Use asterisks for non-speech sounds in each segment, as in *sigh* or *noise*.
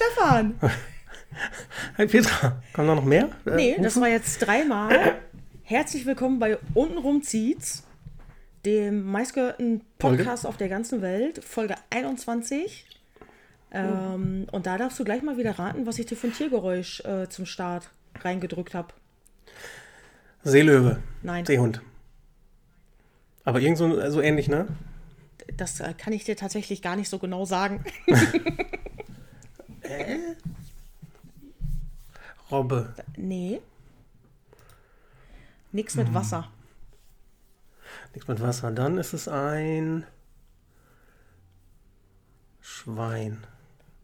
Stefan. *laughs* Hi Petra, kommen da noch mehr? Äh, nee, Rufe? das war jetzt dreimal. Herzlich willkommen bei Untenrum zieht's, dem meistgehörten Podcast Folge? auf der ganzen Welt, Folge 21. Ähm, und da darfst du gleich mal wieder raten, was ich dir für ein Tiergeräusch äh, zum Start reingedrückt habe. Seelöwe. Nein. Seehund. Aber irgend so, so ähnlich, ne? Das äh, kann ich dir tatsächlich gar nicht so genau sagen. *laughs* Robbe. Nee. Nix mit hm. Wasser. Nichts mit Wasser. Dann ist es ein Schwein.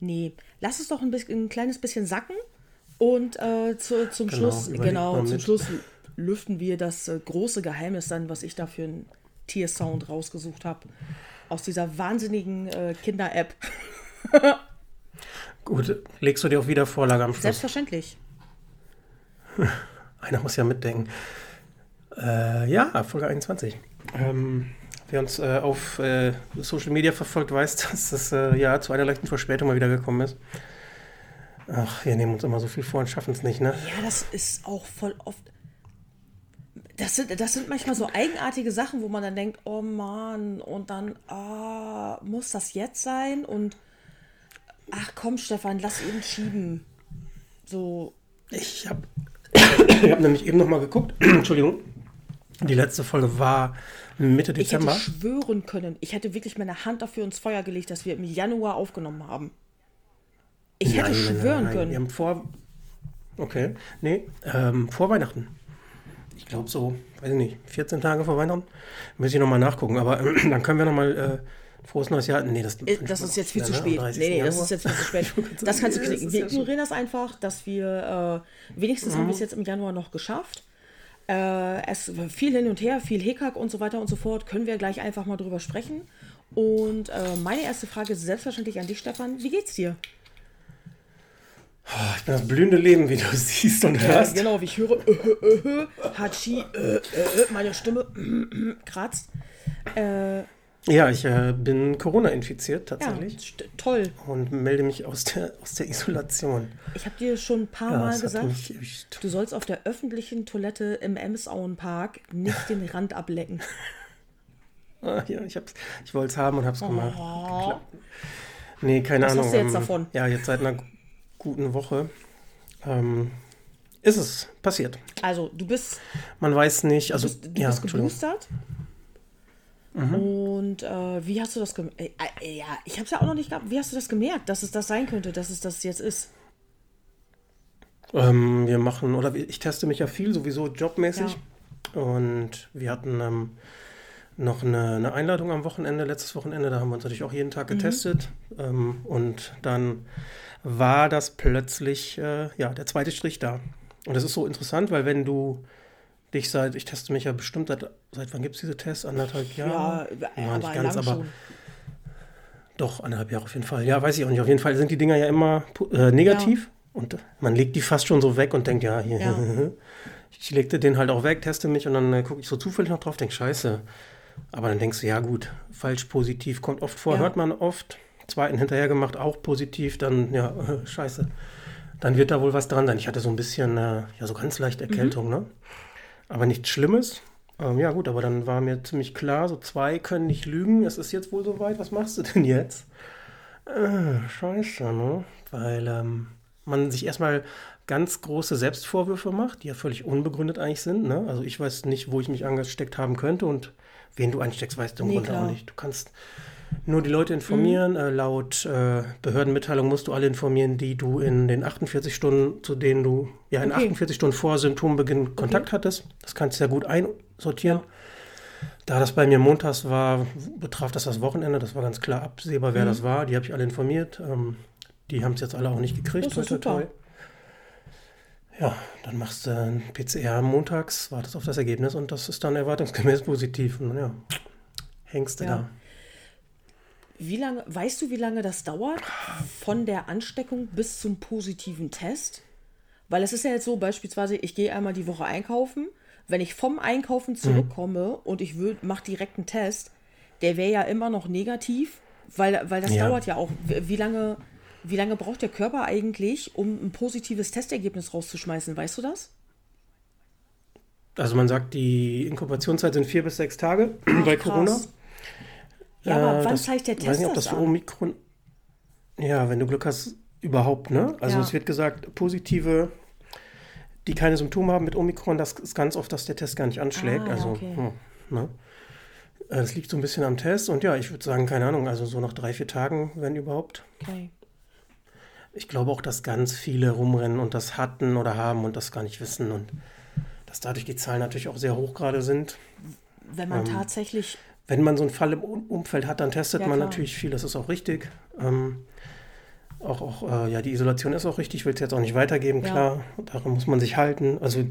Nee. Lass es doch ein, bisschen, ein kleines bisschen sacken und äh, zu, zum genau, Schluss, genau, zum Schluss lüften wir das äh, große Geheimnis dann, was ich da für einen Tiersound rausgesucht habe. Aus dieser wahnsinnigen äh, Kinder-App. *laughs* Gut, legst du dir auch wieder Vorlage am Schluss? Selbstverständlich. *laughs* Einer muss ja mitdenken. Äh, ja, Folge 21. Ähm, wer uns äh, auf äh, Social Media verfolgt, weiß, *laughs* dass das äh, ja zu einer leichten Verspätung mal wieder gekommen ist. Ach, wir nehmen uns immer so viel vor und schaffen es nicht, ne? Ja, das ist auch voll oft. Das sind, das sind manchmal so eigenartige Sachen, wo man dann denkt, oh Mann, und dann, ah, muss das jetzt sein? Und ach komm, Stefan, lass ihn schieben. So. Ich habe ich hab nämlich eben noch mal geguckt. *clears throat* Entschuldigung. Die letzte Folge war Mitte Dezember. Ich hätte schwören können, ich hätte wirklich meine Hand dafür ins Feuer gelegt, dass wir im Januar aufgenommen haben. Ich hätte nein, schwören nein, können. Wir haben vor. Okay. Nee, ähm, vor Weihnachten. Ich glaube so, weiß ich nicht, 14 Tage vor Weihnachten. Muss ich nochmal nachgucken. Aber äh, *clears throat* dann können wir nochmal. Äh, Frohes neues Jahr. Nee, das, äh, das ist jetzt viel zu ne? spät. Nee, nee, das ist jetzt viel zu spät. *laughs* Das kannst du knicken. Wir ignorieren das einfach, dass wir äh, wenigstens mhm. haben wir es jetzt im Januar noch geschafft. Äh, es viel hin und her, viel Hickhack und so weiter und so fort. Können wir gleich einfach mal drüber sprechen. Und äh, meine erste Frage ist selbstverständlich an dich, Stefan. Wie geht's dir? Oh, ich bin das blühende Leben, wie du *laughs* siehst und hörst. genau, wie ich höre, äh, äh, äh, Hachi, äh, äh, meine Stimme kratzt. Ja, ich äh, bin Corona infiziert tatsächlich. Ja, toll. Und melde mich aus der, aus der Isolation. Ich habe dir schon ein paar ja, Mal gesagt, du sollst auf der öffentlichen Toilette im Emsauenpark nicht den Rand ablecken. *laughs* ah, ja, ich, ich wollte es haben und habe es oh. gemacht. Nee, keine Was Ahnung. Was hast du jetzt ähm, davon? Ja, jetzt seit einer guten Woche, ähm, ist es passiert. Also du bist. Man weiß nicht. Also du bist, du ja, bist geboostert. Mhm. Und äh, wie hast du das gemerkt? Äh, äh, ja, ich habe es ja auch noch nicht gehabt. Wie hast du das gemerkt, dass es das sein könnte, dass es das jetzt ist? Ähm, wir machen, oder ich teste mich ja viel, sowieso jobmäßig. Ja. Und wir hatten ähm, noch eine, eine, Einladung am Wochenende, letztes Wochenende, da haben wir uns natürlich auch jeden Tag mhm. getestet. Mhm. Ähm, und dann war das plötzlich äh, ja, der zweite Strich da. Und das ist so interessant, weil wenn du dich seit, ich teste mich ja bestimmt seit, seit wann gibt es diese Tests? Anderthalb Jahre? Ja, ja nicht ganz, aber schon. doch, anderthalb Jahre auf jeden Fall. Ja, weiß ich auch nicht. Auf jeden Fall sind die Dinger ja immer äh, negativ ja. und man legt die fast schon so weg und denkt, ja, hier. Ja. *laughs* ich legte den halt auch weg, teste mich und dann äh, gucke ich so zufällig noch drauf, denke, scheiße. Aber dann denkst du, ja gut, falsch positiv kommt oft vor, hört man oft zweiten hinterher gemacht, auch positiv, dann ja, äh, *laughs* scheiße. Dann wird da wohl was dran sein. Ich hatte so ein bisschen, äh, ja, so ganz leicht Erkältung, mhm. ne? Aber nichts Schlimmes. Ähm, ja, gut, aber dann war mir ziemlich klar, so zwei können nicht lügen. Es ist jetzt wohl soweit. Was machst du denn jetzt? Äh, scheiße, ne? Weil ähm, man sich erstmal ganz große Selbstvorwürfe macht, die ja völlig unbegründet eigentlich sind. Ne? Also ich weiß nicht, wo ich mich angesteckt haben könnte und wen du ansteckst, weißt du im nee, Grunde klar. auch nicht. Du kannst nur die Leute informieren. Mhm. Äh, laut äh, Behördenmitteilung musst du alle informieren, die du in den 48 Stunden, zu denen du ja in okay. 48 Stunden vor Symptombeginn Kontakt okay. hattest. Das kannst du ja gut einsortieren. Da das bei mir montags war, betraf das das Wochenende. Das war ganz klar absehbar, wer mhm. das war. Die habe ich alle informiert. Ähm, die haben es jetzt alle auch nicht gekriegt. Das ist toi, toi, toi. Ja, dann machst du ein PCR montags, wartest auf das Ergebnis und das ist dann erwartungsgemäß positiv. Und ja, hängst du ja. da. Wie lange, weißt du, wie lange das dauert von der Ansteckung bis zum positiven Test? Weil es ist ja jetzt so, beispielsweise, ich gehe einmal die Woche einkaufen. Wenn ich vom Einkaufen mhm. zurückkomme mhm. und ich mache direkt einen Test, der wäre ja immer noch negativ, weil, weil das ja. dauert ja auch. Wie lange, Wie lange braucht der Körper eigentlich, um ein positives Testergebnis rauszuschmeißen? Weißt du das? Also man sagt, die Inkubationszeit sind vier bis sechs Tage *clears throat* Ach, bei Corona. Krass. Ja, aber äh, wann zeigt der Test? Ich weiß nicht, ob das für Omikron. Ja, wenn du Glück hast, überhaupt, ne? Also ja. es wird gesagt, positive, die keine Symptome haben mit Omikron, das ist ganz oft, dass der Test gar nicht anschlägt. Ah, also, okay. hm, ne? Das liegt so ein bisschen am Test und ja, ich würde sagen, keine Ahnung, also so nach drei, vier Tagen, wenn überhaupt. Okay. Ich glaube auch, dass ganz viele rumrennen und das hatten oder haben und das gar nicht wissen und dass dadurch die Zahlen natürlich auch sehr hoch gerade sind. Wenn man ähm, tatsächlich. Wenn man so einen Fall im Umfeld hat, dann testet ja, man klar. natürlich viel, das ist auch richtig. Ähm, auch, auch äh, ja, die Isolation ist auch richtig, ich will es jetzt auch nicht weitergeben, ja. klar. Daran muss man sich halten. Also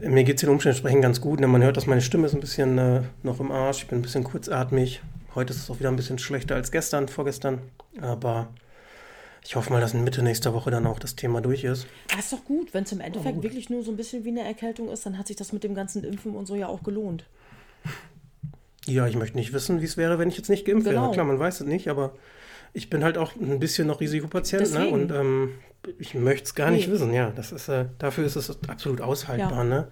mir geht es den Umständen entsprechend ganz gut. Ne? Man hört, dass meine Stimme ist ein bisschen äh, noch im Arsch, ich bin ein bisschen kurzatmig. Heute ist es auch wieder ein bisschen schlechter als gestern, vorgestern. Aber ich hoffe mal, dass in Mitte nächster Woche dann auch das Thema durch ist. Das ist doch gut. Wenn es im Endeffekt oh, wirklich nur so ein bisschen wie eine Erkältung ist, dann hat sich das mit dem ganzen Impfen und so ja auch gelohnt. Ja, ich möchte nicht wissen, wie es wäre, wenn ich jetzt nicht geimpft genau. wäre. Klar, man weiß es nicht, aber ich bin halt auch ein bisschen noch Risikopatient ne? und ähm, ich möchte es gar nicht wissen. Ja, das ist, äh, dafür ist es absolut aushaltbar. Ja. Ne?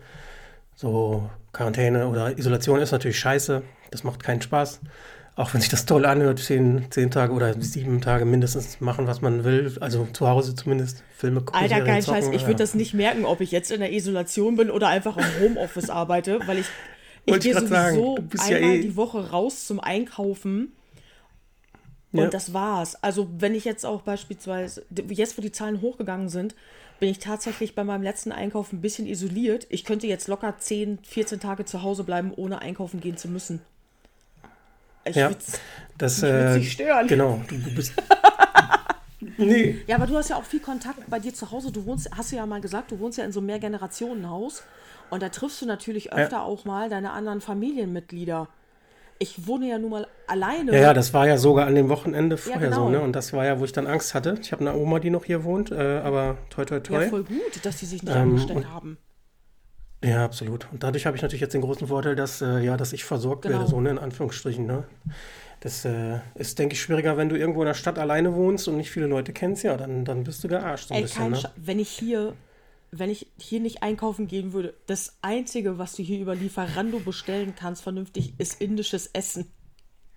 So Quarantäne oder Isolation ist natürlich scheiße. Das macht keinen Spaß. Auch wenn sich das toll anhört, zehn, zehn Tage oder sieben Tage mindestens machen, was man will. Also zu Hause zumindest Filme gucken. Alter, kein Scheiß. Ich würde das nicht merken, ob ich jetzt in der Isolation bin oder einfach im Homeoffice arbeite, weil ich, ich gehe sowieso sagen, einmal ja eh die Woche raus zum Einkaufen und ja. das war's. Also, wenn ich jetzt auch beispielsweise, jetzt wo die Zahlen hochgegangen sind, bin ich tatsächlich bei meinem letzten Einkauf ein bisschen isoliert. Ich könnte jetzt locker 10, 14 Tage zu Hause bleiben, ohne einkaufen gehen zu müssen. Ich ja, das äh, stören. Genau, du, du bist. *laughs* nee. Ja, aber du hast ja auch viel Kontakt bei dir zu Hause. Du wohnst, hast du ja mal gesagt, du wohnst ja in so einem Mehrgenerationenhaus. Und da triffst du natürlich öfter ja. auch mal deine anderen Familienmitglieder ich wohne ja nun mal alleine. Ja, ja, das war ja sogar an dem Wochenende vorher ja, genau. so, ne? Und das war ja, wo ich dann Angst hatte. Ich habe eine Oma, die noch hier wohnt, äh, aber toi, toi, toi. Ja, voll gut, dass die sich nicht ähm, angesteckt haben. Ja, absolut. Und dadurch habe ich natürlich jetzt den großen Vorteil, dass, äh, ja, dass ich versorgt genau. werde, so ne, in Anführungsstrichen. Ne? Das äh, ist, denke ich, schwieriger, wenn du irgendwo in der Stadt alleine wohnst und nicht viele Leute kennst. Ja, dann, dann bist du gearscht so ein Ey, bisschen. Ne? Wenn ich hier wenn ich hier nicht einkaufen gehen würde, das Einzige, was du hier über Lieferando bestellen kannst, vernünftig, ist indisches Essen.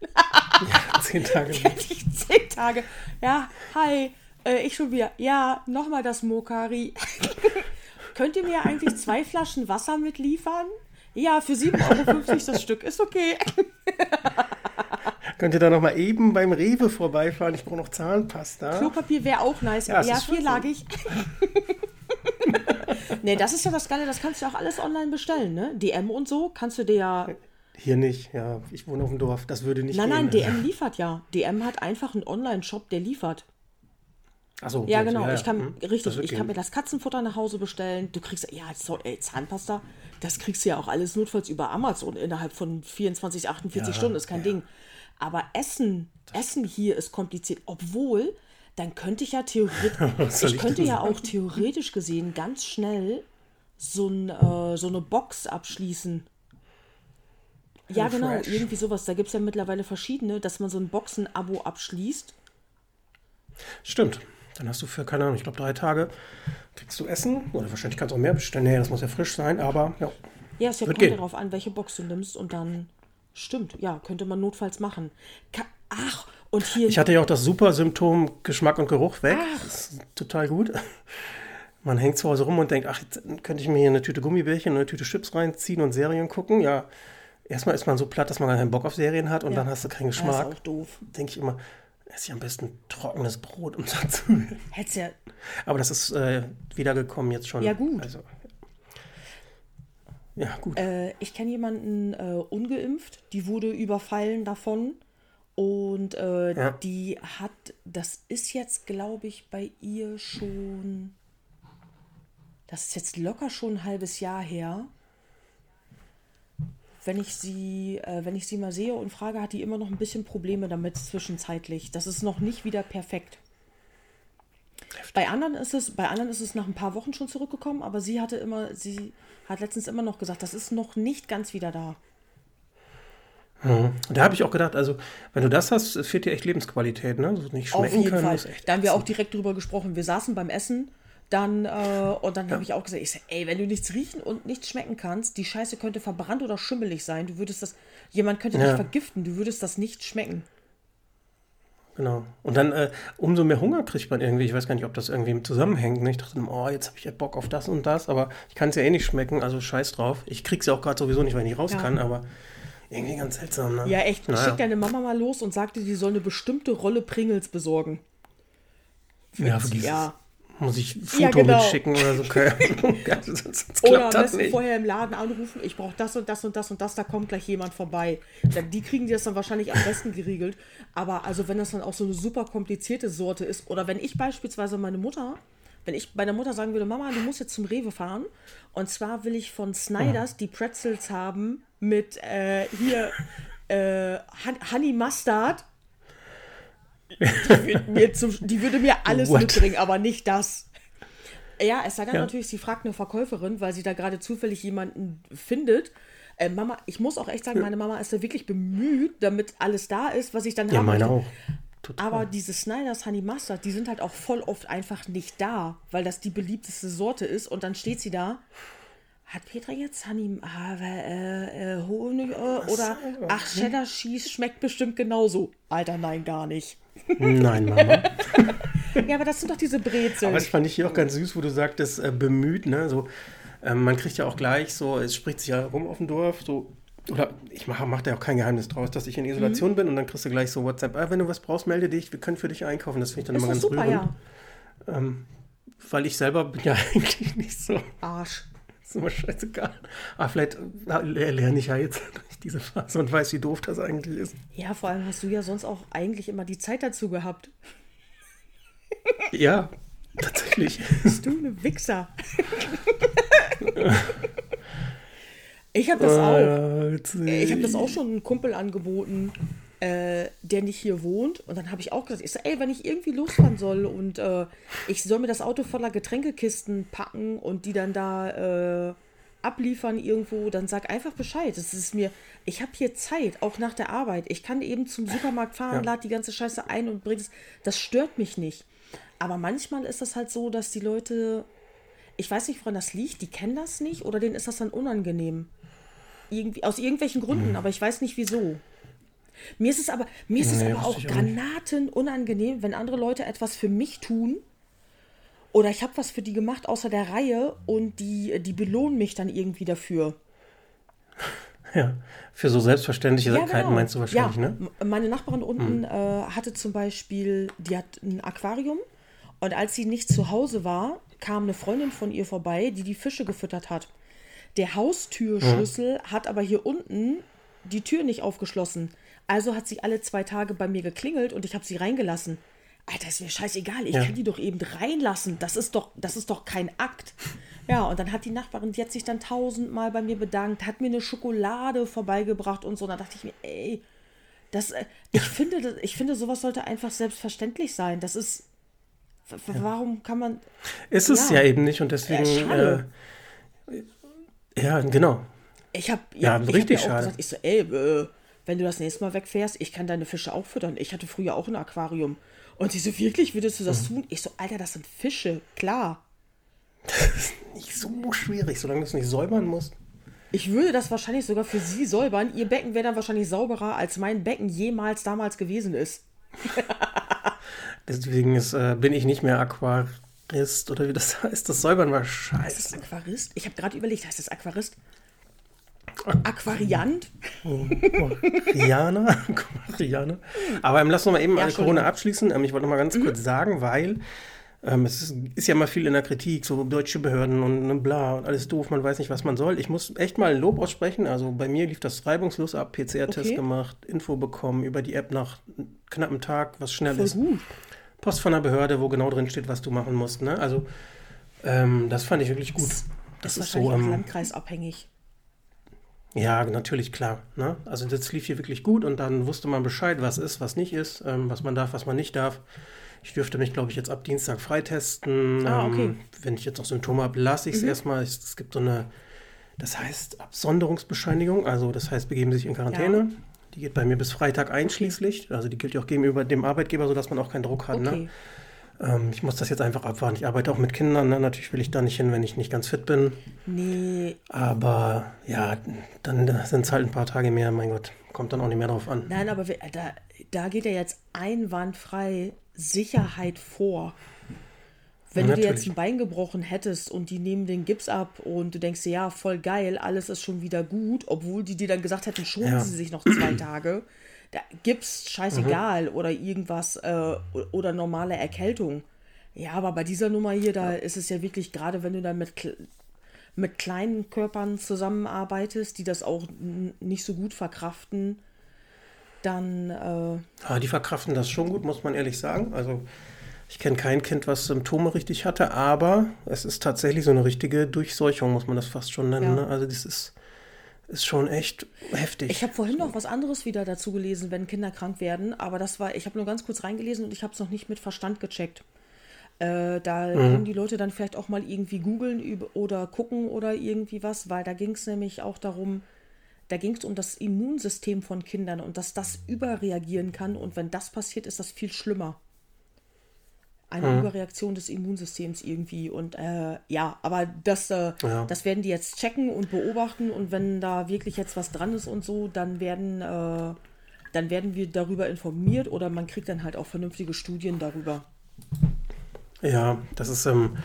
ja, zehn Tage. *laughs* zehn Tage. Ja, hi, äh, ich schon wieder. Ja, nochmal das Mokari. *laughs* Könnt ihr mir eigentlich zwei Flaschen Wasser mitliefern? Ja, für 7,50 Euro das Stück. Ist okay. *laughs* Könnt ihr da nochmal eben beim Rewe vorbeifahren? Ich brauche noch Zahnpasta. Klopapier wäre auch nice. Ja, ja vierlagig. *laughs* nee, das ist ja das Geile, das kannst du auch alles online bestellen, ne? DM und so kannst du dir ja. Hier nicht, ja. Ich wohne auf dem Dorf, das würde nicht Nein, gehen, nein, DM liefert ja. DM hat einfach einen Online-Shop, der liefert. Achso, ja, genau. Ja, ich kann, hm, richtig, ich kann mir das Katzenfutter nach Hause bestellen. Du kriegst, ja, so, ey, Zahnpasta, das kriegst du ja auch alles notfalls über Amazon innerhalb von 24, 48 ja, Stunden, ist kein. Ding. Aber Essen, Essen hier ist kompliziert, obwohl dann könnte ich ja theoretisch, *laughs* ich könnte ja auch theoretisch gesehen ganz schnell so, ein, äh, so eine Box abschließen. Ja, oh, genau, fresh. irgendwie sowas. Da gibt es ja mittlerweile verschiedene, dass man so ein Boxen-Abo abschließt. Stimmt. Dann hast du für, keine Ahnung, ich glaube drei Tage kriegst du Essen. Oder wahrscheinlich kannst du auch mehr bestellen. Nee, das muss ja frisch sein, aber ja. Ja, es kommt darauf an, welche Box du nimmst und dann stimmt. Ja, könnte man notfalls machen. Ka Ach, und hier. Ich hatte ja auch das super Symptom Geschmack und Geruch weg. Ach. Das ist total gut. Man hängt zu Hause rum und denkt, ach, jetzt könnte ich mir hier eine Tüte Gummibärchen und eine Tüte Chips reinziehen und Serien gucken. Ja, erstmal ist man so platt, dass man gar keinen Bock auf Serien hat und ja. dann hast du keinen Geschmack. Das ist auch doof. Denke ich immer, esse ich am besten trockenes Brot, um *laughs* satt zu werden. Hättest ja. Aber das ist äh, wiedergekommen jetzt schon. Ja, gut. Also, ja, gut. Äh, ich kenne jemanden äh, ungeimpft, die wurde überfallen davon und äh, ja. die hat, das ist jetzt, glaube ich, bei ihr schon, das ist jetzt locker schon ein halbes Jahr her. Wenn ich sie, äh, wenn ich sie mal sehe und frage, hat die immer noch ein bisschen Probleme damit zwischenzeitlich. Das ist noch nicht wieder perfekt. Bei anderen ist es, bei anderen ist es nach ein paar Wochen schon zurückgekommen, aber sie hatte immer, sie hat letztens immer noch gesagt, das ist noch nicht ganz wieder da. Mhm. Da habe ich auch gedacht, also wenn du das hast, fehlt dir echt Lebensqualität, ne? So nicht schmecken Auf jeden können, Fall. Da haben wir auch direkt drüber gesprochen. Wir saßen beim Essen dann, äh, und dann ja. habe ich auch gesagt, ich sag, ey, wenn du nichts riechen und nichts schmecken kannst, die Scheiße könnte verbrannt oder schimmelig sein. Du würdest das, jemand könnte ja. dich vergiften, du würdest das nicht schmecken. Genau. Und dann äh, umso mehr Hunger kriegt man irgendwie. Ich weiß gar nicht, ob das irgendwie zusammenhängt. Ne? Ich dachte, oh, jetzt habe ich ja Bock auf das und das, aber ich kann es ja eh nicht schmecken, also scheiß drauf. Ich krieg's ja auch gerade sowieso nicht, weil ich nicht raus ja. kann, aber irgendwie ganz seltsam. Ne? Ja, echt. Naja. Schick deine Mama mal los und sagte, die soll eine bestimmte Rolle Pringles besorgen. Für ja, für dieses, ja. Muss ich ein Foto ja, genau. mitschicken oder so? *laughs* sonst oder am besten vorher im Laden anrufen, ich brauche das und das und das und das, da kommt gleich jemand vorbei. Die kriegen das dann wahrscheinlich am besten geregelt. Aber also wenn das dann auch so eine super komplizierte Sorte ist, oder wenn ich beispielsweise meine Mutter, wenn ich meiner Mutter sagen würde, Mama, du musst jetzt zum Rewe fahren, und zwar will ich von Snyders die Pretzels haben mit äh, hier äh, Honey Mustard die würde mir, zum, die würde mir alles What? mitbringen, aber nicht das. Ja, es sei denn ja. natürlich, sie fragt eine Verkäuferin, weil sie da gerade zufällig jemanden findet. Äh, Mama, ich muss auch echt sagen, meine Mama ist da wirklich bemüht, damit alles da ist, was ich dann habe. Ja, meine auch. Total. Aber diese Snyder's Honey Mustard, die sind halt auch voll oft einfach nicht da, weil das die beliebteste Sorte ist. Und dann steht sie da. Hat Petra jetzt Honey äh, äh, Honig äh, oder ach Cheddar Cheese schmeckt bestimmt genauso. Alter, nein, gar nicht. Nein, Mama. *laughs* ja, aber das sind doch diese Brezeln. Aber das fand ich hier auch ganz süß, wo du sagtest, äh, bemüht, ne? So, äh, man kriegt ja auch gleich so, es spricht sich ja rum auf dem Dorf, so, oder ich mache mach da auch kein Geheimnis draus, dass ich in Isolation mhm. bin und dann kriegst du gleich so WhatsApp, ah, wenn du was brauchst, melde dich, wir können für dich einkaufen. Das finde ich dann ist immer ganz super, rührend. Ja. Ähm, weil ich selber bin ja *laughs* eigentlich nicht so. Arsch. Ist immer scheißegal. Aber ah, vielleicht lerne ich ja jetzt *laughs* durch diese Phase und weiß, wie doof das eigentlich ist. Ja, vor allem hast du ja sonst auch eigentlich immer die Zeit dazu gehabt. Ja, tatsächlich. Bist du eine Wichser? *laughs* ich habe das auch. Ich habe das auch schon einem Kumpel angeboten äh, der nicht hier wohnt. Und dann habe ich auch gesagt, ich so, ey, wenn ich irgendwie losfahren soll und äh, ich soll mir das Auto voller Getränkekisten packen und die dann da äh, abliefern irgendwo, dann sag einfach Bescheid. Das ist mir, ich habe hier Zeit, auch nach der Arbeit. Ich kann eben zum Supermarkt fahren, ja. lade die ganze Scheiße ein und bringe es. Das stört mich nicht. Aber manchmal ist das halt so, dass die Leute, ich weiß nicht, woran das liegt, die kennen das nicht oder denen ist das dann unangenehm. Irgendwie, aus irgendwelchen Gründen, mhm. aber ich weiß nicht wieso. Mir ist es aber, mir ist es aber auch Granaten unangenehm, wenn andere Leute etwas für mich tun oder ich habe was für die gemacht außer der Reihe und die, die belohnen mich dann irgendwie dafür. *laughs* Ja, für so selbstverständliche ja, genau. meinst du wahrscheinlich, ja, ne? Meine Nachbarin unten mhm. äh, hatte zum Beispiel, die hat ein Aquarium und als sie nicht zu Hause war, kam eine Freundin von ihr vorbei, die die Fische gefüttert hat. Der Haustürschlüssel mhm. hat aber hier unten die Tür nicht aufgeschlossen. Also hat sie alle zwei Tage bei mir geklingelt und ich habe sie reingelassen. Alter, ist mir scheißegal, ich ja. kann die doch eben reinlassen. Das ist doch, das ist doch kein Akt. Ja, und dann hat die Nachbarin, die hat sich dann tausendmal bei mir bedankt, hat mir eine Schokolade vorbeigebracht und so. Und da dachte ich mir, ey, das, äh, ich finde, ich finde, sowas sollte einfach selbstverständlich sein. Das ist, warum kann man. Ist es ja, eben nicht und deswegen. Äh, ja, genau. Ich habe ja, ja, richtig hab schade. Gesagt, ich so, ey, äh, wenn du das nächste Mal wegfährst, ich kann deine Fische auch füttern. Ich hatte früher auch ein Aquarium. Und sie so, wirklich, würdest du das mhm. tun? Ich so, Alter, das sind Fische, klar. Das ist nicht so schwierig, solange du es nicht säubern musst. Ich würde das wahrscheinlich sogar für sie säubern. Ihr Becken wäre dann wahrscheinlich sauberer, als mein Becken jemals damals gewesen ist. *laughs* Deswegen ist, äh, bin ich nicht mehr Aquarist oder wie das *laughs* heißt. Das Säubern war scheiße. Heißt das Aquarist? Ich habe gerade überlegt, heißt das Aquarist? Aquariant. Aquarianer. *laughs* Aquarianer. Aber ähm, lass uns mal eben ja, Corona abschließen. Ähm, ich wollte noch mal ganz mhm. kurz sagen, weil ähm, es ist, ist, ja mal viel in der Kritik, so deutsche Behörden und bla und alles doof, man weiß nicht, was man soll. Ich muss echt mal ein Lob aussprechen. Also bei mir lief das reibungslos ab, PCR-Test okay. gemacht, Info bekommen über die App nach knappem Tag, was schnell Voll ist. Gut. Post von der Behörde, wo genau drin steht, was du machen musst. Ne? Also ähm, das fand ich wirklich gut. Das, das ist, ist so ähm, landkreisabhängig. Ja, natürlich, klar. Ne? Also das lief hier wirklich gut und dann wusste man Bescheid, was ist, was nicht ist, ähm, was man darf, was man nicht darf. Ich dürfte mich, glaube ich, jetzt ab Dienstag freitesten. Ah, okay. Ähm, wenn ich jetzt noch Symptome habe, lasse ich es mhm. erstmal. Es, gibt so eine, das heißt Absonderungsbescheinigung, also das heißt, begeben Sie sich in Quarantäne. Ja. Die geht bei mir bis Freitag einschließlich. Also die gilt ja auch gegenüber dem Arbeitgeber, sodass man auch keinen Druck hat. Ne? Okay. Ne? Ähm, ich muss das jetzt einfach abwarten. Ich arbeite auch mit Kindern. Ne? Natürlich will ich da nicht hin, wenn ich nicht ganz fit bin. Nee. Aber ja, dann sind es halt ein paar Tage mehr. Mein Gott, kommt dann auch nicht mehr drauf an. Nein, aber da, da geht ja jetzt einwandfrei Sicherheit vor. Wenn ja, du dir jetzt ein Bein gebrochen hättest und die nehmen den Gips ab und du denkst dir, ja, voll geil, alles ist schon wieder gut, obwohl die dir dann gesagt hätten, schonen ja. sie sich noch zwei *clears throat* Tage. Da Gips, scheißegal, mhm. oder irgendwas, äh, oder normale Erkältung. Ja, aber bei dieser Nummer hier, da ist es ja wirklich, gerade wenn du dann mit, mit kleinen Körpern zusammenarbeitest, die das auch nicht so gut verkraften, dann. Äh, ah, die verkraften das schon gut, muss man ehrlich sagen. Also ich kenne kein Kind, was Symptome richtig hatte, aber es ist tatsächlich so eine richtige Durchseuchung, muss man das fast schon nennen. Ja. Ne? Also das ist, ist schon echt heftig. Ich habe vorhin noch was anderes wieder dazu gelesen, wenn Kinder krank werden, aber das war, ich habe nur ganz kurz reingelesen und ich habe es noch nicht mit Verstand gecheckt. Äh, da mhm. können die Leute dann vielleicht auch mal irgendwie googeln oder gucken oder irgendwie was, weil da ging es nämlich auch darum, da ging es um das Immunsystem von Kindern und dass das überreagieren kann und wenn das passiert, ist das viel schlimmer eine mhm. Überreaktion des Immunsystems irgendwie. Und äh, ja, aber das, äh, ja. das werden die jetzt checken und beobachten. Und wenn da wirklich jetzt was dran ist und so, dann werden, äh, dann werden wir darüber informiert oder man kriegt dann halt auch vernünftige Studien darüber. Ja, das ist, ähm,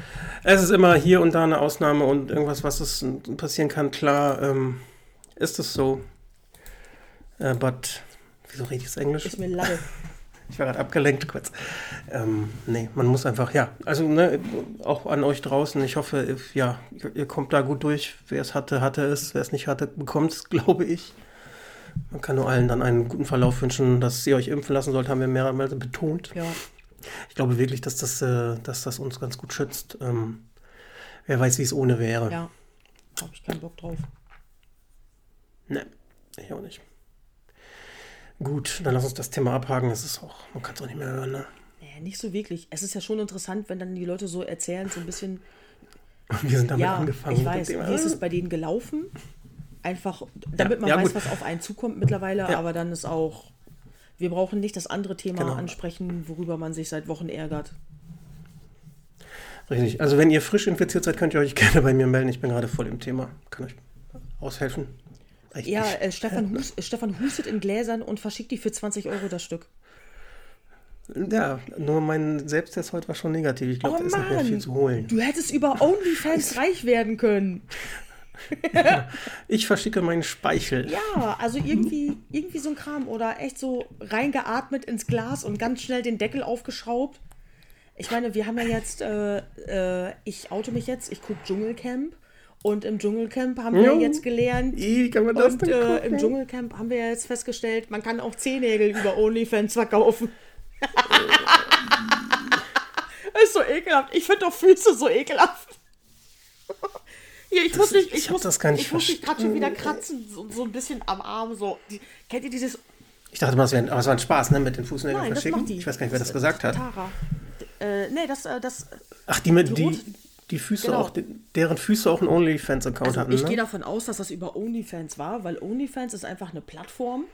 es ist immer hier und da eine Ausnahme und irgendwas, was es passieren kann, klar, ähm, ist es so. Äh, but, wieso rede ich das Englisch? Ist mir leid. *laughs* Ich war gerade abgelenkt kurz. Ähm, nee, man muss einfach, ja, also ne, auch an euch draußen, ich hoffe, ja, ihr kommt da gut durch. Wer es hatte, hatte es. Wer es nicht hatte, bekommt es, *laughs* glaube ich. Man kann nur allen dann einen guten Verlauf wünschen, dass ihr euch impfen lassen sollt, haben wir mehrmals betont. Ja. Ich glaube wirklich, dass das, äh, dass das uns ganz gut schützt. Ähm, wer weiß, wie es ohne wäre. Ja, habe ich keinen Bock drauf. Ne, ich auch nicht. Gut, dann lass uns das Thema abhaken. Es ist auch, man kann es auch nicht mehr hören, ne? Ja, nicht so wirklich. Es ist ja schon interessant, wenn dann die Leute so erzählen, so ein bisschen. *laughs* Wir sind damit ja, angefangen. Ich weiß, wie ist es bei denen gelaufen? Einfach, damit man ja, weiß, gut. was auf einen zukommt mittlerweile, ja. aber dann ist auch, wir brauchen nicht das andere Thema genau. ansprechen, worüber man sich seit Wochen ärgert. Richtig. Also wenn ihr frisch infiziert seid, könnt ihr euch gerne bei mir melden. Ich bin gerade voll im Thema. Kann euch aushelfen. Ich, ja, äh, Stefan, *laughs* Hus, Stefan hustet in Gläsern und verschickt die für 20 Euro das Stück. Ja, nur mein Selbsttest heute war schon negativ. Ich glaube, oh, da ist nicht mehr viel zu holen. Du hättest über OnlyFans reich werden können. *laughs* ich verschicke meinen Speichel. Ja, also irgendwie, irgendwie so ein Kram. Oder echt so reingeatmet ins Glas und ganz schnell den Deckel aufgeschraubt. Ich meine, wir haben ja jetzt, äh, äh, ich oute mich jetzt, ich gucke Dschungelcamp. Und im Dschungelcamp haben wir jetzt gelernt. Wie kann man das und äh, im Dschungelcamp haben wir jetzt festgestellt, man kann auch Zehennägel über OnlyFans verkaufen. das *laughs* ist so ekelhaft. Ich finde doch Füße so ekelhaft. Hier, ich das, muss nicht, ich, ich muss, das gar nicht ich muss mich gerade schon wieder kratzen, so, so, ein bisschen am Arm. So. Die, kennt ihr dieses? Ich dachte mal, es wäre ein Spaß, ne, mit den Fußnägeln verschicken. Ich weiß gar nicht, wer das, das gesagt hat. Tara. Äh, nee, das, äh, das. Ach, die mit die, die, die Füße genau. auch, deren Füße auch einen OnlyFans-Account also hatten. Ich ne? gehe davon aus, dass das über OnlyFans war, weil OnlyFans ist einfach eine Plattform,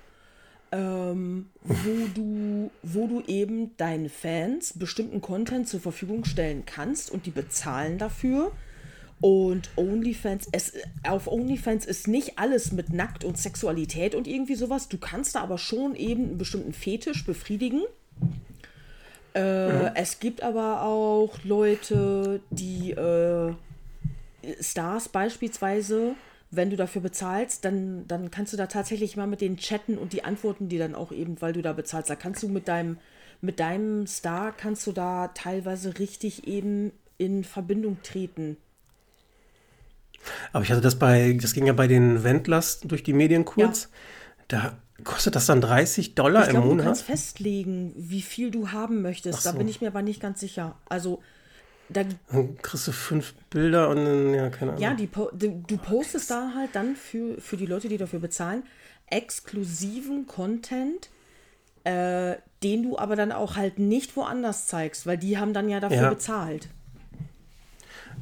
ähm, wo, du, wo du eben deinen Fans bestimmten Content zur Verfügung stellen kannst und die bezahlen dafür. Und OnlyFans, es, auf OnlyFans ist nicht alles mit Nackt und Sexualität und irgendwie sowas. Du kannst da aber schon eben einen bestimmten Fetisch befriedigen. Äh, mhm. Es gibt aber auch Leute, die äh, Stars beispielsweise, wenn du dafür bezahlst, dann, dann kannst du da tatsächlich mal mit denen chatten und die antworten die dann auch eben, weil du da bezahlst. Da kannst du mit deinem, mit deinem Star kannst du da teilweise richtig eben in Verbindung treten. Aber ich hatte das bei, das ging ja bei den Wendlers durch die Medien kurz. Ja. Da Kostet das dann 30 Dollar ich glaub, im Monat? Du kannst festlegen, wie viel du haben möchtest. So. Da bin ich mir aber nicht ganz sicher. Also da dann kriegst du fünf Bilder und dann, ja, keine Ahnung. Ja, die, du postest da halt dann für, für die Leute, die dafür bezahlen, exklusiven Content, äh, den du aber dann auch halt nicht woanders zeigst, weil die haben dann ja dafür ja. bezahlt.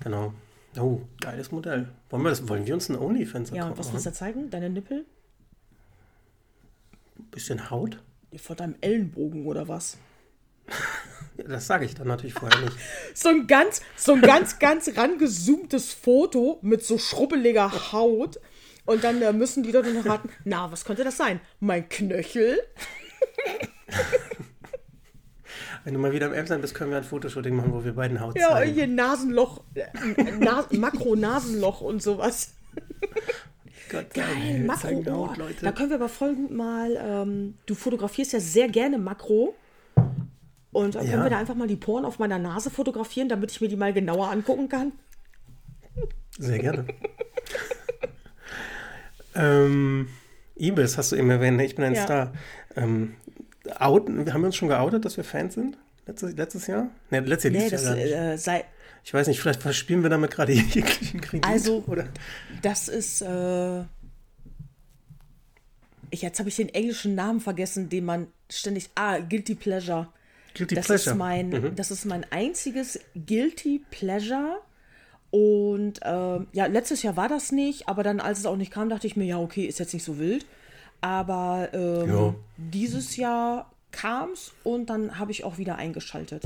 Genau. Oh, geiles Modell. Wollen wir, das, wollen wir uns einen OnlyFans Ja, was willst du da zeigen? Deine Nippel? Bisschen Haut? Vor deinem Ellenbogen oder was? *laughs* Das sage ich dann natürlich vorher nicht. *laughs* so ein ganz, so ein ganz, ganz rangezoomtes Foto mit so schrubbeliger Haut. Und dann äh, müssen die Leute noch raten, na, was könnte das sein? Mein Knöchel? *laughs* Wenn du mal wieder im Emsland bist, können wir ein Fotoshooting machen, wo wir beiden Haut ja, zeigen. Ja, hier Nasenloch, äh, Nas Makro-Nasenloch und sowas. Gott, Geil, Makro. Oh, da können wir aber voll gut mal, ähm, du fotografierst ja sehr gerne Makro. Und dann können wir da einfach mal die Poren auf meiner Nase fotografieren, damit ich mir die mal genauer angucken kann. Sehr gerne. *laughs* ähm, Ibis hast du eben erwähnt, ne? ich bin ein ja. Star. Ähm, outen, haben wir uns schon geoutet, dass wir Fans sind? Letztes, letztes Jahr? Ne, letztes Jahr nee, das, ja äh, sei, Ich weiß nicht, vielleicht verspielen wir damit gerade *laughs* jeglichen Kredit. Also, oder? das ist. Äh, ich, jetzt habe ich den englischen Namen vergessen, den man ständig. Ah, Guilty Pleasure. Guilty das Pleasure. Ist mein, mhm. Das ist mein einziges Guilty Pleasure. Und äh, ja, letztes Jahr war das nicht, aber dann, als es auch nicht kam, dachte ich mir, ja, okay, ist jetzt nicht so wild. Aber ähm, dieses Jahr kam es und dann habe ich auch wieder eingeschaltet.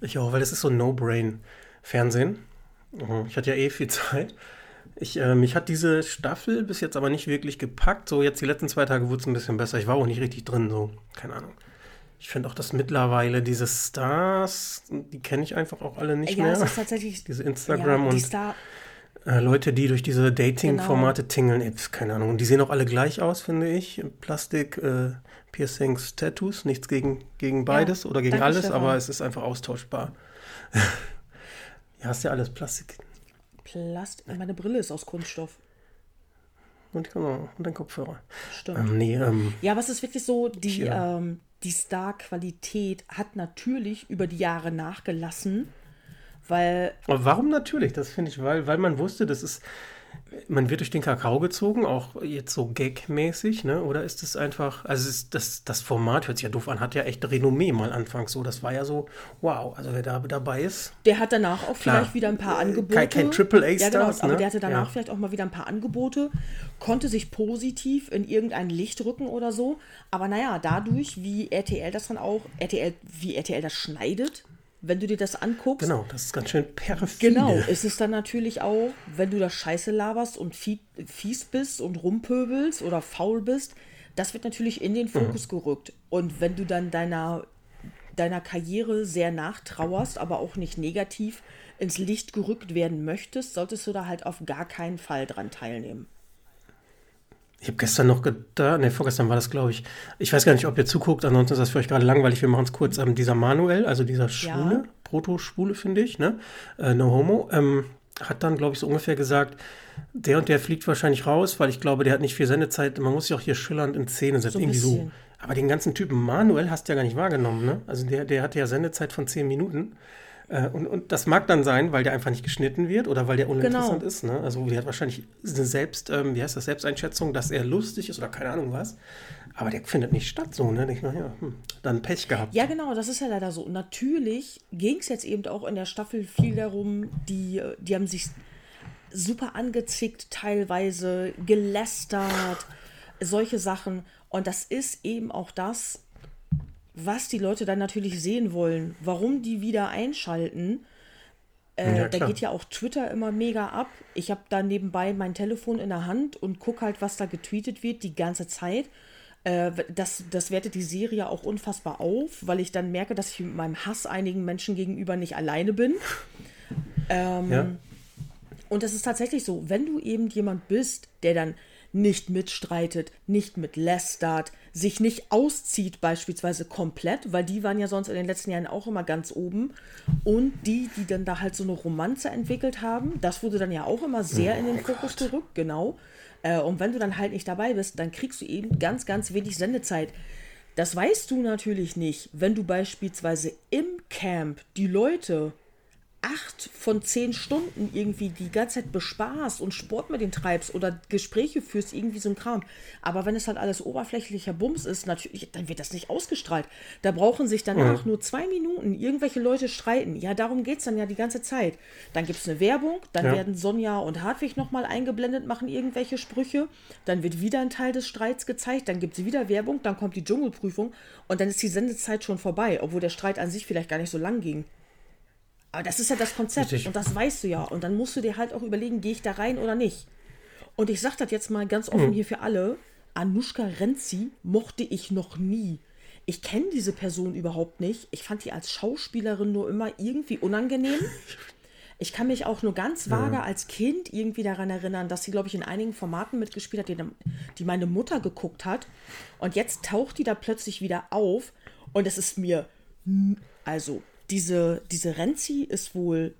Ich auch, weil das ist so No-Brain-Fernsehen. Mhm. Ich hatte ja eh viel *laughs* Zeit. Ich, äh, mich hat diese Staffel bis jetzt aber nicht wirklich gepackt. So jetzt die letzten zwei Tage wurde es ein bisschen besser. Ich war auch nicht richtig drin, so, keine Ahnung. Ich finde auch, dass mittlerweile diese Stars, die kenne ich einfach auch alle nicht ja, mehr. Ja, es ist tatsächlich. Diese Instagram ja, die und. Star äh, Leute, die durch diese Dating-Formate genau. tingeln, ey, keine Ahnung. Und die sehen auch alle gleich aus, finde ich. Plastik, äh, Piercings, Tattoos, nichts gegen, gegen beides ja, oder gegen alles, aber es ist einfach austauschbar. *laughs* ja, hast ja alles Plastik. Plastik. Meine Brille ist aus Kunststoff. Und, genau, und dein Kopfhörer. Stimmt. Ähm, nee, ähm, ja, aber es ist wirklich so, die, ähm, die Star-Qualität hat natürlich über die Jahre nachgelassen. Weil. Aber warum natürlich? Das finde ich, weil, weil man wusste, das ist. Man wird durch den Kakao gezogen, auch jetzt so gagmäßig, ne? Oder ist es einfach, also ist das, das Format hört sich ja doof an, hat ja echt Renommee mal anfangs so. Das war ja so, wow, also wer da dabei ist. Der hat danach auch Klar, vielleicht wieder ein paar Angebote. Kein, kein Triple A-Stars. Ja, genau, aber ne? der hatte danach ja. vielleicht auch mal wieder ein paar Angebote, konnte sich positiv in irgendein Licht rücken oder so. Aber naja, dadurch, wie RTL das dann auch, RTL, wie RTL das schneidet, wenn du dir das anguckst. Genau, das ist ganz schön perfide. Genau, ist es dann natürlich auch, wenn du das Scheiße laberst und fies bist und rumpöbelst oder faul bist, das wird natürlich in den Fokus mhm. gerückt. Und wenn du dann deiner, deiner Karriere sehr nachtrauerst, aber auch nicht negativ ins Licht gerückt werden möchtest, solltest du da halt auf gar keinen Fall dran teilnehmen. Ich habe gestern noch gedacht, ne, vorgestern war das, glaube ich. Ich weiß gar nicht, ob ihr zuguckt, ansonsten ist das für euch gerade langweilig. Wir machen es kurz. Ähm, dieser Manuel, also dieser Schwule, ja. Proto-Schwule, finde ich, ne? Äh, no Homo, ähm, hat dann, glaube ich, so ungefähr gesagt, der und der fliegt wahrscheinlich raus, weil ich glaube, der hat nicht viel Sendezeit. Man muss sich auch hier schillernd in Szene setzen. So irgendwie so. Aber den ganzen Typen Manuel hast du ja gar nicht wahrgenommen, ne? Also der, der hatte ja Sendezeit von zehn Minuten. Äh, und, und das mag dann sein, weil der einfach nicht geschnitten wird oder weil der uninteressant genau. ist. Ne? Also der hat wahrscheinlich eine Selbst, ähm, wie heißt das, Selbsteinschätzung, dass er lustig ist oder keine Ahnung was. Aber der findet nicht statt so, ne? Ich meine, ja, hm, dann Pech gehabt. Ja, genau, das ist ja leider so. Natürlich ging es jetzt eben auch in der Staffel viel darum, die, die haben sich super angezickt, teilweise gelästert, solche Sachen. Und das ist eben auch das, was die Leute dann natürlich sehen wollen, warum die wieder einschalten. Äh, ja, da geht ja auch Twitter immer mega ab. Ich habe da nebenbei mein Telefon in der Hand und gucke halt, was da getweetet wird die ganze Zeit. Äh, das, das wertet die Serie auch unfassbar auf, weil ich dann merke, dass ich mit meinem Hass einigen Menschen gegenüber nicht alleine bin. *laughs* Ähm, ja. Und es ist tatsächlich so, wenn du eben jemand bist, der dann nicht mitstreitet, nicht mitlästert, sich nicht auszieht beispielsweise komplett, weil die waren ja sonst in den letzten Jahren auch immer ganz oben. Und die, die dann da halt so eine Romanze entwickelt haben, das wurde dann ja auch immer sehr oh in den Fokus Gott. gerückt, genau. Äh, und wenn du dann halt nicht dabei bist, dann kriegst du eben ganz, ganz wenig Sendezeit. Das weißt du natürlich nicht, wenn du beispielsweise im Camp die Leute acht von zehn Stunden irgendwie die ganze Zeit bespaßt und Sport mit denen treibst oder Gespräche führst, irgendwie so ein Kram. Aber wenn es halt alles oberflächlicher Bums ist, natürlich, dann wird das nicht ausgestrahlt. Da brauchen sich danach mhm. nur zwei Minuten irgendwelche Leute streiten. Ja, darum geht es dann ja die ganze Zeit. Dann gibt es eine Werbung, dann ja. werden Sonja und Hartwig nochmal eingeblendet, machen irgendwelche Sprüche, dann wird wieder ein Teil des Streits gezeigt, dann gibt es wieder Werbung, dann kommt die Dschungelprüfung und dann ist die Sendezeit schon vorbei, obwohl der Streit an sich vielleicht gar nicht so lang ging. Aber das ist ja das Konzept Richtig. und das weißt du ja. Und dann musst du dir halt auch überlegen, gehe ich da rein oder nicht. Und ich sage das jetzt mal ganz offen mhm. hier für alle. Anushka Renzi mochte ich noch nie. Ich kenne diese Person überhaupt nicht. Ich fand die als Schauspielerin nur immer irgendwie unangenehm. *laughs* Ich kann mich auch nur ganz vage ja. als Kind irgendwie daran erinnern, dass sie, glaube ich, in einigen Formaten mitgespielt hat, die, die meine Mutter geguckt hat. Und jetzt taucht die da plötzlich wieder auf. Und es ist mir, also diese, diese Renzi ist wohl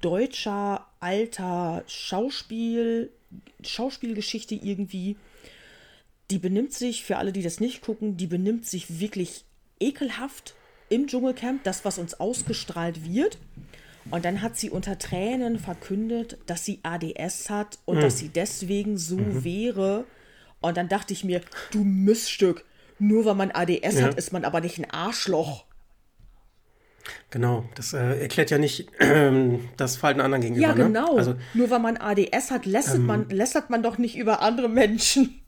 deutscher, alter Schauspiel, Schauspielgeschichte irgendwie. Die benimmt sich, für alle, die das nicht gucken, die benimmt sich wirklich ekelhaft im Dschungelcamp, das, was uns ausgestrahlt wird. Und dann hat sie unter Tränen verkündet, dass sie ADS hat und mhm. dass sie deswegen so mhm. wäre. Und dann dachte ich mir, du Miststück, nur weil man ADS ja. hat, ist man aber nicht ein Arschloch. Genau, das äh, erklärt ja nicht äh, das Verhalten anderen gegenüber. Ja, ne? genau. Ne? Also, Nur weil man ADS hat, lästert, ähm, man, lästert man doch nicht über andere Menschen.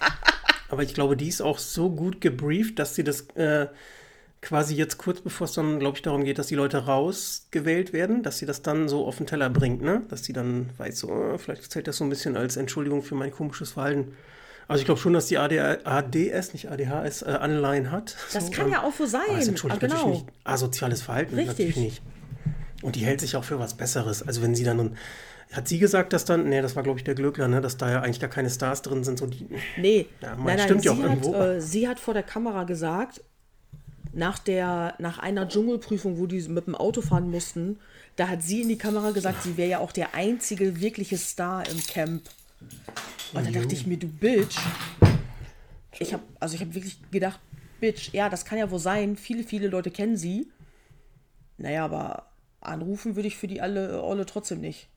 *laughs* aber ich glaube, die ist auch so gut gebrieft, dass sie das äh, quasi jetzt kurz bevor es dann, glaube ich, darum geht, dass die Leute rausgewählt werden, dass sie das dann so auf den Teller bringt, ne? Dass sie dann weiß, so, oh, vielleicht zählt das so ein bisschen als Entschuldigung für mein komisches Verhalten. Also ich glaube schon, dass die ADS, nicht ADHS, äh, Anleihen hat. Das so, kann ähm, ja auch so sein. Das entschuldigt ah, genau. nicht asoziales Verhalten. Richtig. Natürlich nicht. Und die hält sich auch für was Besseres. Also wenn sie dann hat sie gesagt, dass dann, nee, das war glaube ich der Glückler, ne, dass da ja eigentlich gar keine Stars drin sind. So die, nee, ja, nein, nein, stimmt ja auch hat, irgendwo. Äh, sie hat vor der Kamera gesagt, nach, der, nach einer Dschungelprüfung, wo die mit dem Auto fahren mussten, da hat sie in die Kamera gesagt, sie wäre ja auch der einzige wirkliche Star im Camp. Und da dachte ich mir, du Bitch. Ich habe also ich habe wirklich gedacht, Bitch, ja, das kann ja wohl sein. Viele, viele Leute kennen sie. Naja, aber anrufen würde ich für die alle Olle trotzdem nicht.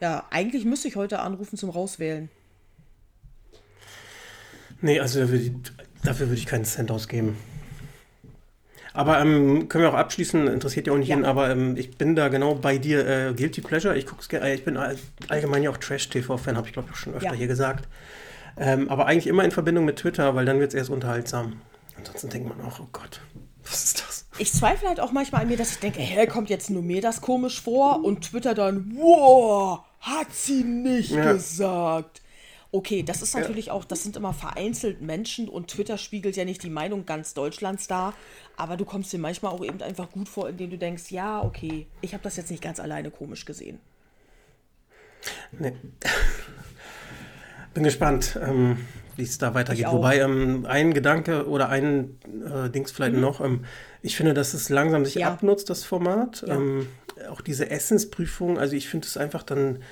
Ja, eigentlich müsste ich heute anrufen zum Rauswählen. Nee, also dafür würde ich keinen Cent ausgeben. Aber ähm, können wir auch abschließen, interessiert ja auch nicht ja. jeden, aber ähm, ich bin da genau bei dir. Äh, Guilty Pleasure, ich guck's gerne, ich bin allgemein ja auch Trash-TV-Fan, habe ich glaube ich schon öfter ja. hier gesagt. Ähm, aber eigentlich immer in Verbindung mit Twitter, weil dann wird es erst unterhaltsam. Ansonsten denkt man auch, oh Gott, *laughs* was ist das? Ich zweifle halt auch manchmal an mir, dass ich denke, hey, kommt jetzt nur mir das komisch vor und Twitter dann, wow, hat sie nicht ja. gesagt. Okay, das ist natürlich ja. auch, das sind immer vereinzelt Menschen und Twitter spiegelt ja nicht die Meinung ganz Deutschlands dar, aber du kommst dir manchmal auch eben einfach gut vor, indem du denkst, ja, okay, ich habe das jetzt nicht ganz alleine komisch gesehen. Nee. Bin gespannt, ähm, wie es da weitergeht. Wobei ähm, ein Gedanke oder ein äh, Dings vielleicht mhm. noch, ähm, ich finde, dass es langsam sich ja. abnutzt, das Format. Ja. Ähm, auch diese Essensprüfung, also ich finde es einfach dann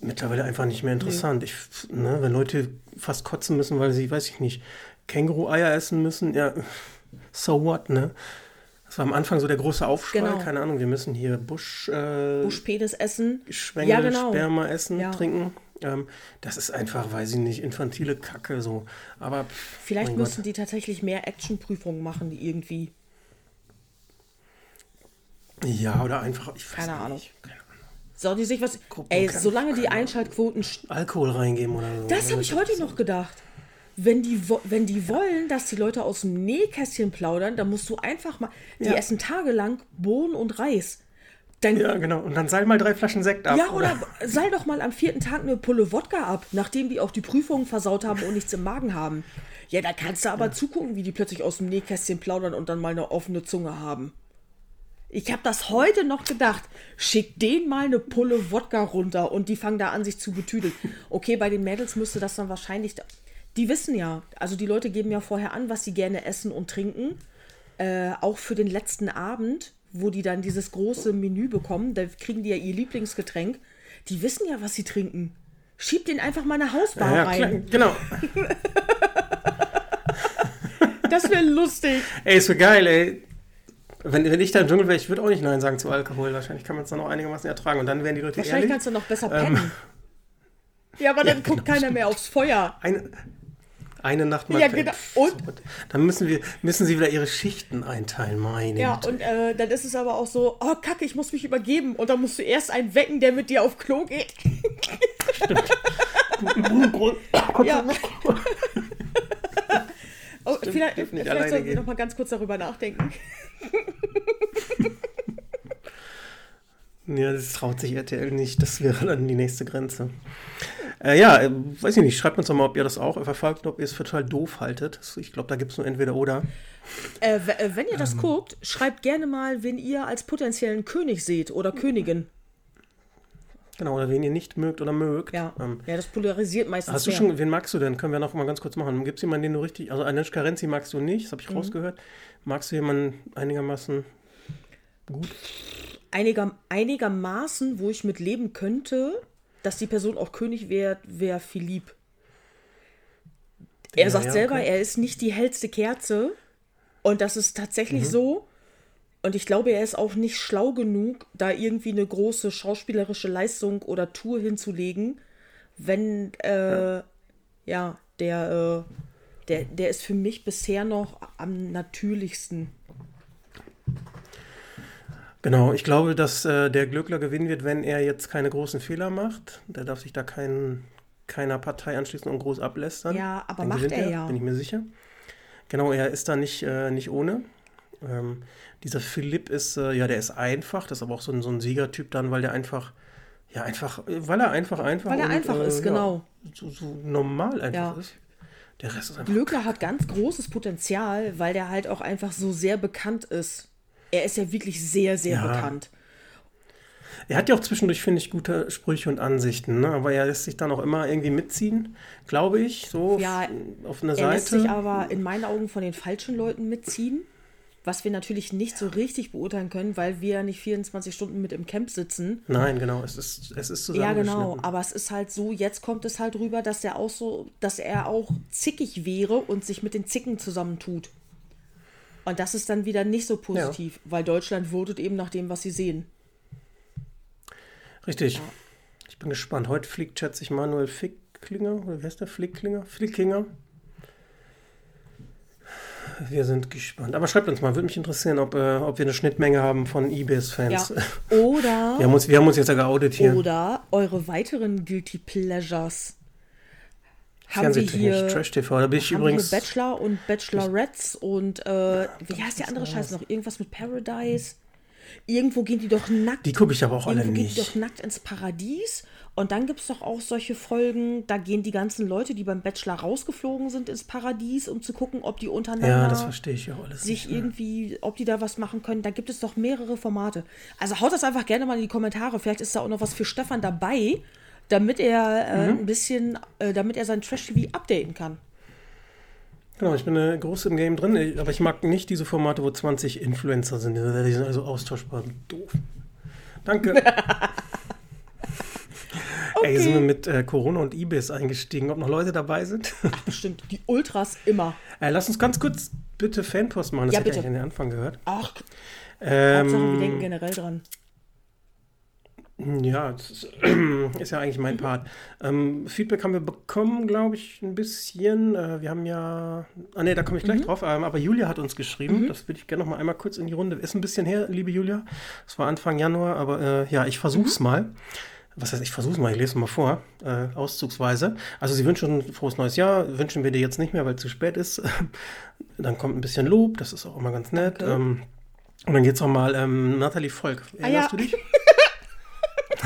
mittlerweile einfach nicht mehr interessant. Nee. Ich, ne, wenn Leute fast kotzen müssen, weil sie, weiß ich nicht, Känguru-Eier essen müssen, ja, so what, ne? Das war am Anfang so der große Aufschrei, genau. keine Ahnung, wir müssen hier Busch... Äh, Buschpedes essen. Schwengel, ja, genau. Sperma essen, ja. trinken. Ähm, das ist einfach, weiß ich nicht, infantile Kacke so. Aber... Vielleicht müssen Gott. die tatsächlich mehr Actionprüfungen machen, die irgendwie... Ja, oder einfach, ich Keine nicht. Ahnung. Keine soll die sich was. Gucken ey, solange die Einschaltquoten. Alkohol reingeben oder so. Das habe ich heute noch gedacht. Wenn die, wenn die wollen, dass die Leute aus dem Nähkästchen plaudern, dann musst du einfach mal. Die ja. essen tagelang Bohnen und Reis. Dann, ja, genau. Und dann seil mal drei Flaschen Sekt ab. Ja, oder, oder *laughs* seil doch mal am vierten Tag eine Pulle Wodka ab, nachdem die auch die Prüfungen versaut haben und nichts im Magen haben. Ja, da kannst du aber ja. zugucken, wie die plötzlich aus dem Nähkästchen plaudern und dann mal eine offene Zunge haben. Ich habe das heute noch gedacht. Schick den mal eine Pulle Wodka runter und die fangen da an, sich zu betüdeln. Okay, bei den Mädels müsste das dann wahrscheinlich. Die wissen ja, also die Leute geben ja vorher an, was sie gerne essen und trinken. Äh, auch für den letzten Abend, wo die dann dieses große Menü bekommen, da kriegen die ja ihr Lieblingsgetränk. Die wissen ja, was sie trinken. Schieb den einfach mal eine Hausbar ja, rein. Klar, genau. *laughs* das wäre lustig. Ey, ist so geil, ey wenn, wenn ich da im Dschungel wäre, ich würde auch nicht Nein sagen zu Alkohol. Wahrscheinlich kann man es dann auch einigermaßen ertragen. Und dann wären die Leute Wahrscheinlich ehrlich. kannst du noch besser pennen. Ähm, *laughs* ja, aber dann ja, guckt genau, keiner mehr aufs Feuer. Eine, eine Nacht mal. Ja, genau. Und? Dann müssen, wir, müssen sie wieder ihre Schichten einteilen, meine Ja, und äh, dann ist es aber auch so, oh Kacke, ich muss mich übergeben. Und dann musst du erst einen wecken, der mit dir auf Klo geht. Stimmt. *laughs* ja. oh, Stimmt, vielleicht vielleicht sollten wir noch mal ganz kurz darüber nachdenken. *laughs* ja, das traut sich RTL nicht. Das wäre dann die nächste Grenze. Äh, ja, äh, weiß ich nicht. Schreibt uns doch mal, ob ihr das auch verfolgt ob ihr es für total doof haltet. Ich glaube, da gibt es nur entweder oder. Äh, äh, wenn ihr das ähm. guckt, schreibt gerne mal, wen ihr als potenziellen König seht oder Königin. Genau, oder wen ihr nicht mögt oder mögt. Ja, ähm, ja das polarisiert meistens. Hast du mehr. schon, wen magst du denn? Können wir noch mal ganz kurz machen. Gibt es jemanden, den du richtig, also Anish Karenzi magst du nicht, das habe ich mhm. rausgehört. Magst du jemanden einigermaßen gut? Einiger, einigermaßen, wo ich mit leben könnte, dass die Person auch König wäre, wäre Philipp. Er ja, sagt ja, selber, okay. er ist nicht die hellste Kerze. Und das ist tatsächlich mhm. so. Und ich glaube, er ist auch nicht schlau genug, da irgendwie eine große schauspielerische Leistung oder Tour hinzulegen, wenn, äh, ja. ja, der, äh, der, der ist für mich bisher noch am natürlichsten. Genau, ich glaube, dass äh, der Glückler gewinnen wird, wenn er jetzt keine großen Fehler macht. Der darf sich da kein, keiner Partei anschließen und groß ablästern. Ja, aber den macht er, er, ja. Bin ich mir sicher. Genau, er ist da nicht, äh, nicht ohne. Ähm, dieser Philipp ist, äh, ja, der ist einfach, das ist aber auch so ein, so ein Siegertyp dann, weil der einfach, ja, einfach, weil er einfach, einfach. Weil er und, einfach äh, ist, genau. Ja, so, so, normal einfach ja. ist. Der Rest ist einfach. Glöckler hat ganz großes Potenzial, weil der halt auch einfach so sehr bekannt ist. Er ist ja wirklich sehr, sehr ja. bekannt. Er hat ja auch zwischendurch, finde ich, gute Sprüche und Ansichten, ne? aber er lässt sich dann auch immer irgendwie mitziehen, glaube ich, so ja, auf einer Seite. Er lässt sich aber in meinen Augen von den falschen Leuten mitziehen, was wir natürlich nicht so richtig beurteilen können, weil wir ja nicht 24 Stunden mit im Camp sitzen. Nein, genau, es ist, es ist Ja, genau, aber es ist halt so, jetzt kommt es halt rüber, dass er auch so, dass er auch zickig wäre und sich mit den Zicken zusammentut. Und das ist dann wieder nicht so positiv, ja. weil Deutschland votet eben nach dem, was sie sehen. Richtig. Ja. Ich bin gespannt. Heute fliegt, schätze ich, Manuel Ficklinger. Oder wie heißt der? Flicklinger? Flickinger. Wir sind gespannt. Aber schreibt uns mal, würde mich interessieren, ob, äh, ob wir eine Schnittmenge haben von eBay-Fans. Ja. *laughs* Oder. wir, haben uns, wir haben uns jetzt ja geoutet hier. Oder eure weiteren Guilty Pleasures. Haben wir hier, Trash TV, da bin ich übrigens. Bachelor und Bachelorettes und äh, wie heißt der andere Scheiß noch? Irgendwas mit Paradise? Irgendwo gehen die doch nackt. Die gucke ich aber auch alle nicht. gehen die doch nackt ins Paradies. Und dann gibt es doch auch solche Folgen, da gehen die ganzen Leute, die beim Bachelor rausgeflogen sind, ins Paradies, um zu gucken, ob die untereinander ja, das verstehe ich auch alles sich nicht, irgendwie, ob die da was machen können. Da gibt es doch mehrere Formate. Also haut das einfach gerne mal in die Kommentare. Vielleicht ist da auch noch was für Stefan dabei, damit er äh, mhm. ein bisschen, äh, damit er sein Trash-TV updaten kann. Genau, ich bin äh, groß im Game drin, aber ich mag nicht diese Formate, wo 20 Influencer sind. Die sind also austauschbar. Doof. Danke. okay. *laughs* Ey, sind wir mit äh, Corona und Ibis eingestiegen, ob noch Leute dabei sind? Ach, bestimmt. Die Ultras immer. Äh, lass uns ganz kurz bitte Fanpost machen. Das ja, hätte ich an den Anfang gehört. Ach, ähm, Hauptsache, wir denken generell dran. Ja, das ist, *clears throat* ist, ja eigentlich mein. Part. Ähm, Feedback haben wir bekommen, glaube ich, ein bisschen. Äh, wir haben ja. Ah, ne, da komme ich gleich mhm. drauf. Ähm, aber Julia hat uns geschrieben. Mhm. Das würde ich gerne noch mal einmal kurz in die Runde. Ist ein bisschen her, liebe Julia. Das war Anfang Januar, aber äh, ja, ich versuche es mhm. mal. Was heißt, ich versuche es mal, ich lese es mal vor, äh, auszugsweise. Also, Sie wünschen ein frohes neues Jahr, wünschen wir dir jetzt nicht mehr, weil es zu spät ist. *laughs* dann kommt ein bisschen Lob, das ist auch immer ganz nett. Ähm, und dann geht es nochmal, ähm, Nathalie Volk. Erinnerst ah, ja. du dich? *laughs*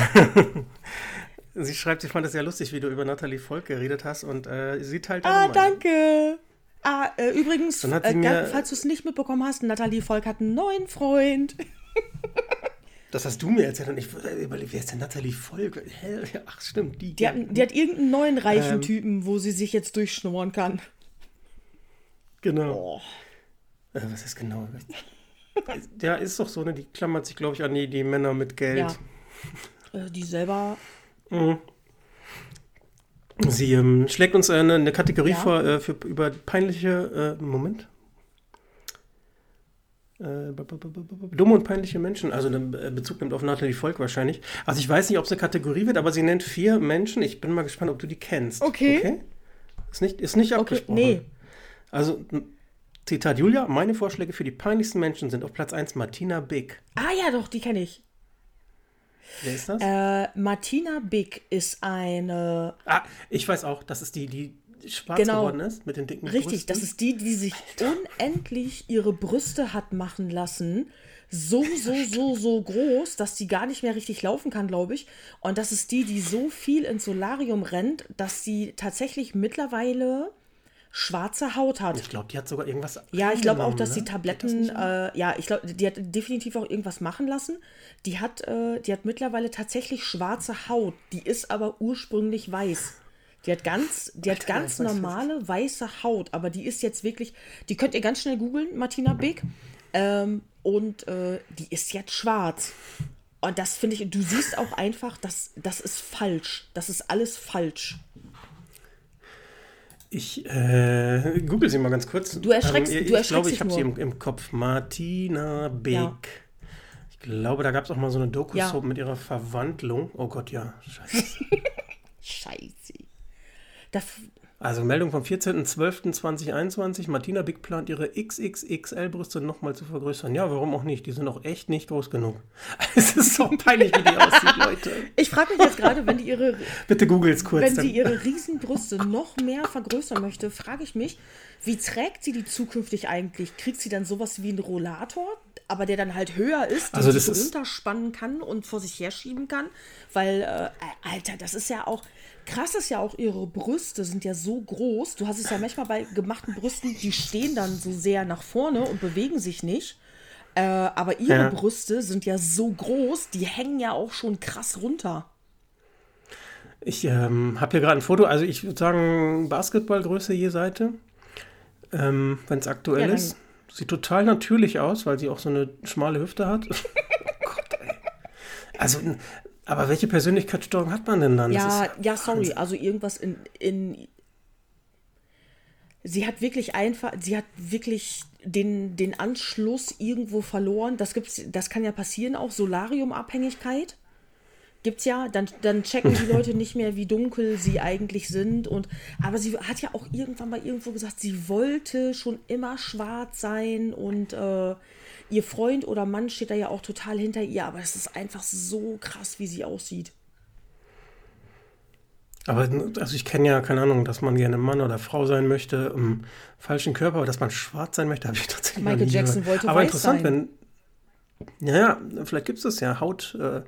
*laughs* sie schreibt, ich fand es sehr lustig, wie du über Nathalie Volk geredet hast und äh, sie teilt Ah, danke. Ah, äh, übrigens, äh, mir, falls du es nicht mitbekommen hast, Nathalie Volk hat einen neuen Freund. *laughs* Das hast du mir erzählt und ich überlege, wer ist denn Nathalie Volk? Ach, stimmt, die. Die hat, die hat irgendeinen neuen reichen ähm, Typen, wo sie sich jetzt durchschnorren kann. Genau. Oh. Äh, was ist genau? *laughs* Der ist doch so, ne? Die klammert sich, glaube ich, an die, die Männer mit Geld. Ja. Äh, die selber. Mhm. Sie ähm, schlägt uns eine, eine Kategorie ja. vor äh, für, über peinliche. Äh, Moment. Äh, dumme und peinliche Menschen, also Bezug nimmt auf Natalie Volk wahrscheinlich. Also ich weiß nicht, ob es eine Kategorie wird, aber sie nennt vier Menschen. Ich bin mal gespannt, ob du die kennst. Okay. okay? Ist nicht, ist nicht abgesprochen. Okay, nee. Also, Zitat Julia, meine Vorschläge für die peinlichsten Menschen sind auf Platz 1 Martina Big. Ah ja, doch, die kenne ich. Wer ist das? Äh, Martina Big ist eine. Ah, ich weiß auch, das ist die, die schwarz genau. geworden ist mit den dicken Richtig, Brüsten. das ist die, die sich Alter. unendlich ihre Brüste hat machen lassen. So, so, so, so groß, dass sie gar nicht mehr richtig laufen kann, glaube ich. Und das ist die, die so viel ins Solarium rennt, dass sie tatsächlich mittlerweile schwarze Haut hat. Ich glaube, die hat sogar irgendwas. Ja, ich glaube auch, dass ne? die Tabletten, äh, ja, ich glaube, die hat definitiv auch irgendwas machen lassen. Die hat, äh, die hat mittlerweile tatsächlich schwarze Haut. Die ist aber ursprünglich weiß. Die hat ganz, die hat ganz normale weiße Haut, aber die ist jetzt wirklich, die könnt ihr ganz schnell googeln, Martina Beck. Ähm, und äh, die ist jetzt schwarz. Und das finde ich, du siehst auch einfach, dass das ist falsch. Das ist alles falsch. Ich äh, google sie mal ganz kurz. Du erschreckst, ähm, ich, du erschreckst Ich glaube, ich habe sie im, im, Kopf. Martina Beck. Ja. Ich glaube, da gab es auch mal so eine Doku-Soap ja. mit ihrer Verwandlung. Oh Gott, ja. Scheiße. *laughs* Scheiße. Das also Meldung vom 14.12.2021. Martina Big plant ihre XXXL-Brüste nochmal zu vergrößern. Ja, warum auch nicht? Die sind auch echt nicht groß genug. *laughs* Es ist so peinlich, wie die aussieht, Leute. Ich frage mich jetzt gerade, wenn die ihre... *laughs* Bitte googles kurz. Wenn dann. sie ihre Riesenbrüste noch mehr vergrößern möchte, frage ich mich, wie trägt sie die zukünftig eigentlich? Kriegt sie dann sowas wie einen Rollator, aber der dann halt höher ist, den also das sie runterspannen kann und vor sich herschieben kann? Weil, äh, Alter, das ist ja auch krass ist ja auch, ihre Brüste sind ja so groß. Du hast es ja manchmal bei gemachten Brüsten, die stehen dann so sehr nach vorne und bewegen sich nicht. Äh, aber ihre ja. Brüste sind ja so groß, die hängen ja auch schon krass runter. Ich ähm, habe hier gerade ein Foto, also ich würde sagen Basketballgröße je Seite, ähm, wenn es aktuell ja, ist. Sieht total natürlich aus, weil sie auch so eine schmale Hüfte hat. *laughs* oh Gott, ey. Also aber welche Persönlichkeitsstörung hat man denn dann? Ja, ja, sorry, also irgendwas in, in. Sie hat wirklich einfach, sie hat wirklich den, den Anschluss irgendwo verloren. Das gibt's, das kann ja passieren, auch Solariumabhängigkeit. Gibt's ja, dann, dann checken die Leute *laughs* nicht mehr, wie dunkel sie eigentlich sind. Und, aber sie hat ja auch irgendwann mal irgendwo gesagt, sie wollte schon immer schwarz sein und äh, ihr Freund oder Mann steht da ja auch total hinter ihr, aber es ist einfach so krass, wie sie aussieht. Aber also ich kenne ja, keine Ahnung, dass man gerne Mann oder Frau sein möchte im falschen Körper, aber dass man schwarz sein möchte, *laughs* habe ich tatsächlich Michael Jackson wollte Aber interessant, sein. wenn. Ja, ja, vielleicht gibt es das ja. Haut, äh,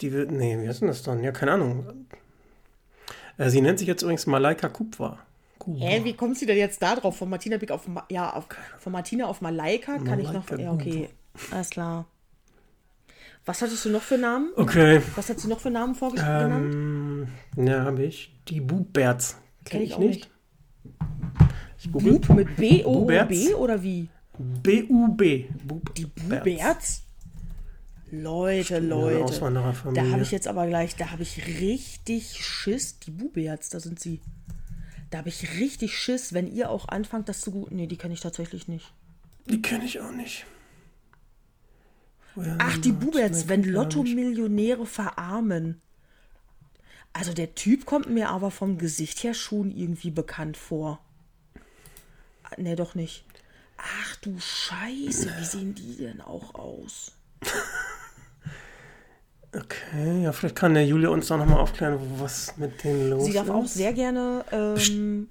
die wird. Nee, wie heißt denn das dann? Ja, keine Ahnung. Äh, sie nennt sich jetzt übrigens Malaika Hä, wie kommt sie denn jetzt da drauf? Von Martina Big auf, ja, auf, von Martina auf Malaika kann Malaika ich noch, ja, okay, alles klar. Was hattest du noch für Namen? Okay. Was hat sie noch für Namen vorgestellt? Ähm, ja, habe ich. Die Buberts. Kenn ich, ich nicht. Ich Bub mit B-O-B oder wie? B-U-B. Die Buberts? Leute, Leute. Da habe ich jetzt aber gleich, da habe ich richtig Schiss. Die Buberts, da sind sie. Da habe ich richtig Schiss, wenn ihr auch anfangt, das zu gut. Nee, die kenne ich tatsächlich nicht. Die kenne ich auch nicht. Woher Ach, die Buberts, wenn Lotto-Millionäre verarmen. Also der Typ kommt mir aber vom Gesicht her schon irgendwie bekannt vor. Nee, doch nicht. Ach du Scheiße, wie sehen die denn auch aus? *laughs* Okay, ja, vielleicht kann der Julia uns da nochmal aufklären, was mit denen los ist. Sie darf ist. auch sehr gerne, ähm,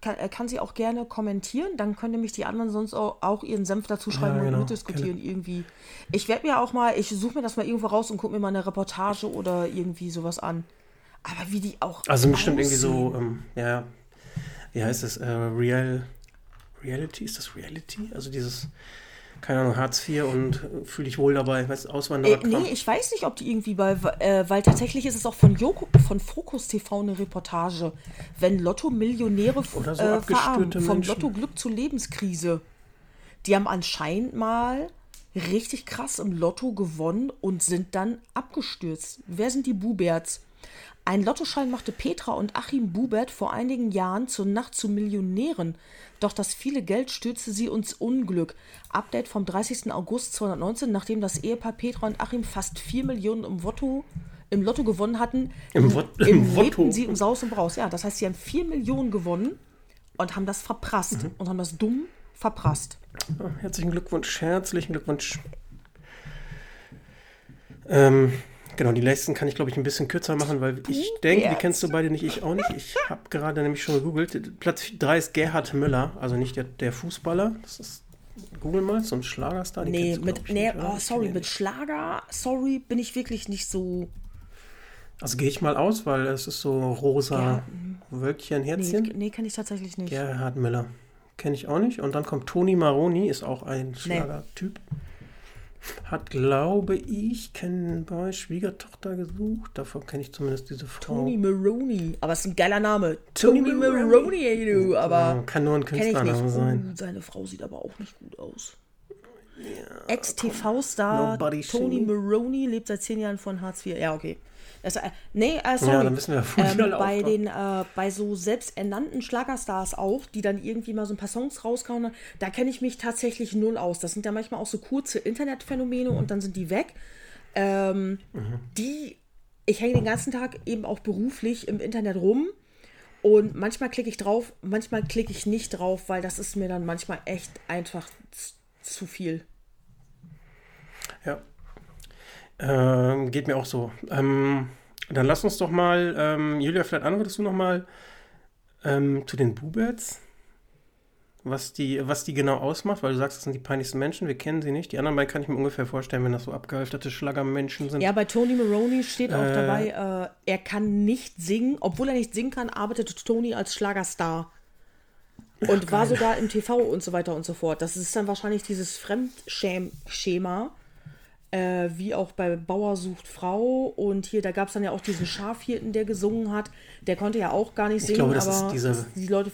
kann, kann, sie auch gerne kommentieren, dann können nämlich die anderen sonst auch, auch ihren Senf dazu schreiben ja, genau. und mitdiskutieren genau. irgendwie. Ich werde mir auch mal, ich suche mir das mal irgendwo raus und gucke mir mal eine Reportage oder irgendwie sowas an. Aber wie die auch. Also bestimmt irgendwie so, ähm, ja, wie heißt es, äh, Real, Reality, ist das Reality? Also dieses keine Ahnung, Hartz IV und fühle dich wohl dabei, weißt Auswanderer. Äh, nee, ich weiß nicht, ob die irgendwie bei, äh, weil tatsächlich ist es auch von Joko, von Fokus TV eine Reportage, wenn Lotto-Millionäre so äh, verarmen, vom Lotto-Glück zur Lebenskrise. Die haben anscheinend mal richtig krass im Lotto gewonnen und sind dann abgestürzt. Wer sind die Buberts? Ein Lottoschein machte Petra und Achim Bubert vor einigen Jahren zur Nacht zu Millionären. Doch das viele Geld stürzte sie ins Unglück. Update vom 30. August 2019, nachdem das Ehepaar Petra und Achim fast 4 Millionen im Lotto, im Lotto gewonnen hatten, Im, Wot *laughs* im lebten sie im Saus und Braus. Ja, das heißt, sie haben 4 Millionen gewonnen und haben das verprasst mhm. und haben das dumm verprasst. Herzlichen Glückwunsch, herzlichen Glückwunsch. Ähm, Genau, die letzten kann ich, glaube ich, ein bisschen kürzer machen, weil ich denke, die kennst du beide nicht, ich auch nicht. Ich *laughs* habe gerade nämlich schon gegoogelt. Platz 3 ist Gerhard Müller, also nicht der, der Fußballer. Das ist, google mal, so ein Schlagerstar. Nee, mit, nee, oh, sorry, mit Schlager, sorry, bin ich wirklich nicht so. Also gehe ich mal aus, weil es ist so rosa ja. Wölkchen, Herzchen. Nee, nee kenne ich tatsächlich nicht. Gerhard Müller. Kenne ich auch nicht. Und dann kommt Toni Maroni, ist auch ein Schlagertyp. Nee. Hat, glaube ich, kennen bei Schwiegertochter gesucht. Davon kenne ich zumindest diese Frau. Tony Maroney. Aber es ist ein geiler Name. Tony, Tony Maroney, ey, du. Aber. Kann nur ein Künstlername sein. Oh, seine Frau sieht aber auch nicht gut aus. Ja, Ex-TV-Star Tony Maroney lebt seit zehn Jahren von Hartz IV. Ja, okay. Das, äh, nee, äh, sorry. Ja, dann wissen wir, ähm, bei den äh, bei so selbsternannten Schlagerstars auch, die dann irgendwie mal so ein paar Songs rauskauen, da kenne ich mich tatsächlich null aus. Das sind ja manchmal auch so kurze Internetphänomene mhm. und dann sind die weg. Ähm, mhm. Die, ich hänge den ganzen Tag eben auch beruflich im Internet rum. Und manchmal klicke ich drauf, manchmal klicke ich nicht drauf, weil das ist mir dann manchmal echt einfach zu viel. Ja, ähm, geht mir auch so. Ähm, dann lass uns doch mal, ähm, Julia, vielleicht antwortest du noch mal ähm, zu den Buberts, was die, was die genau ausmacht, weil du sagst, das sind die peinlichsten Menschen, wir kennen sie nicht. Die anderen beiden kann ich mir ungefähr vorstellen, wenn das so abgehalfterte Schlagermenschen sind. Ja, bei Tony Maroney steht auch äh, dabei, äh, er kann nicht singen, obwohl er nicht singen kann, arbeitet Tony als Schlagerstar. Und Ach, war sogar im TV und so weiter und so fort. Das ist dann wahrscheinlich dieses Fremdschema äh, wie auch bei Bauer sucht Frau. Und hier, da gab es dann ja auch diesen Schafhirten, der gesungen hat. Der konnte ja auch gar nicht singen, ich glaube, das aber ist diese, die Leute.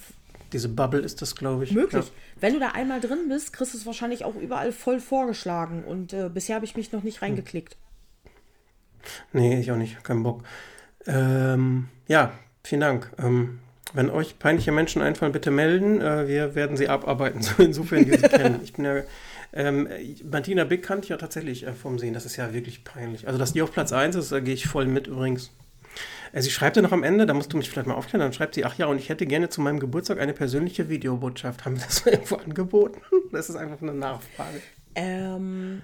Diese Bubble ist das, glaube ich. Möglich. Ja. Wenn du da einmal drin bist, kriegst du es wahrscheinlich auch überall voll vorgeschlagen. Und äh, bisher habe ich mich noch nicht hm. reingeklickt. Nee, ich auch nicht. Kein Bock. Ähm, ja, vielen Dank. Ähm, wenn euch peinliche Menschen einfallen, bitte melden. Äh, wir werden sie abarbeiten, *laughs* so insofern die sie kennen. Ich bin ja ähm, Martina Big kannte ich ja tatsächlich äh, vom Sehen. Das ist ja wirklich peinlich. Also, dass die auf Platz 1 ist, da gehe ich voll mit übrigens. Äh, sie schreibt ja noch am Ende, da musst du mich vielleicht mal aufklären, dann schreibt sie, ach ja, und ich hätte gerne zu meinem Geburtstag eine persönliche Videobotschaft. Haben wir das *laughs* irgendwo angeboten? Das ist einfach eine Nachfrage. Ähm.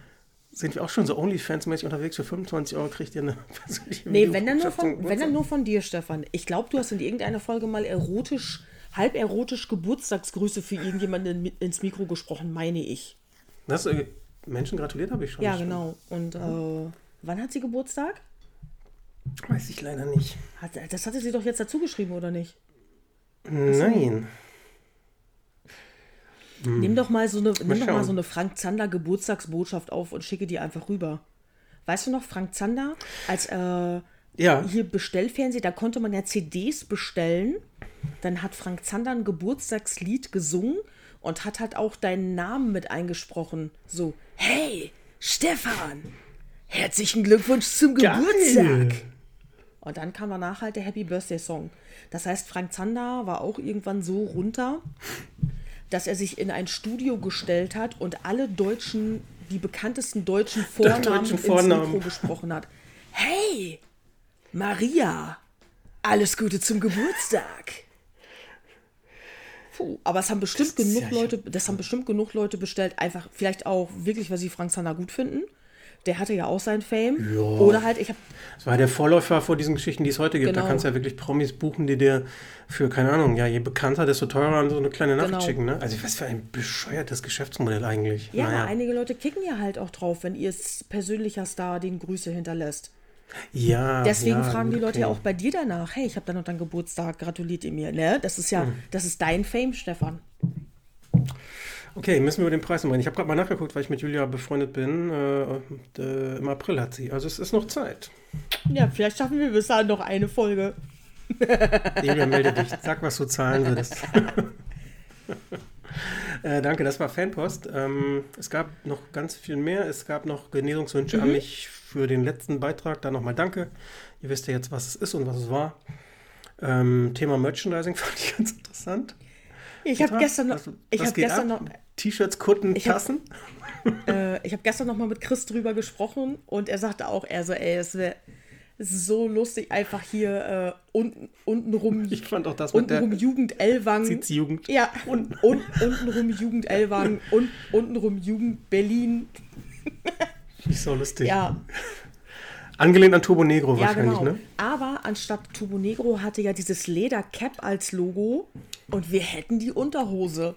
Sind wir auch schon so OnlyFans-mäßig unterwegs? Für 25 Euro kriegt ihr eine *laughs* persönliche Nee, wenn dann, nur von, wenn dann nur von dir, Stefan. Ich glaube, du hast in irgendeiner Folge mal erotisch, halb erotisch Geburtstagsgrüße für irgendjemanden ins Mikro gesprochen, meine ich. Das, äh, Menschen gratuliert habe ich schon. Ja, genau. Und äh, wann hat sie Geburtstag? Weiß ich leider nicht. Hat, das hatte sie doch jetzt dazu geschrieben, oder nicht? Nein. Hm. Nimm doch mal so eine, nimm doch mal so eine Frank Zander Geburtstagsbotschaft auf und schicke die einfach rüber. Weißt du noch, Frank Zander, als äh, ja. hier Bestellfernsehen, da konnte man ja CDs bestellen. Dann hat Frank Zander ein Geburtstagslied gesungen und hat halt auch deinen Namen mit eingesprochen. So, hey, Stefan, herzlichen Glückwunsch zum Geil. Geburtstag. Und dann kam danach halt der Happy Birthday Song. Das heißt, Frank Zander war auch irgendwann so runter, dass er sich in ein Studio gestellt hat und alle deutschen, die bekanntesten deutschen *laughs* Vornamen, deutschen Vornamen. ins Mikro gesprochen hat. Hey, Maria, alles Gute zum Geburtstag. Puh, aber es haben bestimmt genug ja Leute, das haben bestimmt genug Leute bestellt, einfach vielleicht auch wirklich, weil sie Frank Zander gut finden. Der hatte ja auch sein Fame. Ja. Oder halt, ich habe. Das war der Vorläufer vor diesen Geschichten, die es heute gibt. Genau. Da kannst du ja wirklich Promis buchen, die dir für, keine Ahnung, ja, je bekannter, desto teurer so eine kleine Nacht genau. schicken. Ne? Also, was für ein bescheuertes Geschäftsmodell eigentlich. Ja, naja. einige Leute kicken ja halt auch drauf, wenn ihr persönlicher Star den Grüße hinterlässt. Ja. Deswegen ja, fragen die Leute ja auch bei dir danach, hey, ich habe dann noch deinen Geburtstag, gratuliert ihr mir. Ne? Das ist ja, hm. das ist dein Fame, Stefan. Okay, müssen wir über den Preis reden. Ich habe gerade mal nachgeguckt, weil ich mit Julia befreundet bin. Äh, äh, Im April hat sie. Also es ist noch Zeit. Ja, vielleicht schaffen wir bis dahin noch eine Folge. *laughs* Julia, melde dich. Sag, was du zahlen würdest. *laughs* äh, danke, das war Fanpost. Ähm, es gab noch ganz viel mehr. Es gab noch Genesungswünsche mhm. an mich für den letzten Beitrag. Da nochmal danke. Ihr wisst ja jetzt, was es ist und was es war. Ähm, Thema Merchandising *laughs* fand ich ganz interessant. Ich habe gestern noch. Also, ich habe gestern ab? noch. T-Shirts, Kutten, ich Tassen. Hab, *laughs* äh, ich habe gestern noch mal mit Chris drüber gesprochen und er sagte auch, er so, ey, es wäre so lustig, einfach hier äh, unten, unten rum. *laughs* Ich fand auch das mit unten rum Jugend Ellwang. Zieht's Jugend. Ja, und, und unten rum Jugend Ellwang und unten rum Jugend Berlin. Nicht so lustig. Ja. *laughs* Angelehnt an Turbo Negro ja, wahrscheinlich, genau. ne? Aber anstatt Turbo Negro hatte ja dieses Ledercap als Logo und wir hätten die Unterhose.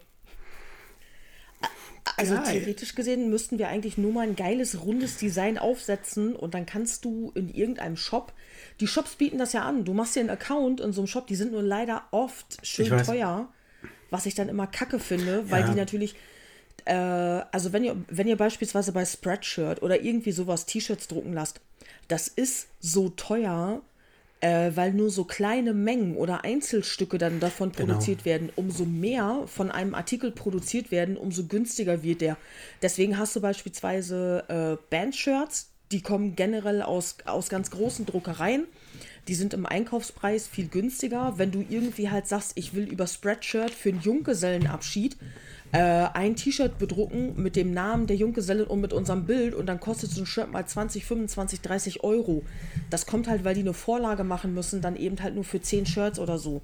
Also Geil. theoretisch gesehen müssten wir eigentlich nur mal ein geiles, rundes Design aufsetzen und dann kannst du in irgendeinem Shop, die Shops bieten das ja an, du machst dir einen Account in so einem Shop, die sind nur leider oft schön teuer, was ich dann immer kacke finde, weil ja. die natürlich, äh, also wenn ihr, wenn ihr beispielsweise bei Spreadshirt oder irgendwie sowas T-Shirts drucken lasst, das ist so teuer, äh, weil nur so kleine Mengen oder Einzelstücke dann davon genau. produziert werden. Umso mehr von einem Artikel produziert werden, umso günstiger wird der. Deswegen hast du beispielsweise äh, Bandshirts, die kommen generell aus, aus ganz großen Druckereien. Die sind im Einkaufspreis viel günstiger. Wenn du irgendwie halt sagst, ich will über Spreadshirt für einen Junggesellenabschied äh, ein T-Shirt bedrucken mit dem Namen der Junggeselle und mit unserem Bild und dann kostet so ein Shirt mal 20, 25, 30 Euro. Das kommt halt, weil die eine Vorlage machen müssen, dann eben halt nur für 10 Shirts oder so.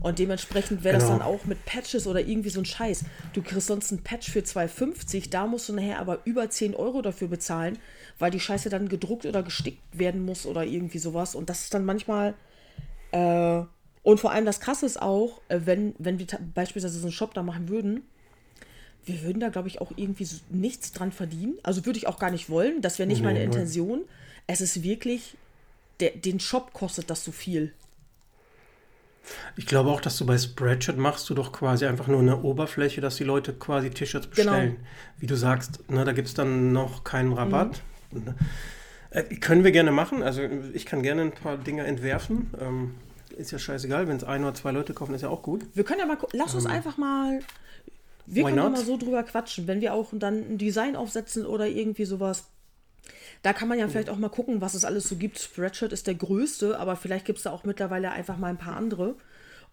Und dementsprechend wäre genau. das dann auch mit Patches oder irgendwie so ein Scheiß. Du kriegst sonst ein Patch für 2,50, da musst du nachher aber über 10 Euro dafür bezahlen, weil die Scheiße dann gedruckt oder gestickt werden muss oder irgendwie sowas. Und das ist dann manchmal. Äh, und vor allem das Krasse ist auch, äh, wenn, wenn wir beispielsweise so einen Shop da machen würden, wir würden da, glaube ich, auch irgendwie so nichts dran verdienen. Also würde ich auch gar nicht wollen. Das wäre nicht nee, meine Intention. Es ist wirklich, der, den Shop kostet das so viel. Ich glaube auch, dass du bei Spreadshirt machst du doch quasi einfach nur eine Oberfläche, dass die Leute quasi T-Shirts genau. bestellen. Genau. Wie du sagst, ne, da gibt es dann noch keinen Rabatt. Mhm. Äh, können wir gerne machen. Also ich kann gerne ein paar Dinge entwerfen. Ähm, ist ja scheißegal, wenn es ein oder zwei Leute kaufen, ist ja auch gut. Wir können ja mal, lass uns ähm, einfach mal wir Why können not? mal so drüber quatschen, wenn wir auch dann ein Design aufsetzen oder irgendwie sowas. Da kann man ja vielleicht auch mal gucken, was es alles so gibt. Spreadshirt ist der größte, aber vielleicht gibt es da auch mittlerweile einfach mal ein paar andere.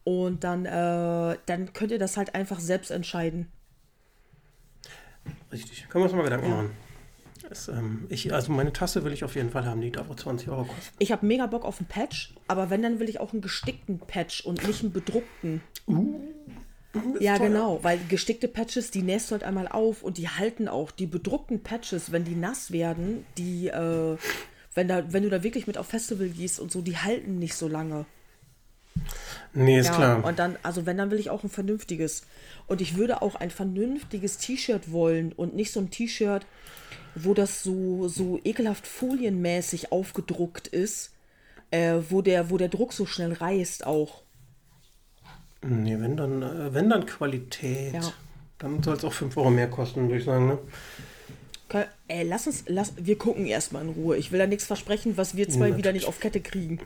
Und dann, äh, dann könnt ihr das halt einfach selbst entscheiden. Richtig. Können wir uns mal Gedanken ja. machen. Das, ähm, ich, also meine Tasse will ich auf jeden Fall haben, die darf auch 20 Euro kosten. Ich habe mega Bock auf einen Patch, aber wenn, dann will ich auch einen gestickten Patch und nicht einen bedruckten. Uh. Ja, teuer. genau, weil gestickte Patches, die nässt du halt einmal auf und die halten auch. Die bedruckten Patches, wenn die nass werden, die, äh, wenn, da, wenn du da wirklich mit auf Festival gehst und so, die halten nicht so lange. Nee, ist ja, klar. Und dann, also wenn, dann will ich auch ein vernünftiges. Und ich würde auch ein vernünftiges T-Shirt wollen und nicht so ein T-Shirt, wo das so, so ekelhaft folienmäßig aufgedruckt ist, äh, wo, der, wo der Druck so schnell reißt auch. Nee, wenn dann, äh, wenn dann Qualität. Ja. Dann soll es auch 5 Euro mehr kosten, würde ich sagen. Ne? Okay, ey, lass uns, lass, wir gucken erstmal in Ruhe. Ich will da nichts versprechen, was wir zwei ja, wieder nicht auf Kette kriegen.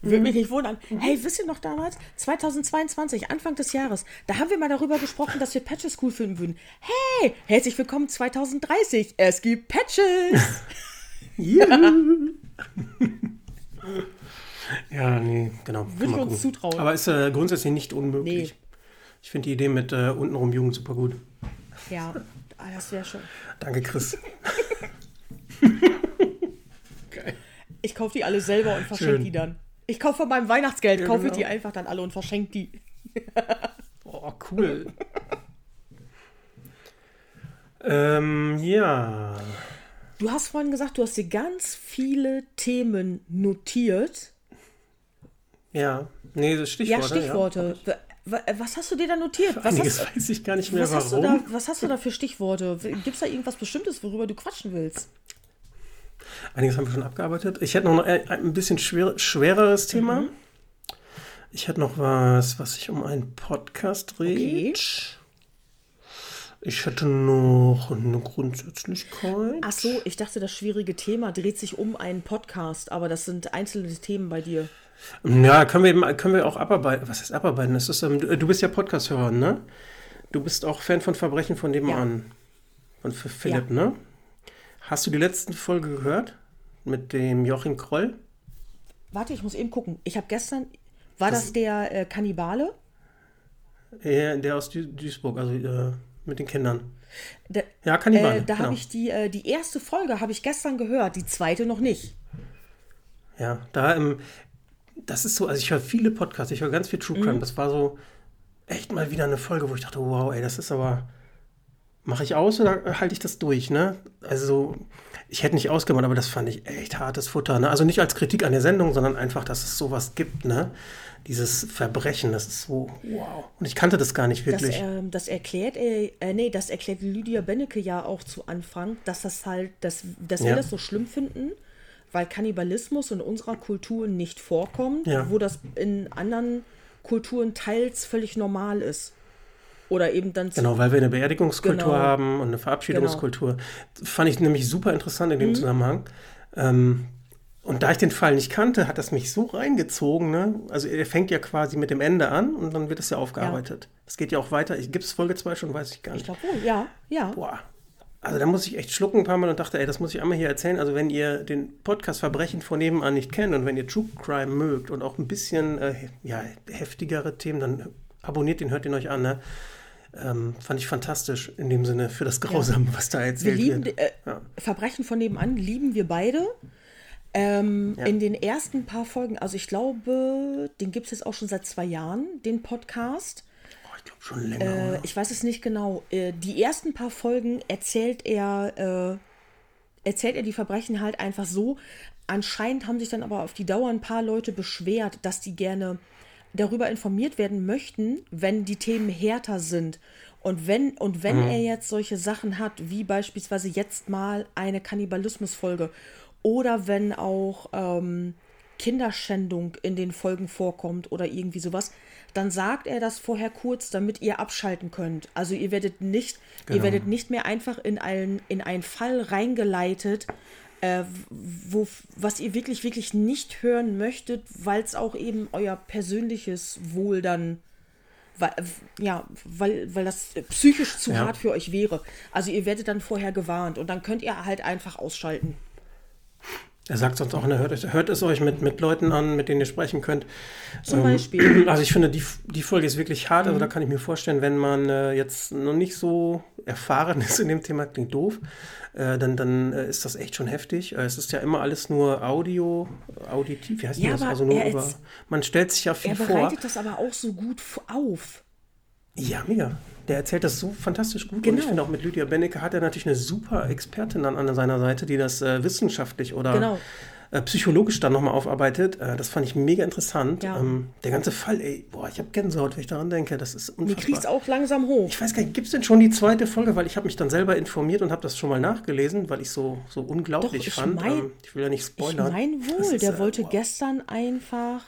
Würde mhm. mich nicht wundern. Mhm. Hey, wisst ihr noch damals? 2022, Anfang des Jahres, da haben wir mal darüber gesprochen, dass wir Patches cool finden würden. Hey, herzlich willkommen 2030. Es gibt Patches. *laughs* ja. *laughs* Ja, nee, genau. Würde ich uns zutrauen. Aber ist äh, grundsätzlich nicht unmöglich. Nee. Ich finde die Idee mit äh, untenrum Jugend super gut. Ja, ah, das wäre schön. Danke, Chris. Geil. Ich kaufe die alle selber und verschenke die dann. Ich kaufe von meinem Weihnachtsgeld, ja, kaufe genau. die einfach dann alle und verschenke die. *laughs* oh, cool. ähm, ja. Du hast vorhin gesagt, du hast dir ganz viele Themen notiert. Ja, nee, das Stichworte. Ja, Stichworte. Ja. Was hast du dir da notiert? Was Einiges hast, weiß ich gar nicht mehr, was warum. Hast du da, was hast du da für Stichworte? Gibt es da irgendwas Bestimmtes, worüber du quatschen willst? Einiges haben wir schon abgearbeitet. Ich hätte noch ein bisschen schwer, schwereres Thema. Mhm. Ich hätte noch was, was sich um einen Podcast dreht. Okay. Ich hätte noch eine Grundsätzlichkeit. Ach so, ich dachte, das schwierige Thema dreht sich um einen Podcast, aber das sind einzelne Themen bei dir. Ja, können wir, können wir auch abarbeiten. Was heißt abarbeiten? Das ist, ähm, du bist ja Podcast-Hörer, ne? Du bist auch Fan von Verbrechen von nebenan. Ja. Von Philipp, ja. ne? Hast du die letzte Folge gehört? Mit dem Joachim Kroll? warte, ich muss eben gucken. Ich habe gestern, war das, das der äh, Kannibale? Ja, der aus Duisburg, also äh, mit den Kindern. Da, ja, Kannibale. Äh, da genau. habe ich die, äh, die erste Folge habe ich gestern gehört, die zweite noch nicht. Ja, da ähm, das ist so, also ich höre viele Podcasts, ich höre ganz viel True Crime. Mhm. Das war so echt mal wieder eine Folge, wo ich dachte, wow, ey, das ist aber. Mache ich aus oder halte ich das durch, ne? Also, ich hätte nicht ausgemacht, aber das fand ich echt hartes Futter, ne? Also nicht als Kritik an der Sendung, sondern einfach, dass es sowas gibt, ne? Dieses Verbrechen, das ist so, wow. Und ich kannte das gar nicht wirklich. Das, äh, das erklärt, äh, äh, nee, das erklärt Lydia Bennecke ja auch zu Anfang, dass das halt, dass, dass ja. wir das so schlimm finden, weil Kannibalismus in unserer Kultur nicht vorkommt, ja. wo das in anderen Kulturen teils völlig normal ist. Oder eben dann. Genau, weil wir eine Beerdigungskultur genau. haben und eine Verabschiedungskultur. Genau. Fand ich nämlich super interessant in dem mhm. Zusammenhang. Ähm, und da ich den Fall nicht kannte, hat das mich so reingezogen. Ne? Also er fängt ja quasi mit dem Ende an und dann wird es ja aufgearbeitet. Es ja. geht ja auch weiter. Gibt es Folge 2 schon? Weiß ich gar nicht. Ich glaube wohl, ja. ja. Boah, also da muss ich echt schlucken ein paar Mal und dachte, ey, das muss ich einmal hier erzählen. Also wenn ihr den Podcast Verbrechen von nebenan nicht kennt und wenn ihr True Crime mögt und auch ein bisschen äh, ja, heftigere Themen, dann abonniert den, hört ihn euch an. Ne? Ähm, fand ich fantastisch in dem Sinne für das Grausame, ja. was da erzählt wir lieben, wird. Äh, ja. Verbrechen von nebenan lieben wir beide. Ähm, ja. In den ersten paar Folgen, also ich glaube, den gibt es jetzt auch schon seit zwei Jahren, den Podcast. Schon länger. Äh, ich weiß es nicht genau. Äh, die ersten paar Folgen erzählt er, äh, erzählt er die Verbrechen halt einfach so. Anscheinend haben sich dann aber auf die Dauer ein paar Leute beschwert, dass die gerne darüber informiert werden möchten, wenn die Themen härter sind. Und wenn, und wenn mhm. er jetzt solche Sachen hat, wie beispielsweise jetzt mal eine Kannibalismusfolge oder wenn auch ähm, Kinderschändung in den Folgen vorkommt oder irgendwie sowas, dann sagt er das vorher kurz, damit ihr abschalten könnt. Also ihr werdet nicht, genau. ihr werdet nicht mehr einfach in einen, in einen Fall reingeleitet, äh, wo, was ihr wirklich, wirklich nicht hören möchtet, weil es auch eben euer persönliches Wohl dann weil, ja, weil, weil das psychisch zu ja. hart für euch wäre. Also ihr werdet dann vorher gewarnt und dann könnt ihr halt einfach ausschalten. Er sagt sonst auch, ne, hört, es, hört es euch mit, mit Leuten an, mit denen ihr sprechen könnt. Zum ähm, Beispiel. *clears throat* Also ich finde, die, die Folge ist wirklich hart. Also mhm. Also da kann ich mir vorstellen, wenn man äh, jetzt noch nicht so erfahren *laughs* ist in dem Thema, klingt doof, äh, dann, dann äh, ist das echt schon heftig. Äh, es ist ja immer alles nur Audio, auditiv, wie heißt ja, das? Also nur über, man stellt sich ja viel vor. Er bereitet vor. das aber auch so gut auf. Ja, mega. Der erzählt das so fantastisch gut. Genau. Und ich genau. finde auch mit Lydia Bennecke hat er natürlich eine super Expertin an, an seiner Seite, die das äh, wissenschaftlich oder genau. äh, psychologisch dann nochmal aufarbeitet. Äh, das fand ich mega interessant. Ja. Ähm, der ganze Fall, ey, boah, ich habe Gänsehaut, wenn ich daran denke. Das ist unfassbar. Du kriegst auch langsam hoch. Ich weiß gar nicht, gibt es denn schon die zweite Folge? Weil ich habe mich dann selber informiert und habe das schon mal nachgelesen, weil ich so, so unglaublich Doch, ich fand. Mein, ähm, ich will ja nicht spoilern. Ich meine wohl, ist, der äh, wollte wow. gestern einfach...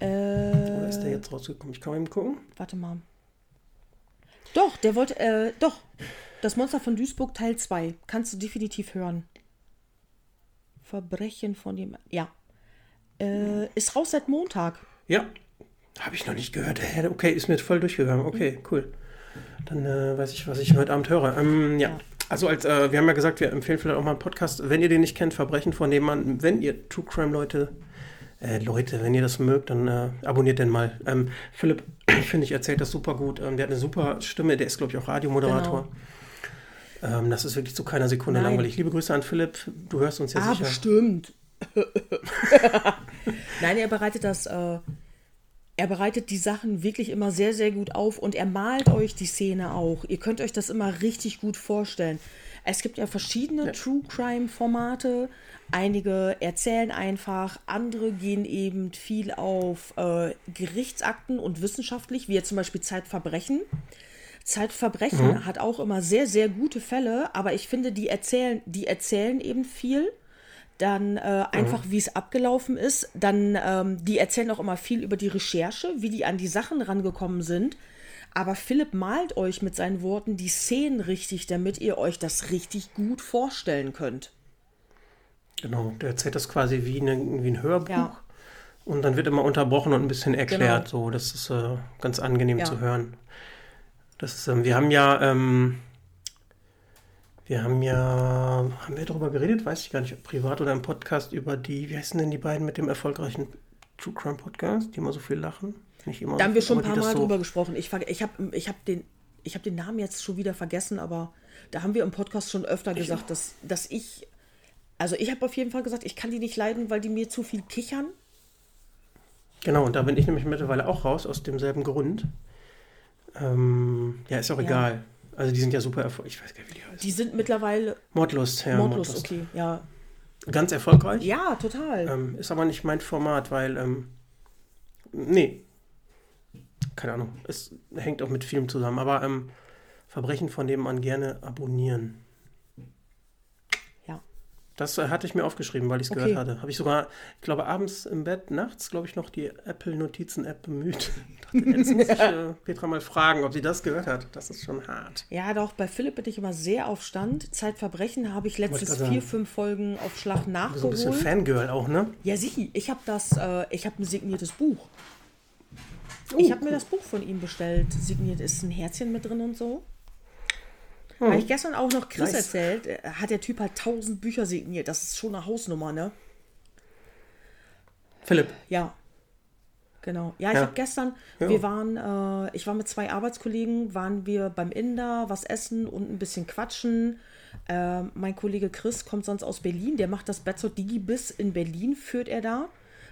Äh, Wo ist der jetzt rausgekommen? Ich kann mal eben gucken. Warte mal. Doch, der wollte, äh, doch. Das Monster von Duisburg Teil 2. Kannst du definitiv hören. Verbrechen von dem. Ja. Äh, ist raus seit Montag. Ja. Habe ich noch nicht gehört. Okay, ist mir voll durchgegangen. Okay, cool. Dann äh, weiß ich, was ich heute Abend höre. Ähm, ja. ja. Also als, äh, wir haben ja gesagt, wir empfehlen vielleicht auch mal einen Podcast. Wenn ihr den nicht kennt, Verbrechen von dem Mann, wenn ihr True Crime Leute äh, Leute, wenn ihr das mögt, dann äh, abonniert den mal. Ähm, Philipp, *clears throat* finde ich, erzählt das super gut. Ähm, der hat eine super Stimme, der ist, glaube ich, auch Radiomoderator. Genau. Ähm, das ist wirklich zu keiner Sekunde Nein. langweilig. Liebe Grüße an Philipp, du hörst uns ja ah, sicher. bestimmt. *laughs* Nein, er bereitet das, äh, er bereitet die Sachen wirklich immer sehr, sehr gut auf und er malt euch die Szene auch. Ihr könnt euch das immer richtig gut vorstellen. Es gibt ja verschiedene ja. True Crime Formate. Einige erzählen einfach, andere gehen eben viel auf äh, Gerichtsakten und wissenschaftlich, wie jetzt zum Beispiel Zeitverbrechen. Zeitverbrechen mhm. hat auch immer sehr, sehr gute Fälle, aber ich finde, die erzählen, die erzählen eben viel. Dann äh, einfach, mhm. wie es abgelaufen ist. Dann, ähm, die erzählen auch immer viel über die Recherche, wie die an die Sachen rangekommen sind. Aber Philipp malt euch mit seinen Worten die Szenen richtig, damit ihr euch das richtig gut vorstellen könnt. Genau, der erzählt das quasi wie, eine, wie ein Hörbuch. Ja. Und dann wird immer unterbrochen und ein bisschen erklärt. Genau. So, das ist äh, ganz angenehm ja. zu hören. Das ist, ähm, wir haben ja, ähm, Wir haben ja, haben wir darüber geredet, weiß ich gar nicht, privat oder im Podcast über die, wie heißen denn die beiden mit dem erfolgreichen True Crime Podcast, die immer so viel lachen? Nicht immer da haben wir schon ein paar Mal so drüber gesprochen. Ich, ich habe ich hab den, hab den Namen jetzt schon wieder vergessen, aber da haben wir im Podcast schon öfter ich gesagt, dass, dass ich, also ich habe auf jeden Fall gesagt, ich kann die nicht leiden, weil die mir zu viel kichern. Genau, und da bin ich nämlich mittlerweile auch raus, aus demselben Grund. Ähm, ja, ist auch ja. egal. Also die sind ja super erfolgreich. Ich weiß gar nicht, wie die heißen. Die sind mittlerweile. Mordlust, ja. Mordlust, Mordlust. okay, ja. Ganz erfolgreich. Ja, total. Ähm, ist aber nicht mein Format, weil, ähm, nee. Keine Ahnung. Es hängt auch mit Film zusammen. Aber ähm, Verbrechen von nebenan gerne abonnieren. Das äh, hatte ich mir aufgeschrieben, weil ich es okay. gehört hatte. Habe ich sogar, ich glaube, abends im Bett, nachts, glaube ich, noch die Apple-Notizen-App bemüht. *laughs* dachte, jetzt muss ich *laughs* äh, Petra mal fragen, ob sie das gehört hat. Das ist schon hart. Ja, doch, bei Philipp bin ich immer sehr auf Stand. Zeitverbrechen habe ich letztes vier, fünf Folgen auf Schlag nachgeholt. So ein bisschen Fangirl auch, ne? Ja, sicher. Ich habe das, äh, ich habe ein signiertes Buch. Oh, ich habe mir das Buch von ihm bestellt. Signiert ist ein Herzchen mit drin und so. Hm. Habe ich gestern auch noch Chris nice. erzählt, äh, hat der Typ halt tausend Bücher signiert. Das ist schon eine Hausnummer, ne? Philipp. Ja. Genau. Ja, ich ja. habe gestern, ja. wir waren, äh, ich war mit zwei Arbeitskollegen, waren wir beim Inder, was essen und ein bisschen quatschen. Äh, mein Kollege Chris kommt sonst aus Berlin, der macht das Betzot Digibis in Berlin, führt er da.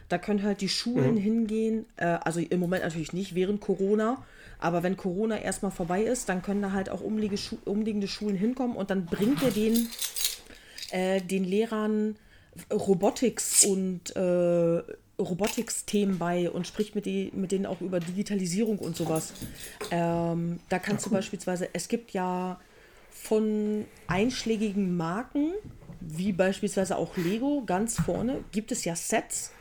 Da können halt die Schulen mhm. hingehen, äh, also im Moment natürlich nicht, während Corona. Aber wenn Corona erstmal vorbei ist, dann können da halt auch umliegende, Schu umliegende Schulen hinkommen und dann bringt er den, äh, den Lehrern Robotics und äh, Robotics-Themen bei und spricht mit, die, mit denen auch über Digitalisierung und sowas. Ähm, da kannst ja, cool. du beispielsweise, es gibt ja von einschlägigen Marken, wie beispielsweise auch Lego, ganz vorne, gibt es ja Sets,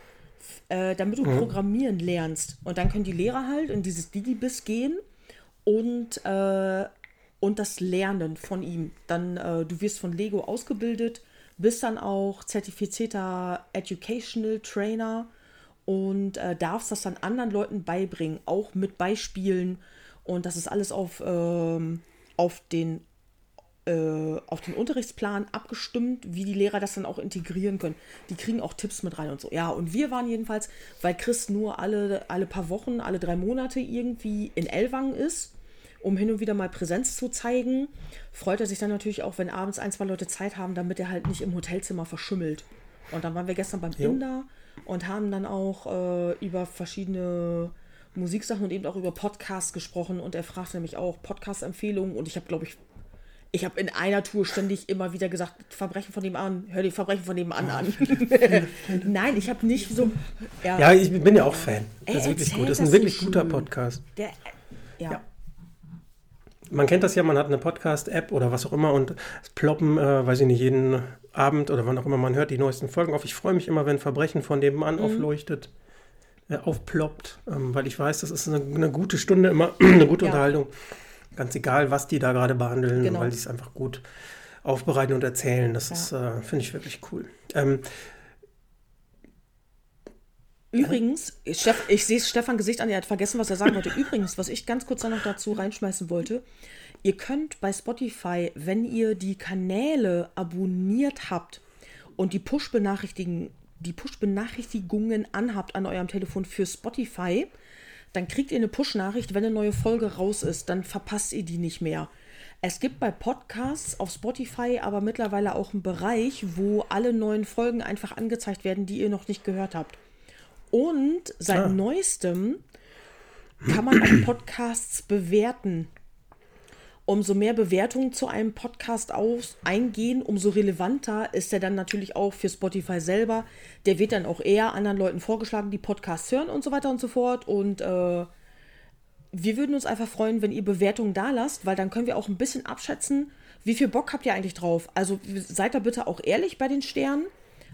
äh, damit du mhm. programmieren lernst. Und dann können die Lehrer halt in dieses Digibis gehen und, äh, und das lernen von ihm. Dann, äh, du wirst von Lego ausgebildet, bist dann auch zertifizierter Educational Trainer und äh, darfst das dann anderen Leuten beibringen, auch mit Beispielen. Und das ist alles auf, ähm, auf den äh, auf den Unterrichtsplan abgestimmt, wie die Lehrer das dann auch integrieren können. Die kriegen auch Tipps mit rein und so. Ja, und wir waren jedenfalls, weil Chris nur alle, alle paar Wochen, alle drei Monate irgendwie in Ellwangen ist, um hin und wieder mal Präsenz zu zeigen, freut er sich dann natürlich auch, wenn abends ein, zwei Leute Zeit haben, damit er halt nicht im Hotelzimmer verschimmelt. Und dann waren wir gestern beim jo. Inder und haben dann auch äh, über verschiedene Musiksachen und eben auch über Podcasts gesprochen und er fragte nämlich auch Podcast-Empfehlungen und ich habe, glaube ich, ich habe in einer Tour ständig immer wieder gesagt, Verbrechen von dem an, hör die Verbrechen von dem an an. *laughs* Nein, ich habe nicht so. Ja. ja, ich bin ja auch Fan. Das ist wirklich gut. Das ist ein wirklich guter Podcast. Der, ja. ja. Man kennt das ja, man hat eine Podcast-App oder was auch immer und es ploppen, äh, weiß ich nicht, jeden Abend oder wann auch immer man hört die neuesten Folgen auf. Ich freue mich immer, wenn Verbrechen von dem Mann mhm. aufleuchtet, äh, aufploppt, ähm, weil ich weiß, das ist eine, eine gute Stunde immer, *clears throat* eine gute ja. Unterhaltung. Ganz egal, was die da gerade behandeln, genau. weil die es einfach gut aufbereiten und erzählen. Das ja. ist, äh, finde ich wirklich cool. Ähm, Übrigens, ich, ich sehe Stefan Gesicht an, er hat vergessen, was er sagen wollte. Übrigens, was ich ganz kurz noch dazu reinschmeißen wollte, ihr könnt bei Spotify, wenn ihr die Kanäle abonniert habt und die Push-Benachrichtigungen die Push-Benachrichtigungen anhabt an eurem Telefon für Spotify, dann kriegt ihr eine Push-Nachricht, wenn eine neue Folge raus ist, dann verpasst ihr die nicht mehr. Es gibt bei Podcasts auf Spotify aber mittlerweile auch einen Bereich, wo alle neuen Folgen einfach angezeigt werden, die ihr noch nicht gehört habt. Und seit ah. neuestem kann man auch Podcasts bewerten umso mehr Bewertungen zu einem Podcast aus, eingehen, umso relevanter ist er dann natürlich auch für Spotify selber. Der wird dann auch eher anderen Leuten vorgeschlagen, die Podcasts hören und so weiter und so fort. Und äh, wir würden uns einfach freuen, wenn ihr Bewertungen da lasst, weil dann können wir auch ein bisschen abschätzen, wie viel Bock habt ihr eigentlich drauf. Also seid da bitte auch ehrlich bei den Sternen.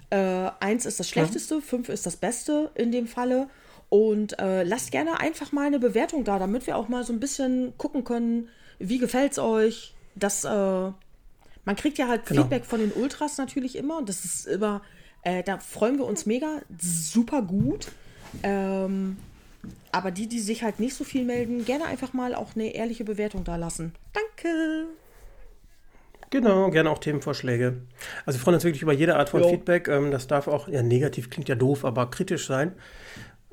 Äh, eins ist das Schlechteste, ja. fünf ist das Beste in dem Falle. Und äh, lasst gerne einfach mal eine Bewertung da, damit wir auch mal so ein bisschen gucken können, wie gefällt's euch? Das, äh, man kriegt ja halt genau. Feedback von den Ultras natürlich immer und das ist immer, äh, da freuen wir uns mega, super gut. Ähm, aber die, die sich halt nicht so viel melden, gerne einfach mal auch eine ehrliche Bewertung da lassen. Danke. Genau, gerne auch Themenvorschläge. Also wir freuen uns wirklich über jede Art von jo. Feedback. Ähm, das darf auch, ja, negativ klingt ja doof, aber kritisch sein.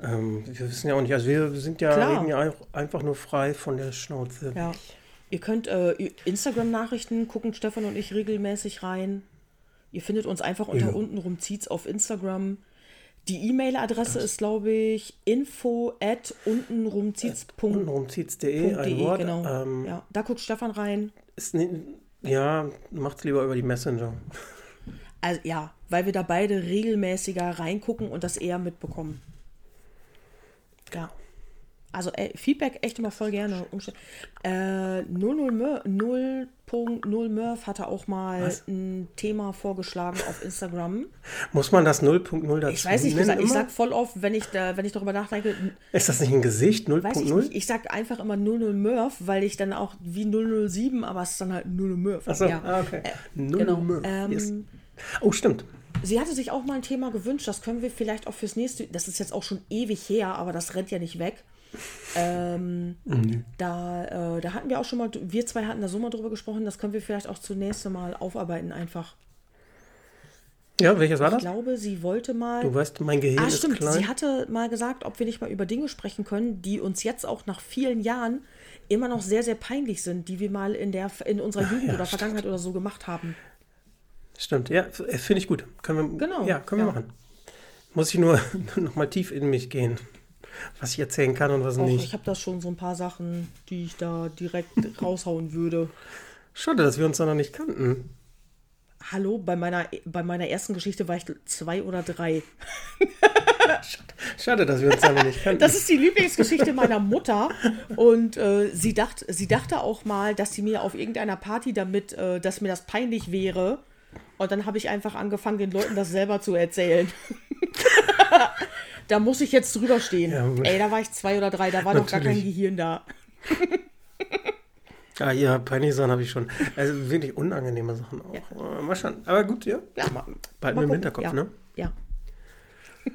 Ähm, wir wissen ja auch nicht, also wir sind ja, Klar. reden ja einfach nur frei von der Schnauze. Ja. Ihr könnt äh, Instagram-Nachrichten gucken, Stefan und ich regelmäßig rein. Ihr findet uns einfach unter ja. unten rum zieht's auf Instagram. Die E-Mail-Adresse ist, glaube ich, info at untenrumzieht's.de, ein Wort. Genau. Ähm, ja, da guckt Stefan rein. Ist ne, ja, macht's lieber über die Messenger. *laughs* Also ja, weil wir da beide regelmäßiger reingucken und das eher mitbekommen. Ja. Also ey, Feedback echt immer voll gerne. Äh, 0.0 Murph hatte auch mal Was? ein Thema vorgeschlagen auf Instagram. Muss man das 0.0 dazu Ich weiß nicht, nennen, ich sag voll oft, wenn ich, da, wenn ich darüber nachdenke. Ist das nicht ein Gesicht? 0.0? Ich, ich sag einfach immer 00 Murph, weil ich dann auch wie 007, aber es ist dann halt 00 Murph. Achso, ja. ah, okay. Äh, 00 genau. Murph. Ähm, yes. Oh, stimmt. Sie hatte sich auch mal ein Thema gewünscht, das können wir vielleicht auch fürs nächste, das ist jetzt auch schon ewig her, aber das rennt ja nicht weg. Ähm, mhm. da, äh, da hatten wir auch schon mal, wir zwei hatten da so mal drüber gesprochen, das können wir vielleicht auch zunächst mal aufarbeiten einfach. Ja, welches war das? Ich glaube, sie wollte mal. Du weißt, mein Gehirn ah, stimmt. ist klein. Sie hatte mal gesagt, ob wir nicht mal über Dinge sprechen können, die uns jetzt auch nach vielen Jahren immer noch sehr, sehr peinlich sind, die wir mal in, der, in unserer Jugend ja, oder stimmt. Vergangenheit oder so gemacht haben. Stimmt, ja, finde ich gut. Können wir, genau. Ja, können ja. wir machen. Muss ich nur *laughs* noch mal tief in mich gehen was ich erzählen kann und was Och, nicht. Ich habe da schon so ein paar Sachen, die ich da direkt *laughs* raushauen würde. Schade, dass wir uns da noch nicht kannten. Hallo, bei meiner, bei meiner ersten Geschichte war ich zwei oder drei. Schade, dass wir uns da noch nicht kannten. Das ist die Lieblingsgeschichte meiner Mutter. Und äh, sie, dacht, sie dachte auch mal, dass sie mir auf irgendeiner Party damit, äh, dass mir das peinlich wäre. Und dann habe ich einfach angefangen, den Leuten das selber zu erzählen. *laughs* da muss ich jetzt drüber stehen. Ja, Ey, da war ich zwei oder drei, da war Natürlich. noch gar kein Gehirn da. *laughs* Ah, ja, peinliche Sachen habe ich schon. Also wirklich unangenehme Sachen auch. Ja. Mal schauen. Aber gut, ja. ja mal, Bald mit dem Hinterkopf, ja. ne? Ja. *laughs*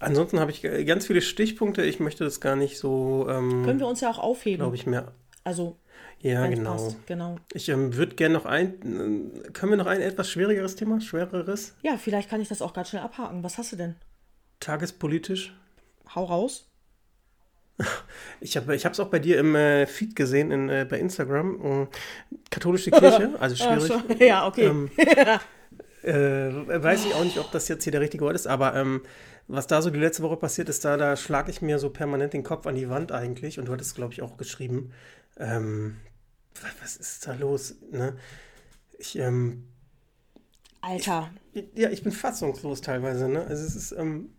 Ansonsten habe ich ganz viele Stichpunkte. Ich möchte das gar nicht so. Ähm, Können wir uns ja auch aufheben. Glaube ich mehr. Also. Ja, genau. Passt. genau. Ich ähm, würde gerne noch ein. Äh, können wir noch ein etwas schwierigeres Thema? Schwereres? Ja, vielleicht kann ich das auch ganz schnell abhaken. Was hast du denn? Tagespolitisch? Hau raus. *laughs* Ich habe es auch bei dir im äh, Feed gesehen in, äh, bei Instagram. Äh, katholische Kirche, *laughs* also schwierig. *laughs* ja, okay. Ähm, äh, weiß ich auch nicht, ob das jetzt hier der richtige Ort ist, aber ähm, was da so die letzte Woche passiert ist, da, da schlage ich mir so permanent den Kopf an die Wand eigentlich. Und du hattest, glaube ich, auch geschrieben. Ähm, was ist da los? Ne? Ich, ähm, Alter. Ich, ja, ich bin fassungslos teilweise. Ne? Also es ist, ähm,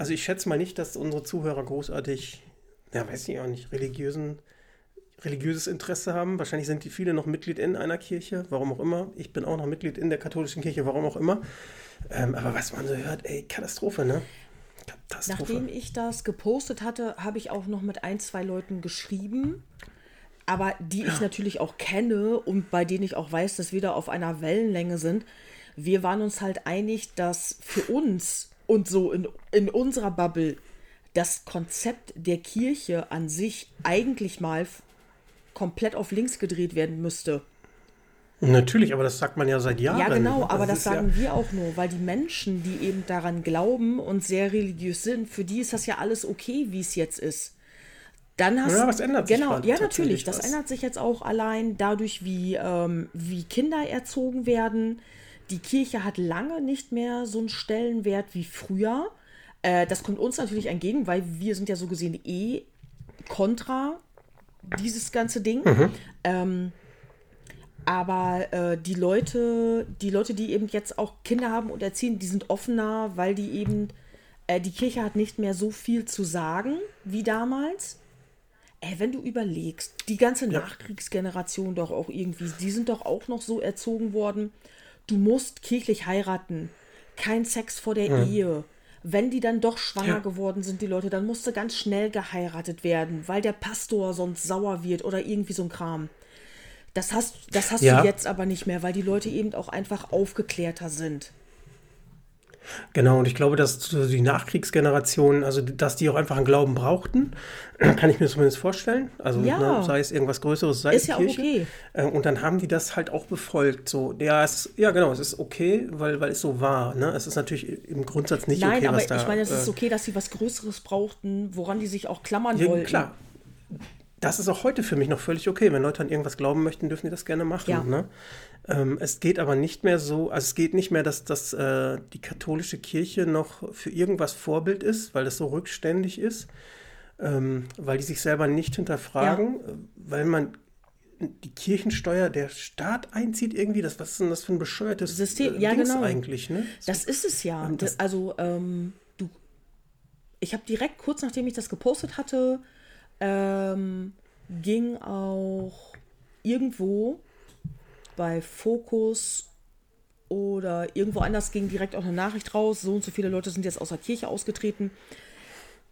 also ich schätze mal nicht, dass unsere Zuhörer großartig, ja, weiß ich auch nicht, religiösen, religiöses Interesse haben. Wahrscheinlich sind die viele noch Mitglied in einer Kirche, warum auch immer. Ich bin auch noch Mitglied in der katholischen Kirche, warum auch immer. Ähm, aber was man so hört, ey, Katastrophe, ne? Katastrophe. Nachdem ich das gepostet hatte, habe ich auch noch mit ein, zwei Leuten geschrieben, aber die ich natürlich auch kenne und bei denen ich auch weiß, dass wir da auf einer Wellenlänge sind. Wir waren uns halt einig, dass für uns und so in, in unserer Bubble das Konzept der Kirche an sich eigentlich mal komplett auf links gedreht werden müsste. Natürlich, aber das sagt man ja seit Jahren. Ja, genau, aber das, das sagen ja wir auch nur, weil die Menschen, die eben daran glauben und sehr religiös sind, für die ist das ja alles okay, wie es jetzt ist. Dann hast ja, was ändert sich genau, ja natürlich, das was. ändert sich jetzt auch allein dadurch, wie, ähm, wie Kinder erzogen werden, die Kirche hat lange nicht mehr so einen Stellenwert wie früher. Äh, das kommt uns natürlich entgegen, weil wir sind ja so gesehen eh kontra dieses ganze Ding. Mhm. Ähm, aber äh, die Leute, die Leute, die eben jetzt auch Kinder haben und erziehen, die sind offener, weil die eben, äh, die Kirche hat nicht mehr so viel zu sagen wie damals. Ey, wenn du überlegst, die ganze ja. Nachkriegsgeneration doch auch irgendwie, die sind doch auch noch so erzogen worden du musst kirchlich heiraten, kein Sex vor der mhm. Ehe. Wenn die dann doch schwanger ja. geworden sind, die Leute, dann musste ganz schnell geheiratet werden, weil der Pastor sonst sauer wird oder irgendwie so ein Kram. Das hast, das hast ja. du jetzt aber nicht mehr, weil die Leute eben auch einfach aufgeklärter sind. Genau, und ich glaube, dass die Nachkriegsgenerationen, also dass die auch einfach einen Glauben brauchten, *clears throat* kann ich mir zumindest vorstellen. Also ja. ne, sei es irgendwas Größeres, sei ist es ja Kirche. okay. Äh, und dann haben die das halt auch befolgt. So, ja, es, ja genau, es ist okay, weil, weil es so war. Ne? Es ist natürlich im Grundsatz nicht Nein, okay, aber was da, ich meine, es ist äh, okay, dass sie was Größeres brauchten, woran die sich auch klammern ja, wollten. Klar, das ist auch heute für mich noch völlig okay. Wenn Leute an irgendwas glauben möchten, dürfen die das gerne machen. Ja. Ne? Ähm, es geht aber nicht mehr so, also es geht nicht mehr, dass, dass äh, die katholische Kirche noch für irgendwas Vorbild ist, weil das so rückständig ist, ähm, weil die sich selber nicht hinterfragen, ja. weil man die Kirchensteuer der Staat einzieht irgendwie. Das, was ist denn das für ein bescheuertes System? Äh, ja, Dings genau. eigentlich? Ne? Das ist es ja. Das, also ähm, du, ich habe direkt kurz nachdem ich das gepostet hatte, ähm, ging auch irgendwo bei Focus oder irgendwo anders ging direkt auch eine Nachricht raus, so und so viele Leute sind jetzt aus der Kirche ausgetreten.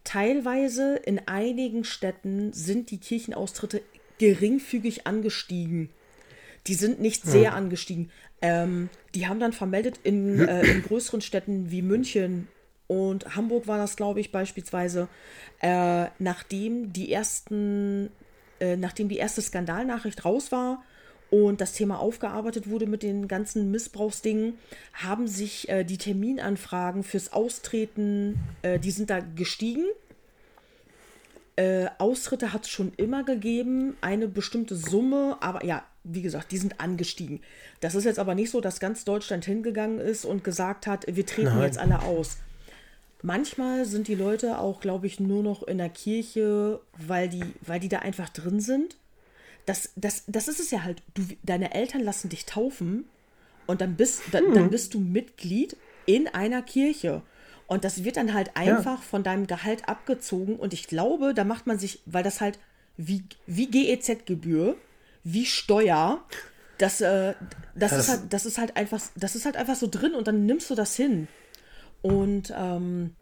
Teilweise in einigen Städten sind die Kirchenaustritte geringfügig angestiegen. Die sind nicht sehr hm. angestiegen. Ähm, die haben dann vermeldet in, äh, in größeren Städten wie München und Hamburg war das, glaube ich, beispielsweise, äh, nachdem die ersten, äh, nachdem die erste Skandalnachricht raus war und das Thema aufgearbeitet wurde mit den ganzen Missbrauchsdingen, haben sich äh, die Terminanfragen fürs Austreten, äh, die sind da gestiegen. Äh, Austritte hat es schon immer gegeben, eine bestimmte Summe, aber ja, wie gesagt, die sind angestiegen. Das ist jetzt aber nicht so, dass ganz Deutschland hingegangen ist und gesagt hat, wir treten Nein. jetzt alle aus. Manchmal sind die Leute auch, glaube ich, nur noch in der Kirche, weil die, weil die da einfach drin sind. Das, das, das ist es ja halt. Du, deine Eltern lassen dich taufen und dann bist, hm. dann, dann bist du Mitglied in einer Kirche. Und das wird dann halt einfach ja. von deinem Gehalt abgezogen. Und ich glaube, da macht man sich, weil das halt wie, wie GEZ-Gebühr, wie Steuer, das, äh, das, das, ist halt, das ist halt einfach, das ist halt einfach so drin und dann nimmst du das hin. Und ähm,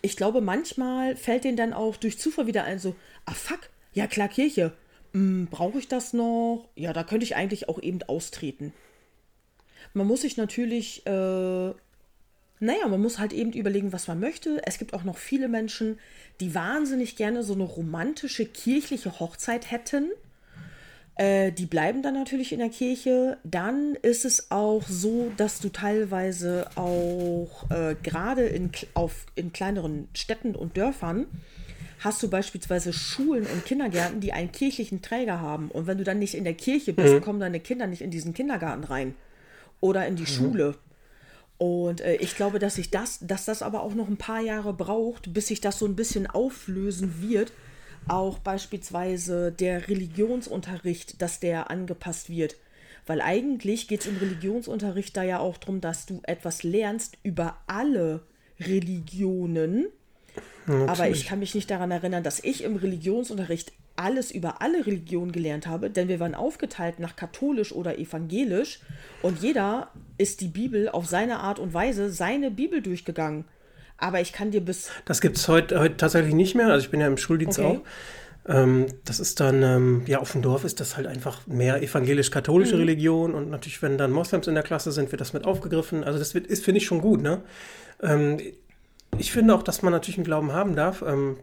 ich glaube, manchmal fällt denen dann auch durch Zufall wieder ein, so, ah fuck, ja klar, Kirche. Hm, Brauche ich das noch? Ja, da könnte ich eigentlich auch eben austreten. Man muss sich natürlich, äh, naja, man muss halt eben überlegen, was man möchte. Es gibt auch noch viele Menschen, die wahnsinnig gerne so eine romantische kirchliche Hochzeit hätten. Äh, die bleiben dann natürlich in der Kirche. Dann ist es auch so, dass du teilweise auch äh, gerade in, in kleineren Städten und Dörfern hast du beispielsweise Schulen und Kindergärten, die einen kirchlichen Träger haben. Und wenn du dann nicht in der Kirche bist, mhm. kommen deine Kinder nicht in diesen Kindergarten rein oder in die mhm. Schule. Und äh, ich glaube, dass sich das, dass das aber auch noch ein paar Jahre braucht, bis sich das so ein bisschen auflösen wird auch beispielsweise der Religionsunterricht, dass der angepasst wird. Weil eigentlich geht es im Religionsunterricht da ja auch darum, dass du etwas lernst über alle Religionen. Natürlich. Aber ich kann mich nicht daran erinnern, dass ich im Religionsunterricht alles über alle Religionen gelernt habe, denn wir waren aufgeteilt nach katholisch oder evangelisch und jeder ist die Bibel auf seine Art und Weise seine Bibel durchgegangen. Aber ich kann dir bis. Das gibt es heute, heute tatsächlich nicht mehr. Also ich bin ja im Schuldienst okay. auch. Ähm, das ist dann, ähm, ja, auf dem Dorf ist das halt einfach mehr evangelisch-katholische mhm. Religion und natürlich, wenn dann Moslems in der Klasse sind, wird das mit aufgegriffen. Also das wird, ist, finde ich, schon gut, ne? Ähm, ich finde auch, dass man natürlich einen Glauben haben darf. Ähm,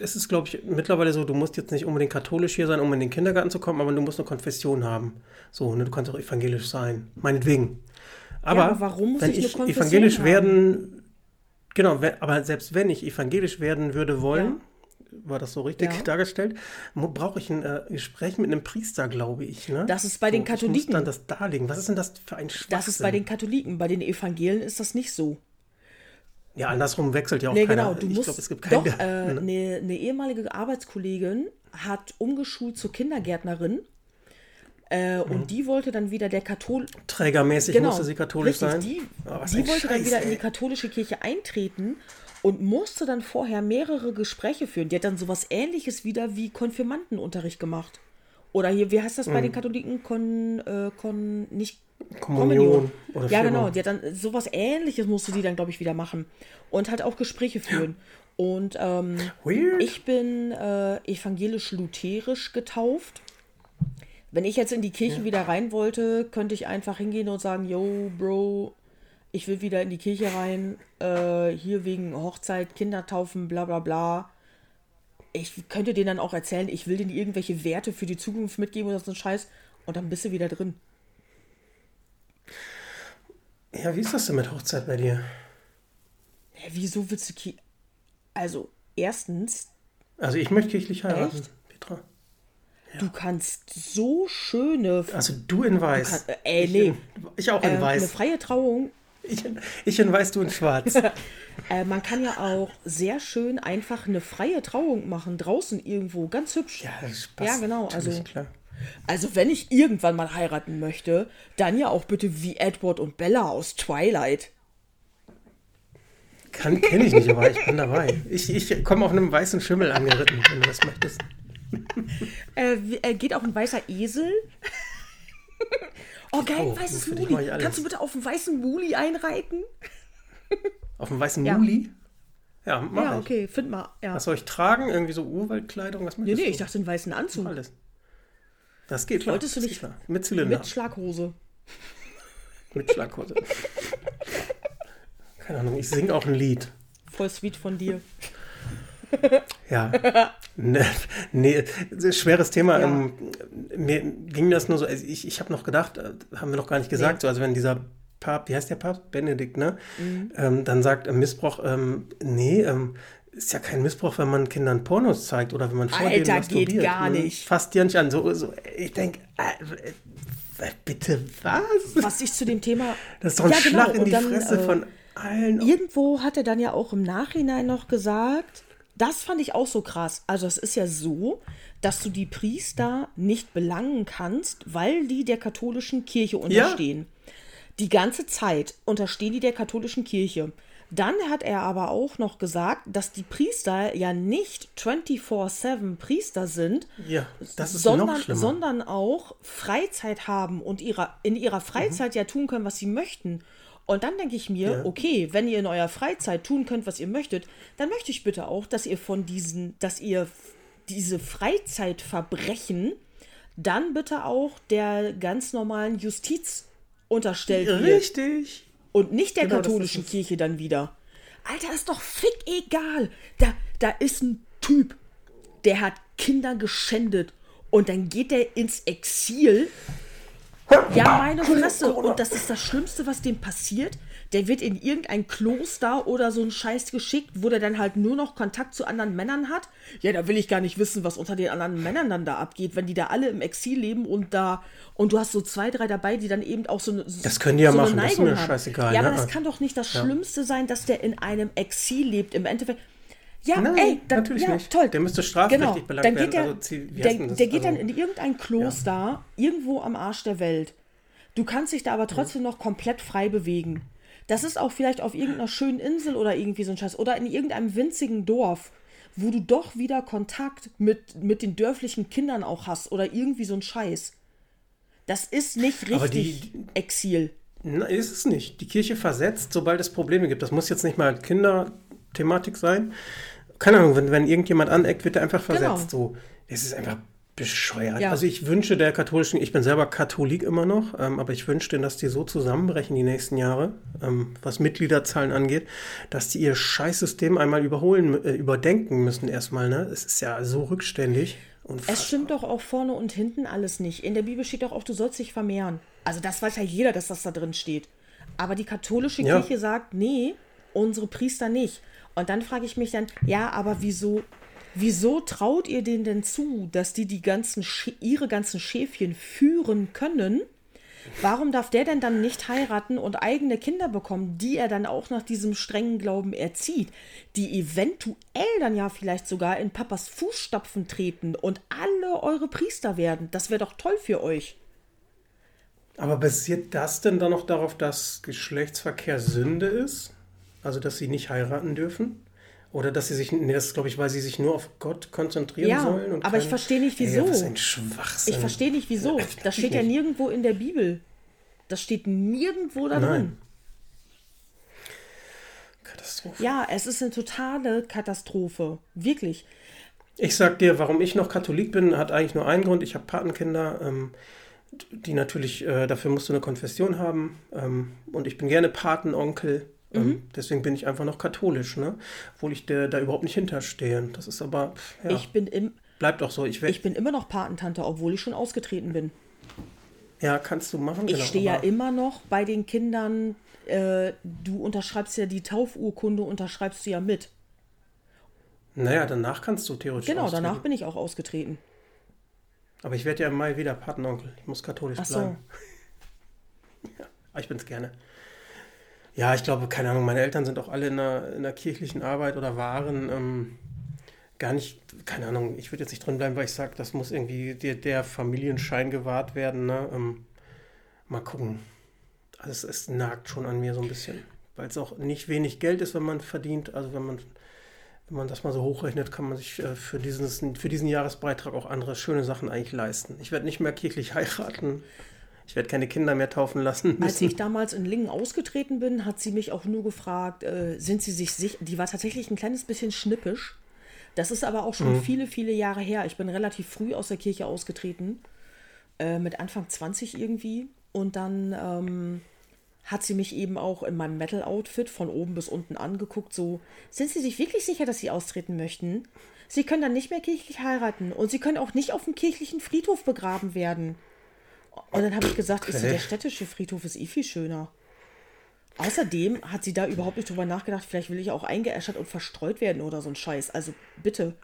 es ist, glaube ich, mittlerweile so, du musst jetzt nicht unbedingt katholisch hier sein, um in den Kindergarten zu kommen, aber du musst eine Konfession haben. So, ne, du kannst auch evangelisch sein. Meinetwegen. Aber, ja, aber warum muss wenn ich, evangelisch haben? werden Genau, aber selbst wenn ich evangelisch werden würde wollen, ja. war das so richtig ja. dargestellt, brauche ich ein äh, Gespräch mit einem Priester, glaube ich. Ne? Das ist bei so, den Katholiken. Ich muss dann das darlegen. Was ist denn das für ein Schwachsinn? Das ist bei den Katholiken. Bei den Evangelien ist das nicht so. Ja, andersrum wechselt ja auch nee, keiner. Genau, du musst, glaub, es gibt keine, doch, äh, *laughs* ne? eine, ehemalige Arbeitskollegin hat umgeschult zur Kindergärtnerin äh, mhm. Und die wollte dann wieder der Kathol... Trägermäßig genau, musste sie katholisch richtig, sein. Die, oh, die wollte Scheiß, dann wieder ey. in die katholische Kirche eintreten und musste dann vorher mehrere Gespräche führen. Die hat dann sowas ähnliches wieder wie Konfirmandenunterricht gemacht. Oder hier, wie heißt das bei mhm. den Katholiken? Kon, äh, kon, nicht Kommunion. Kommunion. ja, genau. Die hat dann sowas ähnliches musste die dann, glaube ich, wieder machen. Und halt auch Gespräche führen. Und ähm, ich bin äh, evangelisch-lutherisch getauft. Wenn ich jetzt in die Kirche ja. wieder rein wollte, könnte ich einfach hingehen und sagen, yo, Bro, ich will wieder in die Kirche rein, äh, hier wegen Hochzeit, Kindertaufen, bla bla bla. Ich könnte denen dann auch erzählen, ich will denen irgendwelche Werte für die Zukunft mitgeben oder so ein Scheiß und dann bist du wieder drin. Ja, wie ist das denn mit Hochzeit bei dir? Ja, wieso willst du Ki Also, erstens. Also, ich möchte kirchlich heiraten, echt? Petra. Ja. Du kannst so schöne. Also, du in weiß. Kann, äh, ey, nee. Ich, ich auch in äh, weiß. Eine freie Trauung ich, ich in weiß, du in schwarz. *laughs* äh, man kann ja auch sehr schön einfach eine freie Trauung machen, draußen irgendwo, ganz hübsch. Ja, das passt. Ja, genau. Also, klar. Also, wenn ich irgendwann mal heiraten möchte, dann ja auch bitte wie Edward und Bella aus Twilight. Kann, kenne ich nicht, aber ich bin dabei. Ich, ich komme auf einem weißen Schimmel angeritten, wenn du das möchtest. äh, geht auch ein weißer Esel? *laughs* Oh, geil, oh, weißes Muli. Kannst du bitte auf dem weißen Muli einreiten? Auf dem weißen ja. Muli? Ja, mach Ja, ich. okay, find mal. Ja. Was soll ich tragen? Irgendwie so Urwaldkleidung? Was nee, nee, du? ich dachte einen weißen Anzug. Alles. Das geht klar. Wolltest du nicht mit Zylinder? Mit Schlaghose. *laughs* mit Schlaghose. Keine Ahnung, ich singe auch ein Lied. Voll sweet von dir. *laughs* ja. Nee, nee, schweres Thema. Ja. Ähm, mir ging das nur so, also ich, ich habe noch gedacht, äh, haben wir noch gar nicht gesagt, nee. so, also wenn dieser Papst, wie heißt der Papst? Benedikt, ne? Mhm. Ähm, dann sagt äh, Missbrauch, ähm, nee, ähm, ist ja kein Missbrauch, wenn man Kindern Pornos zeigt oder wenn man vor Alter, denen geht gar ne? nicht. Fasst dir nicht an. So, so ich denke, äh, äh, bitte was? Was ich zu dem Thema. Das ist doch ein ja, genau. Schlag in die dann, Fresse äh, von allen. Irgendwo hat er dann ja auch im Nachhinein noch gesagt, das fand ich auch so krass. Also es ist ja so, dass du die Priester nicht belangen kannst, weil die der katholischen Kirche unterstehen. Ja. Die ganze Zeit unterstehen die der katholischen Kirche. Dann hat er aber auch noch gesagt, dass die Priester ja nicht 24-7 Priester sind, ja, sondern, sondern auch Freizeit haben und ihrer, in ihrer Freizeit mhm. ja tun können, was sie möchten. Und dann denke ich mir, ja. okay, wenn ihr in eurer Freizeit tun könnt, was ihr möchtet, dann möchte ich bitte auch, dass ihr von diesen, dass ihr diese Freizeitverbrechen dann bitte auch der ganz normalen Justiz unterstellt wird. Richtig. Und nicht der genau, katholischen Kirche dann wieder. Alter, ist doch fick egal. Da, da ist ein Typ, der hat Kinder geschändet und dann geht er ins Exil ja, meine Fresse. Und das ist das Schlimmste, was dem passiert. Der wird in irgendein Kloster oder so ein Scheiß geschickt, wo der dann halt nur noch Kontakt zu anderen Männern hat. Ja, da will ich gar nicht wissen, was unter den anderen Männern dann da abgeht, wenn die da alle im Exil leben und da und du hast so zwei, drei dabei, die dann eben auch so eine Das können die ja so machen, das ist mir scheißegal. Ja, aber ne? das kann doch nicht das ja. Schlimmste sein, dass der in einem Exil lebt. Im Endeffekt, ja, Nein, ey, dann, natürlich ja, nicht. toll. Der müsste strafrechtlich genau. belangt dann geht werden. Der, also, der, der geht also, dann in irgendein Kloster, ja. irgendwo am Arsch der Welt. Du kannst dich da aber trotzdem noch komplett frei bewegen. Das ist auch vielleicht auf irgendeiner schönen Insel oder irgendwie so ein Scheiß. Oder in irgendeinem winzigen Dorf, wo du doch wieder Kontakt mit, mit den dörflichen Kindern auch hast. Oder irgendwie so ein Scheiß. Das ist nicht richtig die, Exil. Nein, ist es nicht. Die Kirche versetzt, sobald es Probleme gibt. Das muss jetzt nicht mal Kinderthematik sein. Keine Ahnung, wenn, wenn irgendjemand aneckt, wird er einfach versetzt. Genau. So, es ist einfach bescheuert. Ja. Also ich wünsche der katholischen, ich bin selber Katholik immer noch, ähm, aber ich wünsche denen, dass die so zusammenbrechen die nächsten Jahre, ähm, was Mitgliederzahlen angeht, dass die ihr Scheißsystem einmal überholen, äh, überdenken müssen erstmal. Ne? Es ist ja so rückständig. Unfassbar. Es stimmt doch auch vorne und hinten alles nicht. In der Bibel steht doch auch, du sollst dich vermehren. Also das weiß ja jeder, dass das da drin steht. Aber die katholische ja. Kirche sagt, nee, unsere Priester nicht. Und dann frage ich mich dann, ja, aber wieso Wieso traut ihr denen denn zu, dass die, die ganzen ihre ganzen Schäfchen führen können? Warum darf der denn dann nicht heiraten und eigene Kinder bekommen, die er dann auch nach diesem strengen Glauben erzieht, die eventuell dann ja vielleicht sogar in Papas Fußstapfen treten und alle eure Priester werden? Das wäre doch toll für euch. Aber basiert das denn dann noch darauf, dass Geschlechtsverkehr Sünde ist? Also, dass sie nicht heiraten dürfen? Oder dass sie sich, nee, das glaube ich, weil sie sich nur auf Gott konzentrieren ja, sollen. aber kein, ich verstehe nicht, wieso. Ey, das ist ein Schwachsinn. Ich verstehe nicht, wieso. Ja, das steht ja nirgendwo in der Bibel. Das steht nirgendwo da Nein. drin. Katastrophe. Ja, es ist eine totale Katastrophe. Wirklich. Ich sag dir, warum ich noch Katholik bin, hat eigentlich nur einen Grund. Ich habe Patenkinder. Ähm, die natürlich, äh, dafür musst du eine Konfession haben. Ähm, und ich bin gerne Patenonkel. Ähm, mhm. deswegen bin ich einfach noch katholisch, ne? Obwohl ich der, da überhaupt nicht hinterstehe. Das ist aber. Ja, ich bin im. Bleibt auch so. Ich, ich bin immer noch Patentante, obwohl ich schon ausgetreten bin. Ja, kannst du machen. Ich genau, stehe ja immer noch bei den Kindern. Äh, du unterschreibst ja die Taufurkunde, unterschreibst du ja mit. Naja, danach kannst du theoretisch. Genau, austreten. danach bin ich auch ausgetreten. Aber ich werde ja im Mai wieder Patenonkel. Ich muss katholisch Ach bleiben. So. *laughs* ja, aber ich bin es gerne. Ja, ich glaube, keine Ahnung, meine Eltern sind auch alle in der, in der kirchlichen Arbeit oder waren ähm, gar nicht, keine Ahnung, ich würde jetzt nicht drin bleiben, weil ich sage, das muss irgendwie der, der Familienschein gewahrt werden. Ne? Ähm, mal gucken. Also es, es nagt schon an mir so ein bisschen. Weil es auch nicht wenig Geld ist, wenn man verdient. Also wenn man wenn man das mal so hochrechnet, kann man sich äh, für, dieses, für diesen Jahresbeitrag auch andere schöne Sachen eigentlich leisten. Ich werde nicht mehr kirchlich heiraten. Ich werde keine Kinder mehr taufen lassen. Müssen. Als ich damals in Lingen ausgetreten bin, hat sie mich auch nur gefragt, äh, sind Sie sich sicher? Die war tatsächlich ein kleines bisschen schnippisch. Das ist aber auch schon mhm. viele, viele Jahre her. Ich bin relativ früh aus der Kirche ausgetreten. Äh, mit Anfang 20 irgendwie. Und dann ähm, hat sie mich eben auch in meinem Metal-Outfit von oben bis unten angeguckt, so, sind Sie sich wirklich sicher, dass Sie austreten möchten? Sie können dann nicht mehr kirchlich heiraten und Sie können auch nicht auf dem kirchlichen Friedhof begraben werden. Und dann habe ich gesagt, okay. ist der städtische Friedhof ist eh viel schöner. Außerdem hat sie da überhaupt nicht drüber nachgedacht, vielleicht will ich auch eingeäschert und verstreut werden oder so ein Scheiß. Also bitte.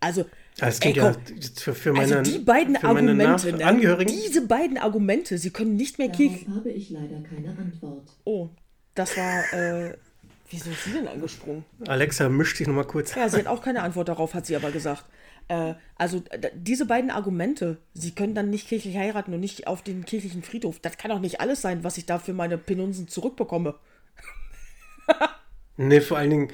Also, das ey, komm, ja für, für meine, also die beiden Argumente, ne? Angehörigen. diese beiden Argumente, sie können nicht mehr Darauf habe ich leider keine Antwort. Oh, das war, äh, wieso ist sie denn angesprungen? Alexa, mischt sich nochmal kurz. Ja, sie hat auch keine Antwort darauf, hat sie aber gesagt. Äh, also diese beiden Argumente, sie können dann nicht kirchlich heiraten und nicht auf den kirchlichen Friedhof, das kann doch nicht alles sein, was ich da für meine Penunsen zurückbekomme. *laughs* nee, vor allen Dingen,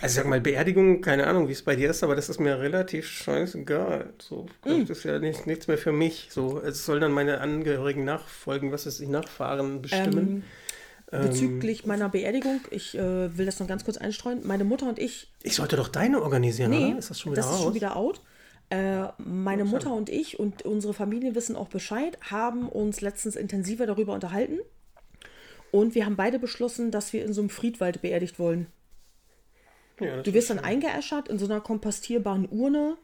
also sag mal, Beerdigung, keine Ahnung, wie es bei dir ist, aber das ist mir relativ scheißegal. So, mm. das ist ja nicht, nichts mehr für mich. So, es soll dann meine Angehörigen nachfolgen, was ist die Nachfahren bestimmen. Ähm, bezüglich ähm, meiner Beerdigung, ich äh, will das noch ganz kurz einstreuen. Meine Mutter und ich. Ich sollte doch deine organisieren, nee, oder? Ist das schon wieder das ist schon wieder out. Äh, meine Mutter und ich und unsere Familie wissen auch Bescheid, haben uns letztens intensiver darüber unterhalten. Und wir haben beide beschlossen, dass wir in so einem Friedwald beerdigt wollen. Ja, du wirst dann eingeäschert in so einer kompostierbaren Urne,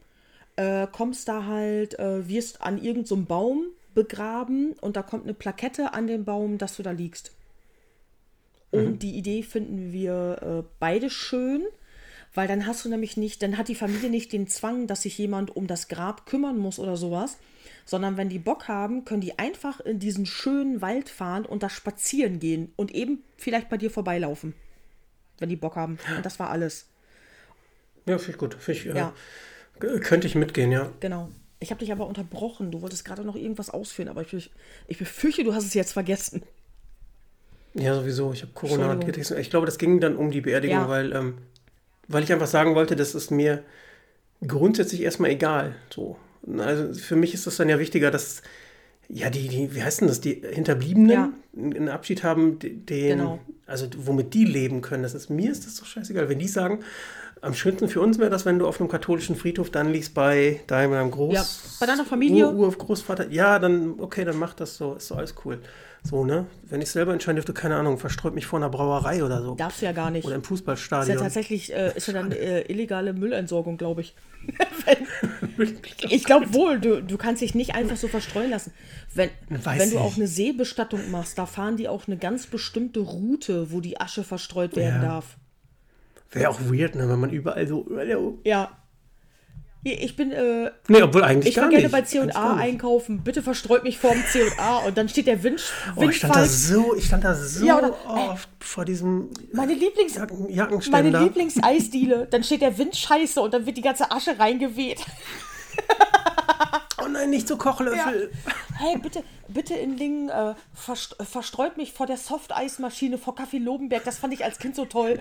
äh, kommst da halt, äh, wirst an irgendeinem so Baum begraben und da kommt eine Plakette an den Baum, dass du da liegst. Und mhm. die Idee finden wir äh, beide schön, weil dann hast du nämlich nicht, dann hat die Familie nicht den Zwang, dass sich jemand um das Grab kümmern muss oder sowas, sondern wenn die Bock haben, können die einfach in diesen schönen Wald fahren und da spazieren gehen und eben vielleicht bei dir vorbeilaufen wenn die Bock haben. Und das war alles. Ja, finde ich gut. Find ich, äh, ja. Äh, könnte ich mitgehen, ja. Genau. Ich habe dich aber unterbrochen. Du wolltest gerade noch irgendwas ausführen, aber ich, ich befürchte, du hast es jetzt vergessen. Ja, sowieso. Ich habe Corona getestet. Ich glaube, das ging dann um die Beerdigung, ja. weil, ähm, weil ich einfach sagen wollte, das ist mir grundsätzlich erstmal egal. So. Also für mich ist das dann ja wichtiger, dass ja, die, die, wie heißt denn das, die Hinterbliebenen ja. einen Abschied haben, den, genau. also womit die leben können. Das ist, mir ist das doch scheißegal. Wenn die sagen, am schönsten für uns wäre das, wenn du auf einem katholischen Friedhof dann liegst bei deinem Groß... Ja, bei deiner Familie. Ur, Ur Großvater. Ja, dann, okay, dann mach das so, ist so alles cool. So, ne? Wenn ich selber entscheiden dürfte, keine Ahnung, verstreut mich vor einer Brauerei oder so. Darfst du ja gar nicht. Oder im Fußballstadion. Ist ja tatsächlich, äh, ist ja dann äh, illegale Müllentsorgung, glaube ich. *laughs* ich glaube wohl, du, du kannst dich nicht einfach so verstreuen lassen. Wenn, wenn du auch eine Seebestattung machst, da fahren die auch eine ganz bestimmte Route, wo die Asche verstreut werden ja. darf. Wäre auch weird, ne, wenn man überall so. Ja, ich bin, äh, nee, obwohl eigentlich ich war gerne bei C&A einkaufen. Bitte verstreut mich vorm C&A und dann steht der Wind. Oh, ich stand da so, ich stand da so ja, oder, oft äh, vor diesem meine Lieblings Jacken, Meine Lieblingseisdiele. Dann steht der Wind scheiße und dann wird die ganze Asche reingeweht. oh nein, nicht so Kochlöffel. Ja. Hey, bitte, bitte in Lingen, äh, verstreut mich vor der Softeismaschine vor Kaffee Lobenberg. Das fand ich als Kind so toll.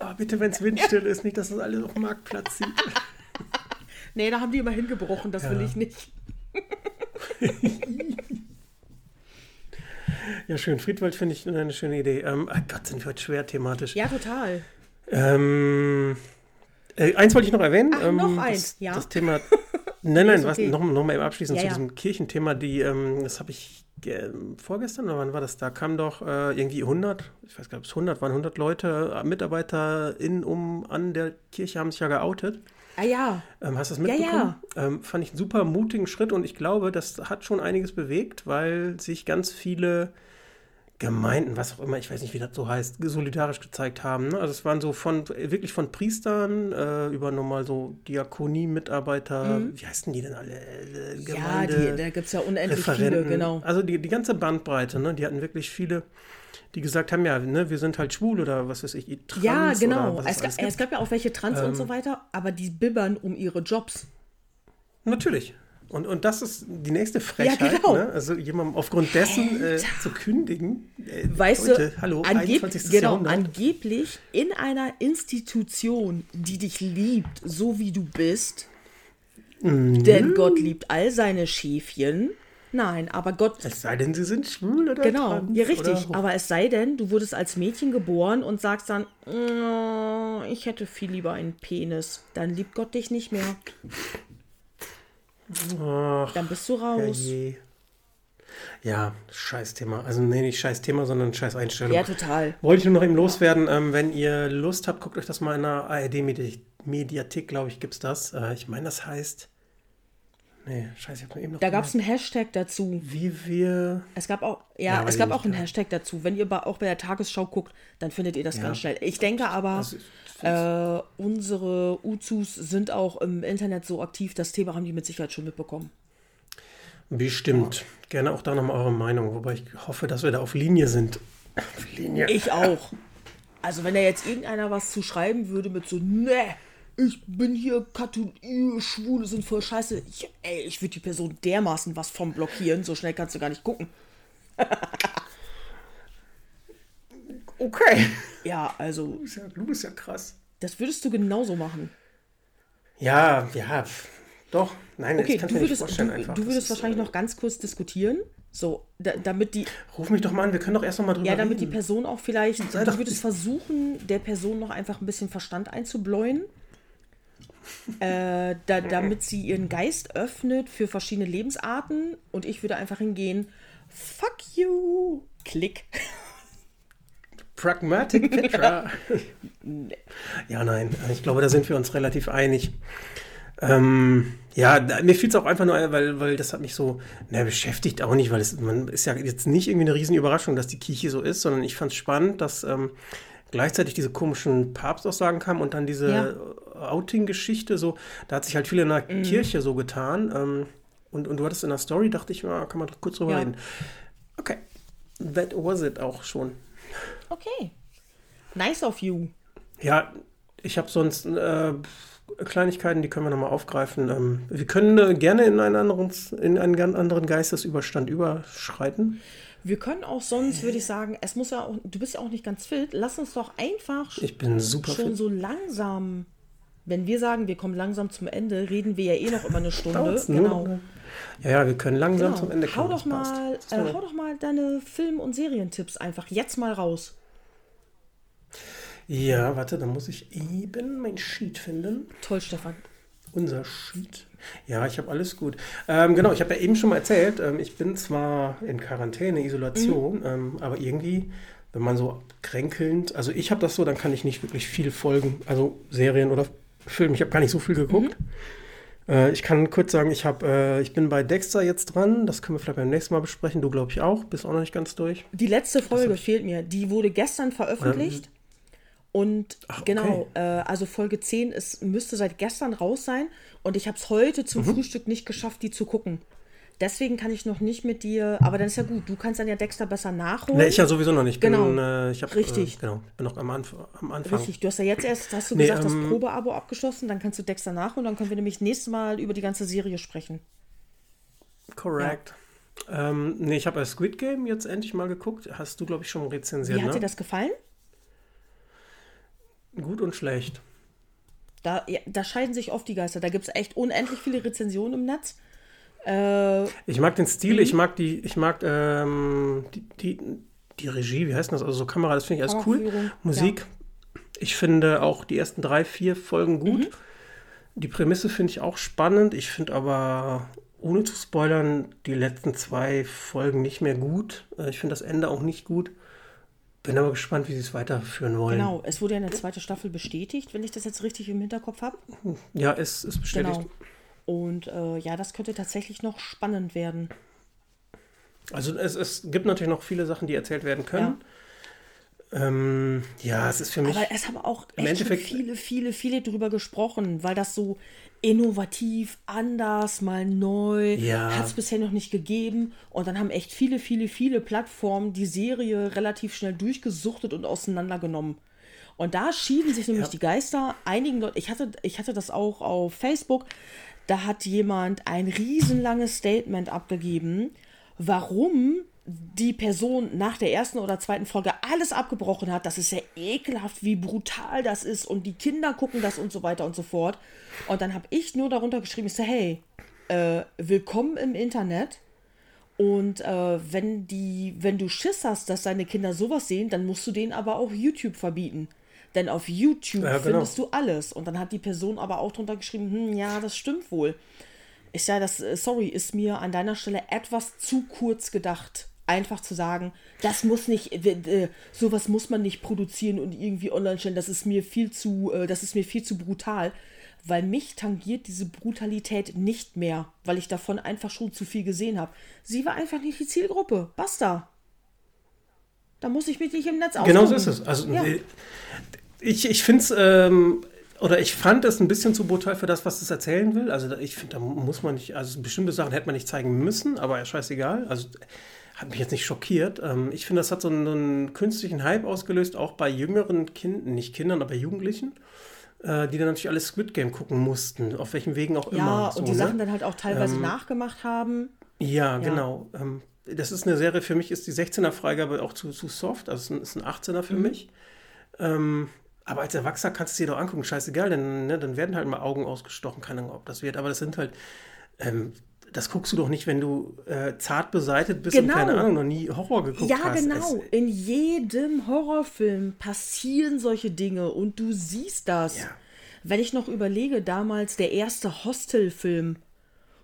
Aber bitte, wenn es windstill ist, nicht, dass das alles auf dem Marktplatz sieht. *laughs* nee, da haben die immer hingebrochen, das ja. will ich nicht. *laughs* ja, schön. Friedwald finde ich eine schöne Idee. Ähm, oh Gott, sind wir heute schwer thematisch. Ja, total. Ähm, äh, eins wollte ich noch erwähnen. Ach, ähm, noch eins, das, ja. Das Thema Nein, nein, *laughs* was, noch, noch mal eben abschließend ja, zu diesem Kirchenthema, die, ähm, das habe ich vorgestern oder wann war das? Da kam doch äh, irgendwie 100, ich weiß gar nicht, ob es 100 waren, 100 Leute, äh, Mitarbeiter in, um, an der Kirche haben sich ja geoutet. Ah ja. Ähm, hast du das mitbekommen? Ja, ja. Ähm, fand ich einen super mutigen Schritt und ich glaube, das hat schon einiges bewegt, weil sich ganz viele Gemeinden, was auch immer, ich weiß nicht, wie das so heißt, solidarisch gezeigt haben. Ne? Also es waren so von wirklich von Priestern äh, über nochmal so Diakonie-Mitarbeiter, mhm. wie heißen die denn alle? Äh, Gemeinde, ja, die, da gibt es ja unendlich Referenten. viele, genau. Also die, die ganze Bandbreite, ne? die hatten wirklich viele, die gesagt haben, ja, ne, wir sind halt schwul oder was weiß ich, trans Ja, genau. Es, es, es, gab ja auch welche trans ähm, und so ähm. weiter, aber die bibbern um ihre Jobs. Natürlich. Und, und das ist die nächste Frechheit, ja, genau. ne? also jemandem aufgrund dessen äh, zu kündigen. Äh, weißt Leute, du, hallo, angeb genau, angeblich in einer Institution, die dich liebt, so wie du bist, mhm. denn Gott liebt all seine Schäfchen. Nein, aber Gott. Es sei denn, sie sind schwul oder Genau, trans, ja, richtig. Aber es sei denn, du wurdest als Mädchen geboren und sagst dann, oh, ich hätte viel lieber einen Penis. Dann liebt Gott dich nicht mehr. *laughs* Ach, Dann bist du raus. Herrje. Ja, scheiß Thema. Also nee, nicht scheiß Thema, sondern scheiß Einstellung. Ja, total. Wollte ich nur noch eben loswerden. Ähm, wenn ihr Lust habt, guckt euch das mal in der ARD-Mediathek, glaube ich, gibt es das. Äh, ich meine, das heißt. Nee, scheiße, ich habe eben noch. Da gab es einen Hashtag dazu. Wie wir. Es gab auch, ja, ja es gab auch einen Hashtag dazu. Wenn ihr auch bei der Tagesschau guckt, dann findet ihr das ja. ganz schnell. Ich denke aber, äh, unsere Uzus sind auch im Internet so aktiv, das Thema haben die mit Sicherheit schon mitbekommen. Bestimmt. Gerne auch da nochmal eure Meinung, wobei ich hoffe, dass wir da auf Linie sind. Auf *laughs* Linie. Ich auch. Also wenn da jetzt irgendeiner was zu schreiben würde mit so, ne, ich bin hier Katholik, Schwule sind voll scheiße. Ich, ey, ich würde die Person dermaßen was vom blockieren, so schnell kannst du gar nicht gucken. *laughs* okay. Ja, also. Du bist ja, du bist ja krass. Das würdest du genauso machen. Ja, ja, doch. Nein, okay, das du würdest, vorstellen du, einfach. Du würdest wahrscheinlich äh, noch ganz kurz diskutieren. So, da, damit die. Ruf mich doch mal an, wir können doch erst noch mal drüber Ja, damit reden. die Person auch vielleicht. Sei du würdest versuchen, der Person noch einfach ein bisschen Verstand einzubläuen. Äh, da, damit sie ihren Geist öffnet für verschiedene Lebensarten. Und ich würde einfach hingehen: Fuck you! Klick. Pragmatic *laughs* Petra. ja, nein, ich glaube, da sind wir uns relativ einig. Ähm, ja, mir fiel es auch einfach nur, weil, weil das hat mich so, na, beschäftigt auch nicht, weil es man ist ja jetzt nicht irgendwie eine riesen Überraschung, dass die Kirche so ist, sondern ich fand es spannend, dass ähm, gleichzeitig diese komischen Papstaussagen kamen und dann diese ja. Outing-Geschichte, so, da hat sich halt viel in der mhm. Kirche so getan. Ähm, und, und du hattest in der Story, dachte ich, ja, kann man kurz drüber ja. reden. Okay, that was it auch schon. Okay. Nice of you. Ja, ich habe sonst äh, Kleinigkeiten, die können wir nochmal aufgreifen. Ähm, wir können äh, gerne in einen, anderen, in einen ganz anderen Geistesüberstand überschreiten. Wir können auch sonst, würde ich sagen, es muss ja auch, du bist ja auch nicht ganz fit, lass uns doch einfach ich bin super schon fit. so langsam, wenn wir sagen, wir kommen langsam zum Ende, reden wir ja eh noch immer eine Stunde. genau. Ja, ja, wir können langsam genau. zum Ende kommen. Hau doch, mal, äh, hau doch mal deine Film- und Serientipps einfach jetzt mal raus. Ja, warte, da muss ich eben mein Sheet finden. Toll, Stefan. Unser Sheet. Ja, ich habe alles gut. Ähm, genau, ich habe ja eben schon mal erzählt, ähm, ich bin zwar in Quarantäne, Isolation, mhm. ähm, aber irgendwie, wenn man so kränkelnd, also ich habe das so, dann kann ich nicht wirklich viel folgen, also Serien oder Filme. Ich habe gar nicht so viel geguckt. Mhm. Äh, ich kann kurz sagen, ich, hab, äh, ich bin bei Dexter jetzt dran. Das können wir vielleicht beim nächsten Mal besprechen. Du, glaube ich, auch. Bist auch noch nicht ganz durch. Die letzte Folge fehlt mir. Die wurde gestern veröffentlicht. Und Ach, genau, okay. äh, also Folge 10 ist, müsste seit gestern raus sein und ich habe es heute zum mhm. Frühstück nicht geschafft, die zu gucken. Deswegen kann ich noch nicht mit dir, aber dann ist ja gut, du kannst dann ja Dexter besser nachholen. Nee, ich ja sowieso noch nicht. Genau. Bin, äh, ich hab, Richtig. Äh, genau, bin noch am, Anf am, Anfang. Richtig, du hast ja jetzt erst, hast du nee, gesagt, ähm, das Probeabo abgeschlossen, dann kannst du Dexter nachholen, dann können wir nämlich nächstes Mal über die ganze Serie sprechen. Korrekt. Ja. Ähm, nee, ich habe Squid Game jetzt endlich mal geguckt. Hast du, glaube ich, schon rezensiert. Wie hat ne? dir das gefallen? Gut und schlecht. Da, ja, da scheiden sich oft die Geister. Da gibt es echt unendlich viele Rezensionen im Netz. Äh, ich mag den Stil, ich mag die, ich mag ähm, die, die, die, Regie, wie heißt das? Also so Kamera, das finde ich alles cool. Musik. Ja. Ich finde auch die ersten drei, vier Folgen gut. Mhm. Die Prämisse finde ich auch spannend. Ich finde aber, ohne zu spoilern, die letzten zwei Folgen nicht mehr gut. Äh, ich finde das Ende auch nicht gut. Bin aber gespannt, wie sie es weiterführen wollen. Genau, es wurde ja eine zweite Staffel bestätigt, wenn ich das jetzt richtig im Hinterkopf habe. Ja, es ist bestätigt. Genau. Und äh, ja, das könnte tatsächlich noch spannend werden. Also es, es gibt natürlich noch viele Sachen, die erzählt werden können. Ja, ähm, ja es ist für mich. Aber es haben auch echt viele, viele, viele drüber gesprochen, weil das so innovativ, anders, mal neu, ja. hat es bisher noch nicht gegeben. Und dann haben echt viele, viele, viele Plattformen die Serie relativ schnell durchgesuchtet und auseinandergenommen. Und da schieden sich nämlich ja. die Geister. Einigen Leuten, ich hatte, ich hatte das auch auf Facebook, da hat jemand ein riesenlanges Statement abgegeben, warum die Person nach der ersten oder zweiten Folge alles abgebrochen hat, das ist ja ekelhaft, wie brutal das ist und die Kinder gucken das und so weiter und so fort. Und dann habe ich nur darunter geschrieben, ich so, hey, äh, willkommen im Internet. Und äh, wenn die, wenn du Schiss hast, dass deine Kinder sowas sehen, dann musst du denen aber auch YouTube verbieten. Denn auf YouTube ja, genau. findest du alles. Und dann hat die Person aber auch drunter geschrieben, hm, ja, das stimmt wohl. Ich sage, das, äh, sorry, ist mir an deiner Stelle etwas zu kurz gedacht einfach zu sagen, das muss nicht, äh, sowas muss man nicht produzieren und irgendwie online stellen, das ist mir viel zu, äh, das ist mir viel zu brutal, weil mich tangiert diese Brutalität nicht mehr, weil ich davon einfach schon zu viel gesehen habe. Sie war einfach nicht die Zielgruppe. Basta. Da muss ich mich nicht im Netz aussuchen. Genau so ist es. Also ja. Ich, ich finde es, ähm, oder ich fand es ein bisschen zu brutal für das, was es erzählen will. Also ich finde, da muss man nicht, also bestimmte Sachen hätte man nicht zeigen müssen, aber scheißegal. Also hat mich jetzt nicht schockiert. Ähm, ich finde, das hat so einen, einen, künstlichen Hype ausgelöst, auch bei jüngeren Kindern, nicht Kindern, aber Jugendlichen, äh, die dann natürlich alles Squid Game gucken mussten, auf welchen Wegen auch ja, immer. Ja, und die ne? Sachen dann halt auch teilweise ähm, nachgemacht haben. Ja, ja. genau. Ähm, das ist eine Serie, für mich ist die 16er-Freigabe auch zu, zu soft, also es ist ein 18er für mhm. mich. Ähm, aber als Erwachsener kannst du dir doch angucken, scheißegal, denn, ne, dann werden halt mal Augen ausgestochen, keine Ahnung, ob das wird, aber das sind halt ähm, das guckst du doch nicht, wenn du äh, zart beseitet bist genau. und keine Ahnung, noch nie Horror geguckt ja, hast. Ja, genau. Es, In jedem Horrorfilm passieren solche Dinge und du siehst das. Ja. Wenn ich noch überlege, damals der erste Hostel-Film,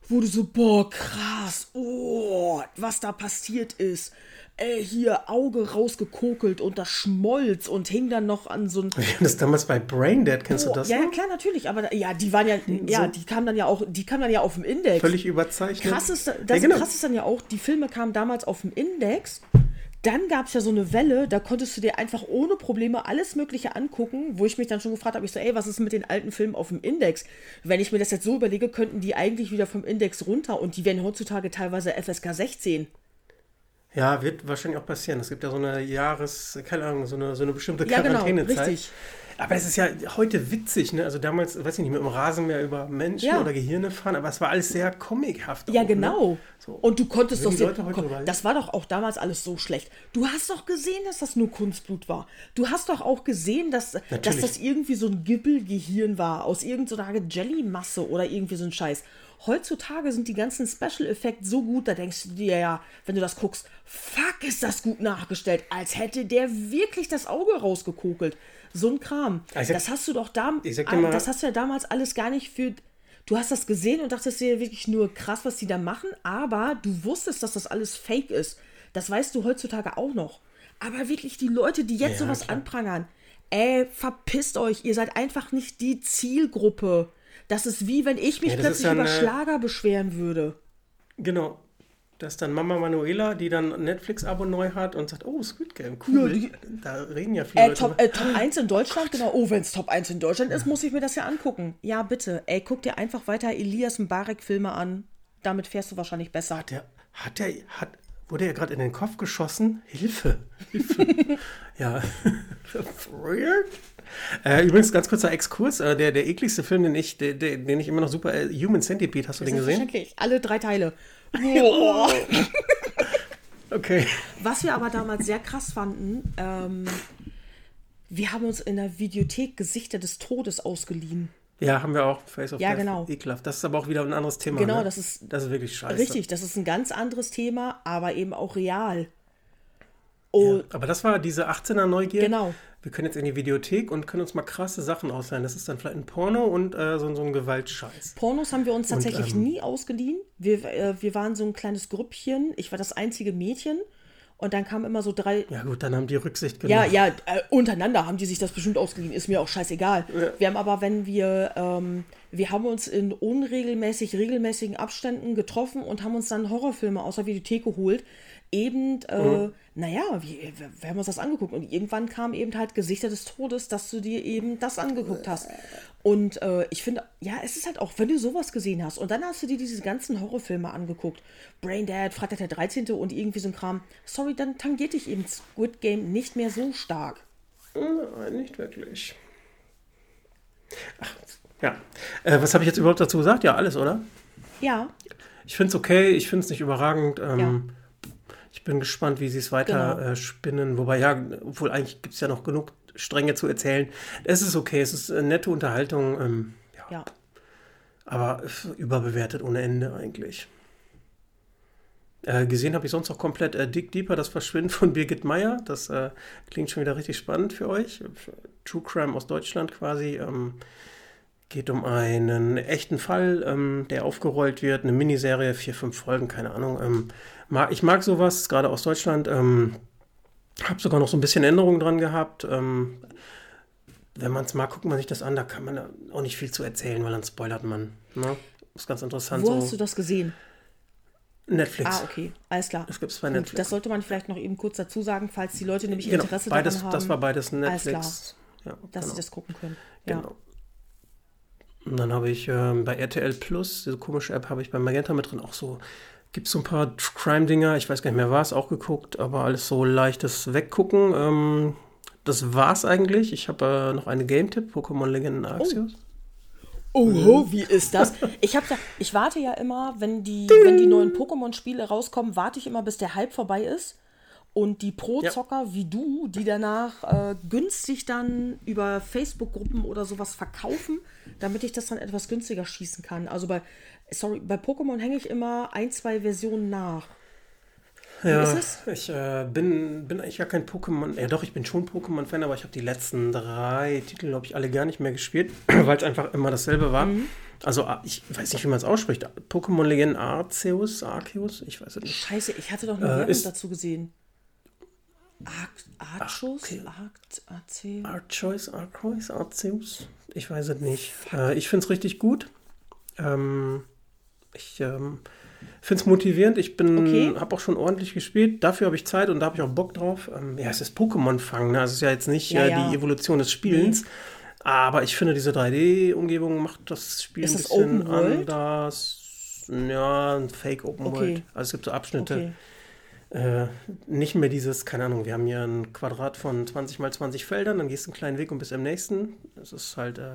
wo du so, boah, krass, oh, was da passiert ist ey, hier Auge rausgekokelt und das schmolz und hing dann noch an so ein. Wir haben das damals bei Braindead, kennst oh, du das? Ja, ja, klar, natürlich. Aber ja, die waren ja, hm, ja, die kamen dann ja auch, die kamen dann ja auf dem Index. Völlig überzeichnet. Krass ist, das ja, genau. krass ist dann ja auch, die Filme kamen damals auf dem Index. Dann gab es ja so eine Welle, da konntest du dir einfach ohne Probleme alles Mögliche angucken, wo ich mich dann schon gefragt habe, ich so, ey, was ist mit den alten Filmen auf dem Index? Wenn ich mir das jetzt so überlege, könnten die eigentlich wieder vom Index runter und die werden heutzutage teilweise FSK 16. Ja, wird wahrscheinlich auch passieren. Es gibt ja so eine Jahres, keine Ahnung, so eine, so eine bestimmte ja, Quarantänezeit. Genau, richtig. Aber es ist ja heute witzig, ne? Also damals, weiß ich nicht, mit dem Rasenmäher über Menschen ja. oder Gehirne fahren, aber es war alles sehr comichaft. Ja, auch, ne? genau. Ne? So. Und du konntest doch sehen, das war doch auch damals alles so schlecht. Du hast doch gesehen, dass das nur Kunstblut war. Du hast doch auch gesehen, dass, dass das irgendwie so ein Gibbelgehirn war, aus irgendeiner Jellymasse oder irgendwie so ein Scheiß heutzutage sind die ganzen Special Effekte so gut, da denkst du dir ja, wenn du das guckst, fuck, ist das gut nachgestellt, als hätte der wirklich das Auge rausgekokelt. So ein Kram. Sag, das hast du doch da, das hast du ja damals alles gar nicht für. Du hast das gesehen und dachtest dir wirklich nur krass, was die da machen, aber du wusstest, dass das alles fake ist. Das weißt du heutzutage auch noch. Aber wirklich die Leute, die jetzt ja, sowas klar. anprangern, ey, verpisst euch, ihr seid einfach nicht die Zielgruppe. Das ist wie wenn ich mich ja, plötzlich über Schlager beschweren würde. Genau. Das ist dann Mama Manuela, die dann Netflix-Abo neu hat und sagt, oh, Squid Game, cool. Ja, die, da reden ja viele äh, Top, äh, Top 1 in Deutschland, genau. Oh, wenn es Top 1 in Deutschland ist, muss ich mir das ja angucken. Ja, bitte. Ey, guck dir einfach weiter Elias Mbarek-Filme an. Damit fährst du wahrscheinlich besser. Hat der, hat der, hat, wurde er gerade in den Kopf geschossen? Hilfe. *laughs* Hilfe. ja. Äh, übrigens, ganz kurzer Exkurs. Äh, der, der ekligste Film, den ich, der, der, den ich immer noch super. Äh, Human Centipede, hast du den gesehen? Alle drei Teile. Okay. Was wir aber damals sehr krass fanden, ähm, wir haben uns in der Videothek Gesichter des Todes ausgeliehen. Ja, haben wir auch. Face of ja, Death. genau. Ekelhaft. Das ist aber auch wieder ein anderes Thema. Genau, ne? das ist. Das ist wirklich scheiße. Richtig, das ist ein ganz anderes Thema, aber eben auch real. Oh, ja, aber das war diese 18er Neugier. Genau. Wir können jetzt in die Videothek und können uns mal krasse Sachen ausleihen. Das ist dann vielleicht ein Porno und äh, so, so ein Gewaltscheiß. Pornos haben wir uns tatsächlich Und, ähm, nie ausgeliehen. Wir, äh, wir waren so ein kleines Grüppchen. Ich war das einzige Mädchen. Und dann kamen immer so drei. Ja gut, dann haben die Rücksicht genommen. Ja, ja, äh, untereinander haben die sich das bestimmt ausgeliehen. Ist mir auch scheißegal. Wir haben aber, wenn wir, ähm, wir haben uns in unregelmäßig, regelmäßigen Abständen getroffen und haben uns dann Horrorfilme aus der Videothek geholt. Eben, äh, naja, wir, wir haben uns das angeguckt. Und irgendwann kam eben halt Gesichter des Todes, dass du dir eben das angeguckt hast. Und äh, ich finde, ja, es ist halt auch, wenn du sowas gesehen hast und dann hast du dir diese ganzen Horrorfilme angeguckt, Braindead, Freitag der 13. und irgendwie so ein Kram, sorry, dann tangiert dich eben Squid Game nicht mehr so stark. Nein, nicht wirklich. Ach, ja. Äh, was habe ich jetzt überhaupt dazu gesagt? Ja, alles, oder? Ja, Ich finde es okay, ich finde es nicht überragend. Ähm, Ja. Ich bin gespannt, wie sie es weiter Genau. äh, spinnen. Wobei, ja, obwohl eigentlich gibt es ja noch genug Stränge zu erzählen. Es ist okay, es ist eine nette Unterhaltung. Ähm, ja. ja. Aber äh, überbewertet ohne Ende eigentlich. Äh, gesehen habe ich sonst auch komplett äh, Dick Deeper, das Verschwinden von Birgit Meyer. Das äh, klingt schon wieder richtig spannend für euch. True Crime aus Deutschland quasi. Ähm, geht um einen echten Fall, ähm, der aufgerollt wird. Eine Miniserie, vier, fünf Folgen, keine Ahnung. Ähm, ich mag sowas, gerade aus Deutschland. Ähm, habe sogar noch so ein bisschen Änderungen dran gehabt. Ähm, wenn man es mag, guckt man sich das an. Da kann man auch nicht viel zu erzählen, weil dann spoilert man. Ne? Ist ganz interessant. Wo so hast du das gesehen? Netflix. Ah, okay, alles klar. Das gibt es bei Gut, Netflix. das sollte man vielleicht noch eben kurz dazu sagen, falls die Leute nämlich genau, Interesse beides, daran haben, das war beides Alles Netflix. Ja, dass genau. sie das gucken können. Ja. Genau. Und dann habe ich ähm, bei RTL Plus, diese komische App, habe ich bei Magenta mit drin auch so, gibt es so ein paar Crime-Dinger, ich weiß gar nicht mehr was, auch geguckt, aber alles so leichtes Weggucken. Ähm, das war's eigentlich. Ich habe äh, noch eine Game-Tipp, Pokémon Legenden Arceus. Oh, wie ist das? Ich, hab da, ich warte ja immer, wenn die, wenn die neuen Pokémon-Spiele rauskommen, warte ich immer, bis der Hype vorbei ist. Und die Pro-Zocker wie du, die danach äh, günstig dann über Facebook-Gruppen oder sowas verkaufen, damit ich das dann etwas günstiger schießen kann. Also bei, sorry, bei Pokémon hänge ich immer ein, zwei Versionen nach. Ja, ist es? ich äh, bin, bin eigentlich gar kein Pokémon. Ja, doch, ich bin schon Pokémon-Fan, aber ich habe die letzten drei Titel, glaube ich, alle gar nicht mehr gespielt, *clears throat* weil es einfach immer dasselbe war. Mhm. Also, ah, ich weiß nicht, wie man es ausspricht. Pokémon Legenden Arceus, Arceus, ich weiß es nicht. Scheiße, ich hatte doch eine Äh, Werbung dazu gesehen. Ar Archus? okay. Arct, AC? Arceus, Arceus, Arceus? Ich weiß es nicht. Äh, ich finde es richtig gut. Ähm, ich ähm, finde es motivierend. Ich bin, Okay. habe auch schon ordentlich gespielt. Dafür habe ich Zeit und da habe ich auch Bock drauf. Ähm, ja, es ist Pokémon-Fangen. Ne? Also es ist ja jetzt nicht Ja, äh, ja. die Evolution des Spielens. Aber ich finde, diese 3D-Umgebung macht das Spiel Ist ein bisschen anders. Ja, ein Fake Open Okay. World. Also es gibt so Abschnitte. Okay. Äh, nicht mehr dieses, keine Ahnung, wir haben hier ein Quadrat von 20 mal 20 Feldern, dann gehst du einen kleinen Weg und bist im nächsten. Das ist halt äh,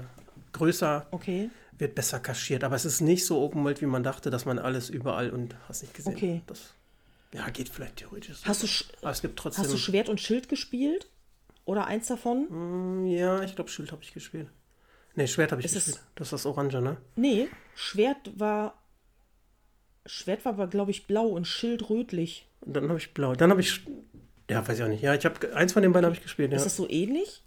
größer, Okay. Wird besser kaschiert. Aber es ist nicht so Open World, wie man dachte, dass man alles überall und hast nicht gesehen. Okay. Das, ja, geht vielleicht theoretisch. Hast du, Aber es gibt trotzdem. hast du Schwert und Schild gespielt? Oder eins davon? Mm, ja, ich glaube, Schild habe ich gespielt. Nee, Schwert habe ich Ist es- gespielt. Das ist das Orange, ne? Nee, Schwert war. Schwert war aber, glaube ich, blau und Schild rötlich. Und dann habe ich blau. Dann habe ich. Ja, weiß ich auch nicht. Ja, ich habe eins von den beiden habe ich gespielt. Ja, Ist das so ähnlich?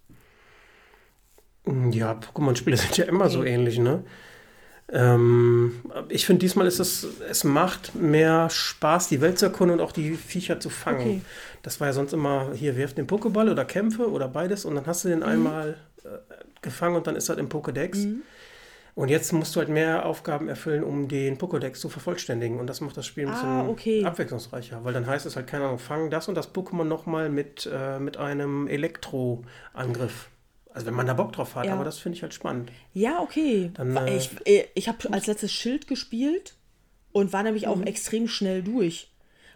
Ja Pokémon-Spiele *laughs* sind ja immer so ähnlich, ne? Ähm, ich finde, diesmal ist es, es macht mehr Spaß, die Welt zu erkunden und auch die Viecher zu fangen. Okay. Das war ja sonst immer, hier wirft den Pokéball oder Kämpfe oder beides und dann hast du Mhm. den einmal äh, gefangen und dann ist er im Pokédex. Und jetzt musst du halt mehr Aufgaben erfüllen, um den Pokédex zu vervollständigen. Und das macht das Spiel ein bisschen Ah, okay. abwechslungsreicher. Weil dann heißt es halt, keine Ahnung, fang das und das Pokémon nochmal mit, äh, mit einem Elektroangriff. Also wenn man da Bock drauf hat, Ja. aber das finde ich halt spannend. Ja, okay. Dann, äh, ich äh, ich habe als letztes Schild gespielt und war nämlich auch extrem schnell durch.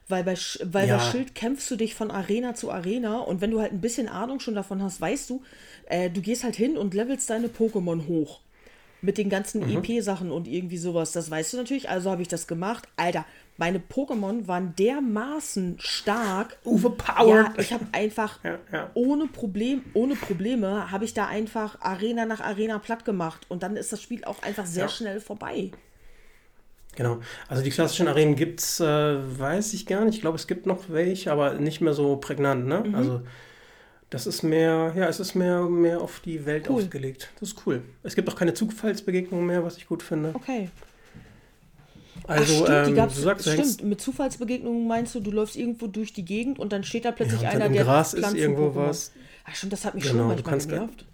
Weil bei, weil Ja. bei Schild kämpfst du dich von Arena zu Arena und wenn du halt ein bisschen Ahnung schon davon hast, weißt du, äh, du gehst halt hin und levelst deine Pokémon hoch. Mit den ganzen EP-Sachen und irgendwie sowas. Das weißt du natürlich, also habe ich das gemacht. Alter, meine Pokémon waren dermaßen stark. Overpowered. Ja, ich habe einfach *laughs* Ja, ja. ohne Problem, ohne Probleme habe ich da einfach Arena nach Arena platt gemacht und dann ist das Spiel auch einfach sehr Ja. schnell vorbei. Genau. Also die klassischen Arenen gibt es, äh, weiß ich gar nicht. Ich glaube, es gibt noch welche, aber nicht mehr so prägnant, ne? Mhm. Also das ist mehr, ja, es ist mehr, mehr auf die Welt cool. ausgelegt. Das ist cool. Es gibt auch keine Zufallsbegegnungen mehr, was ich gut finde. Okay. Also, Ach, stimmt, ähm, du sagst, stimmt, mit Zufallsbegegnungen meinst du, du läufst irgendwo durch die Gegend und dann steht da plötzlich ja, einer, im der Gras ist irgendwo was. Ach stimmt, das hat mich genau, schon manchmal genervt.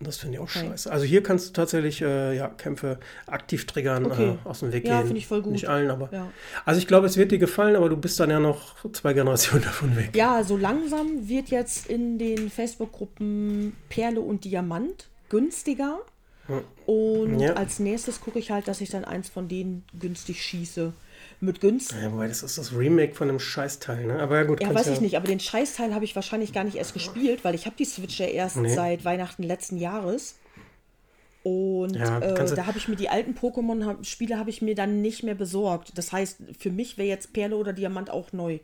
Das finde ich auch okay. scheiße. Also hier kannst du tatsächlich äh, ja, Kämpfe aktiv triggern, okay. äh, aus dem Weg ja, gehen. Ja, finde ich voll gut. Nicht allen, aber. Ja. Also ich glaube, es wird dir gefallen, aber du bist dann ja noch zwei Generationen *laughs* davon weg. Ja, so langsam wird jetzt in den Facebook-Gruppen Perle und Diamant günstiger. Ja. Und als nächstes gucke ich halt, dass ich dann eins von denen günstig schieße mit Günst. Ja, wobei das ist das Remake von einem Scheißteil, ne? Aber ja gut. Ja, weiß ja ich nicht, aber den Scheißteil habe ich wahrscheinlich gar nicht erst gespielt, weil ich habe die Switch ja erst nee. seit Weihnachten letzten Jahres. Und ja, äh, da habe ich mir die alten Pokémon-Spiele habe ich mir dann nicht mehr besorgt. Das heißt, für mich wäre jetzt Perle oder Diamant auch neu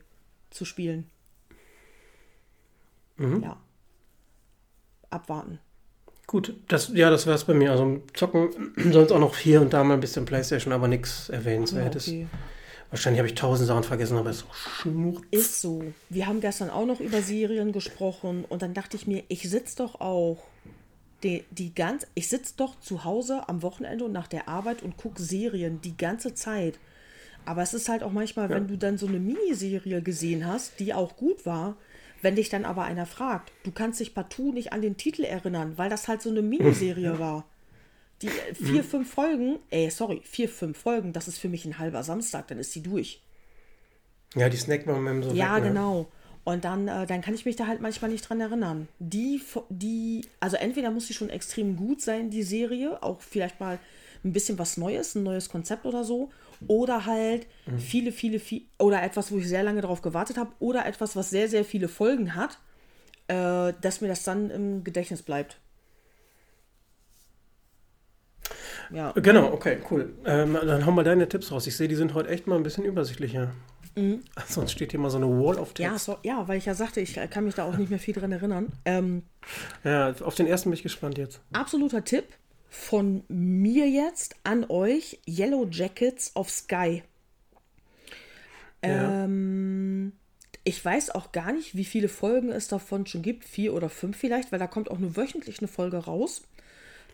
zu spielen. Mhm. Ja. Abwarten. Gut, das, ja, das wäre es bei mir. Also zocken *clears throat* sonst auch noch hier und da mal ein bisschen Playstation, aber nichts erwähnenswertes. Ja, okay. Wahrscheinlich habe ich tausend Sachen vergessen, aber es ist auch Schnurz. Ist so. Wir haben gestern auch noch über Serien gesprochen und dann dachte ich mir, ich sitze doch auch die, die ganz, ich sitze doch zu Hause am Wochenende und nach der Arbeit und gucke Serien die ganze Zeit. Aber es ist halt auch manchmal, ja. wenn du dann so eine Miniserie gesehen hast, die auch gut war, wenn dich dann aber einer fragt, du kannst dich partout nicht an den Titel erinnern, weil das halt so eine Miniserie war. Die äh, vier, mhm. fünf Folgen, ey, sorry, vier, fünf Folgen, das ist für mich ein halber Samstag, dann ist sie durch. Ja, die snackt man mit so Ja, weg, ne? genau. Und dann, äh, dann kann ich mich da halt manchmal nicht dran erinnern. Die, die, also entweder muss sie schon extrem gut sein, die Serie, auch vielleicht mal ein bisschen was Neues, ein neues Konzept oder so. Oder halt mhm. viele, viele, viele, oder etwas, wo ich sehr lange darauf gewartet habe, oder etwas, was sehr, sehr viele Folgen hat, äh, dass mir das dann im Gedächtnis bleibt. Ja. Genau, okay, cool. Ähm, dann haben wir deine Tipps raus. Ich sehe, die sind heute echt mal ein bisschen übersichtlicher. Mhm. *laughs* Sonst steht hier mal so eine Wall of Text. Ja, so, ja, weil ich ja sagte, ich kann mich da auch nicht mehr viel dran erinnern. Ähm, ja, auf den ersten bin ich gespannt jetzt. Absoluter Tipp von mir jetzt an euch: Yellow Jackets of Sky. Ja. Ähm, ich weiß auch gar nicht, wie viele Folgen es davon schon gibt. Vier oder fünf vielleicht, weil da kommt auch nur wöchentlich eine Folge raus.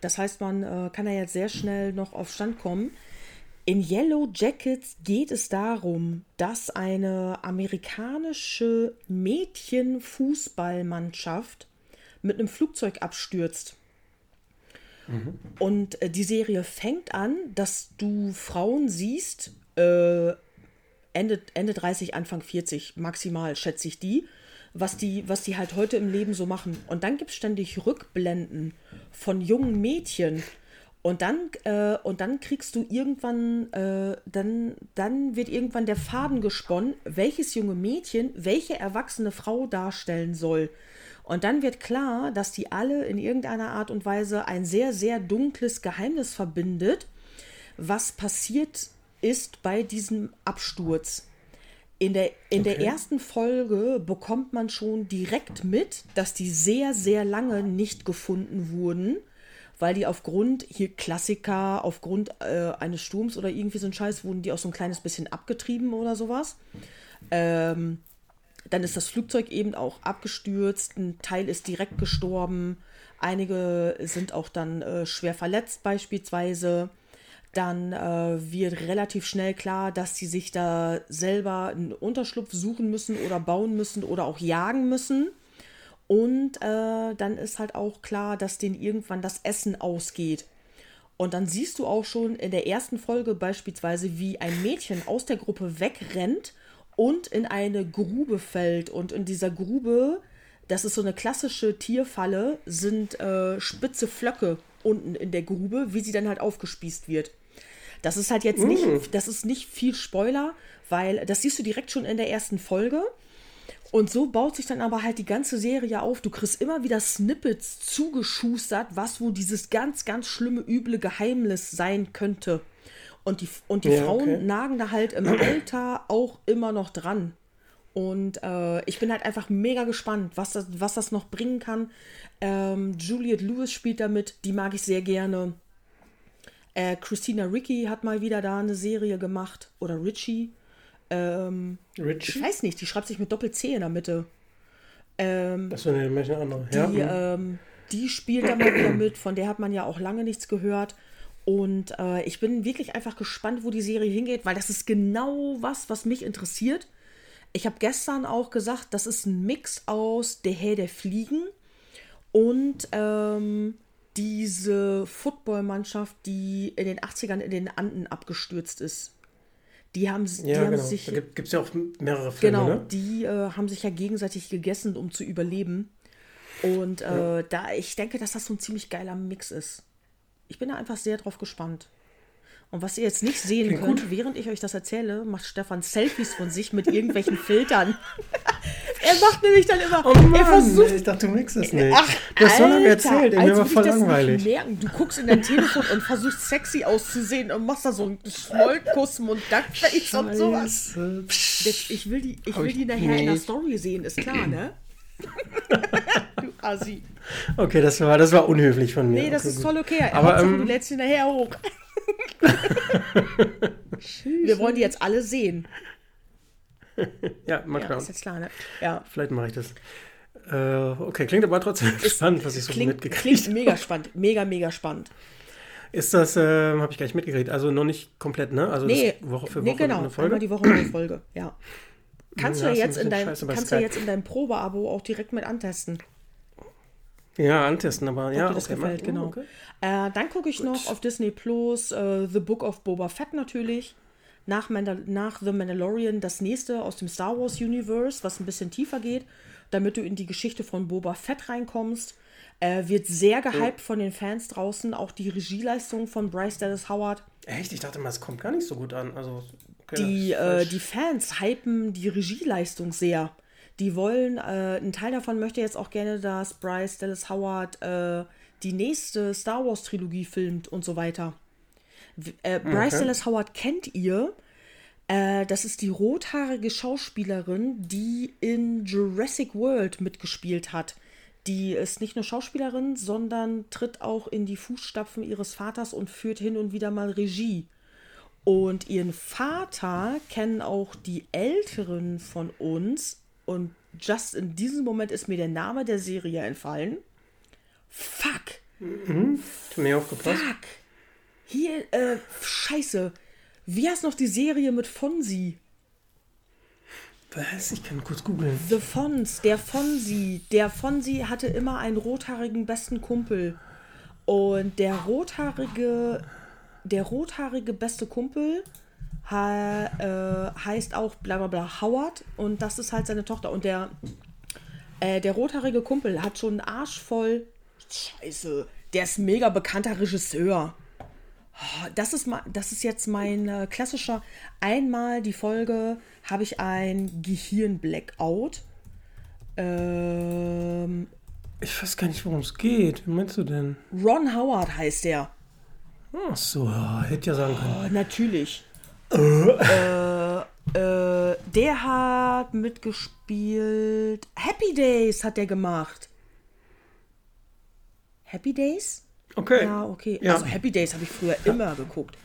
Das heißt, man äh, kann da jetzt sehr schnell noch auf Stand kommen. In Yellow Jackets geht es darum, dass eine amerikanische Mädchenfußballmannschaft mit einem Flugzeug abstürzt. Mhm. Und äh, die Serie fängt an, dass du Frauen siehst, äh, Ende, Ende 30, Anfang 40 maximal, schätze ich die, was die, was die halt heute im Leben so machen. Und dann gibt es ständig Rückblenden von jungen Mädchen. Und dann, äh, und dann kriegst du irgendwann, äh, dann, dann wird irgendwann der Faden gesponnen, welches junge Mädchen welche erwachsene Frau darstellen soll. Und dann wird klar, dass die alle in irgendeiner Art und Weise ein sehr, sehr dunkles Geheimnis verbindet, was passiert ist bei diesem Absturz. In der, in okay. der ersten Folge bekommt man schon direkt mit, dass die sehr, sehr lange nicht gefunden wurden, weil die aufgrund, hier Klassiker, aufgrund äh, eines Sturms oder irgendwie so ein Scheiß, wurden die auch so ein kleines bisschen abgetrieben oder sowas. Ähm, dann ist das Flugzeug eben auch abgestürzt, ein Teil ist direkt gestorben, einige sind auch dann äh, schwer verletzt beispielsweise dann äh, wird relativ schnell klar, dass sie sich da selber einen Unterschlupf suchen müssen oder bauen müssen oder auch jagen müssen. Und äh, dann ist halt auch klar, dass denen irgendwann das Essen ausgeht. Und dann siehst du auch schon in der ersten Folge beispielsweise, wie ein Mädchen aus der Gruppe wegrennt und in eine Grube fällt. Und in dieser Grube, das ist so eine klassische Tierfalle, sind äh, spitze Flöcke unten in der Grube, wie sie dann halt aufgespießt wird. Das ist halt jetzt nicht, mm. das ist nicht viel Spoiler, weil das siehst du direkt schon in der ersten Folge. Und so baut sich dann aber halt die ganze Serie auf. Du kriegst immer wieder Snippets zugeschustert, was wo dieses ganz, ganz schlimme, üble Geheimnis sein könnte. Und die, und die ja, Frauen okay. nagen da halt im Alter auch immer noch dran. Und äh, ich bin halt einfach mega gespannt, was das, was das noch bringen kann. Ähm, Juliette Lewis spielt damit, die mag ich sehr gerne. Äh, Christina Ricci hat mal wieder da eine Serie gemacht. Oder Richie. Ähm, Richie? Ich weiß nicht, die schreibt sich mit Doppel-C in der Mitte. Ähm, das ist eine andere. Ja. Die, ähm, die spielt da mal wieder mit, von der hat man ja auch lange nichts gehört. Und äh, ich bin wirklich einfach gespannt, wo die Serie hingeht, weil das ist genau was, was mich interessiert. Ich habe gestern auch gesagt, das ist ein Mix aus Der Herr der Fliegen und ähm, diese Footballmannschaft, die in den 80ern in den Anden abgestürzt ist. Die haben, die ja, haben genau. sich. Da gibt es ja auch mehrere Filme. Genau, ne? die äh, haben sich ja gegenseitig gegessen, um zu überleben. Und äh, ja. da ich denke, dass das so ein ziemlich geiler Mix ist. Ich bin da einfach sehr drauf gespannt. Und was ihr jetzt nicht sehen Klingt könnt, gut. während ich euch das erzähle, macht Stefan Selfies von sich mit irgendwelchen *laughs* Filtern. er macht nämlich dann immer. Oh Mann, er versucht, ich dachte, du mixst es nicht. Ach, du hast so lange erzählt, ey, mir war voll langweilig. Merken. Du guckst in dein Telefon und versuchst sexy auszusehen und machst da so einen Schmollkuss, und Duckface und sowas. Ich will die, ich will die nachher nicht. in der Story sehen, ist klar, ne? *laughs* du Assi. Okay, das war, das war unhöflich von mir. Nee, das okay, ist voll okay. Aber ähm, du lädst ihn nachher hoch. *laughs* Wir wollen die jetzt alle sehen. ja, mal ja, Ist jetzt klar, ne? Ja. Vielleicht mache ich das. Äh, okay, klingt aber trotzdem ist, spannend, was ich so klingt, mitgekriegt habe. Klingt mega spannend. Mega, mega spannend. Ist das, äh, habe ich gar nicht mitgekriegt, also noch nicht komplett, ne? Also nee, Woche für Woche nee, genau, eine Folge? einmal die Woche eine Folge, ja. Kannst, ja, du, ja jetzt in dein, kannst du jetzt in deinem Probeabo auch direkt mit antesten. Ja, antesten, aber Ob ja. Dir das okay, gefällt, genau. Okay. Äh, dann gucke ich Gut. noch auf Disney Plus uh, The Book of Boba Fett natürlich. Nach, Mandal nach The Mandalorian das nächste aus dem Star Wars Universe, was ein bisschen tiefer geht, damit du in die Geschichte von Boba Fett reinkommst. Äh, wird sehr gehypt von den Fans draußen, auch die Regieleistung von Bryce Dallas Howard. Echt? Ich dachte mal, es kommt gar nicht so gut an. Also, okay, die, äh, die Fans hypen die Regieleistung sehr die wollen, äh, ein Teil davon möchte jetzt auch gerne, dass Bryce Dallas Howard äh, die nächste Star Wars Trilogie filmt und so weiter. Äh, Bryce okay. Dallas Howard kennt ihr. Äh, das ist die rothaarige Schauspielerin, die in Jurassic World mitgespielt hat. Die ist nicht nur Schauspielerin, sondern tritt auch in die Fußstapfen ihres Vaters und führt hin und wieder mal Regie. Und ihren Vater kennen auch die Älteren von uns und just in diesem Moment ist mir der Name der Serie entfallen. Fuck. Mhm. Mir aufgepasst. Fuck. Hier, äh, scheiße. Wie heißt noch die Serie mit Fonsi? Was? Ich kann kurz googeln. The Fons, der Fonsi. Der Fonsi hatte immer einen rothaarigen besten Kumpel. Und der rothaarige, der rothaarige beste Kumpel ha, äh, heißt auch bla bla bla Howard und das ist halt seine Tochter. Und der, äh, der rothaarige Kumpel hat schon einen Arsch voll. Scheiße, der ist mega bekannter Regisseur. Oh, das ist, das ist jetzt mein äh, klassischer. Einmal die Folge habe ich ein Gehirn-Blackout. Ähm, ich weiß gar nicht, worum es geht. Wie meinst du denn? Ron Howard heißt der. Ach so, hätte ja sagen können. Oh, natürlich äh, äh, der hat mitgespielt. Happy Days hat der gemacht. Happy Days? Okay. Ja, okay. Ja. Also Happy Days habe ich früher immer geguckt.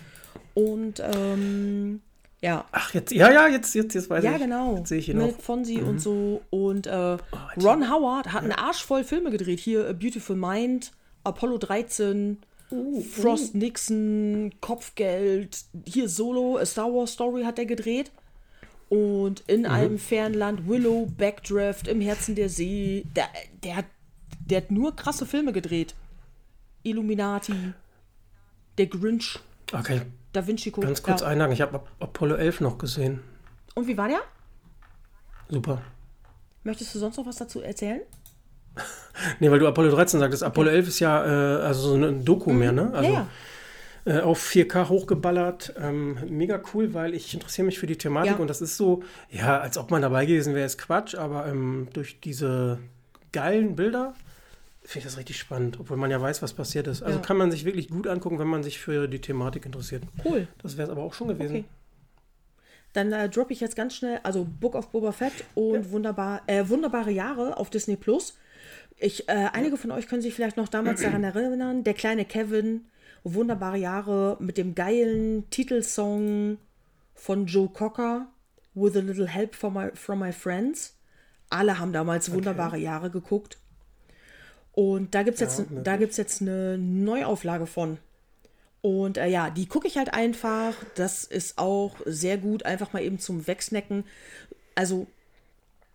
Und ähm, ja. Ach, jetzt, ja, ja, jetzt, jetzt, jetzt weiß ja, ich. Ja, genau. Jetzt sehe ich ihn Mit Fonsi mhm. und so. Und äh, oh, Ron Howard hat ja. einen Arsch voll Filme gedreht. Hier A Beautiful Mind, Apollo 13, Uh, Frost uh. Nixon, Kopfgeld, hier Solo, A Star Wars Story hat er gedreht. Und in mhm. einem Fernland, Willow, Backdraft, Im Herzen der See. Der, der, hat, der hat nur krasse Filme gedreht. Illuminati, Der Grinch, okay. Da Vinci Code. Ganz kurz ja. einhaken, ich habe Apollo 11 noch gesehen. Und wie war der? Super. Möchtest du sonst noch was dazu erzählen? *laughs* nee, weil du Apollo 13 sagtest. Apollo 11 ist ja äh, also so ein Doku mhm. mehr, ne? Also, ja, ja. Äh, auf 4K hochgeballert. Ähm, mega cool, weil ich interessiere mich für die Thematik ja. und das ist so, ja, als ob man dabei gewesen wäre, ist Quatsch, aber ähm, durch diese geilen Bilder finde ich das richtig spannend, obwohl man ja weiß, was passiert ist. Also kann man sich wirklich gut angucken, wenn man sich für die Thematik interessiert. Cool. Das wäre es aber auch schon gewesen. Okay. Dann äh, droppe ich jetzt ganz schnell, also Book of Boba Fett und wunderbar, äh, wunderbare Jahre auf Disney Plus. Ich, äh, einige von euch können sich vielleicht noch damals *clears throat* daran erinnern, der kleine Kevin Wunderbare Jahre mit dem geilen Titelsong von Joe Cocker, With a Little Help from My, from my Friends. Alle haben damals okay. Wunderbare Jahre geguckt. Und da gibt es jetzt, ja, jetzt eine Neuauflage von. Und äh, ja, die gucke ich halt einfach. Das ist auch sehr gut, einfach mal eben zum Wegsnacken. Also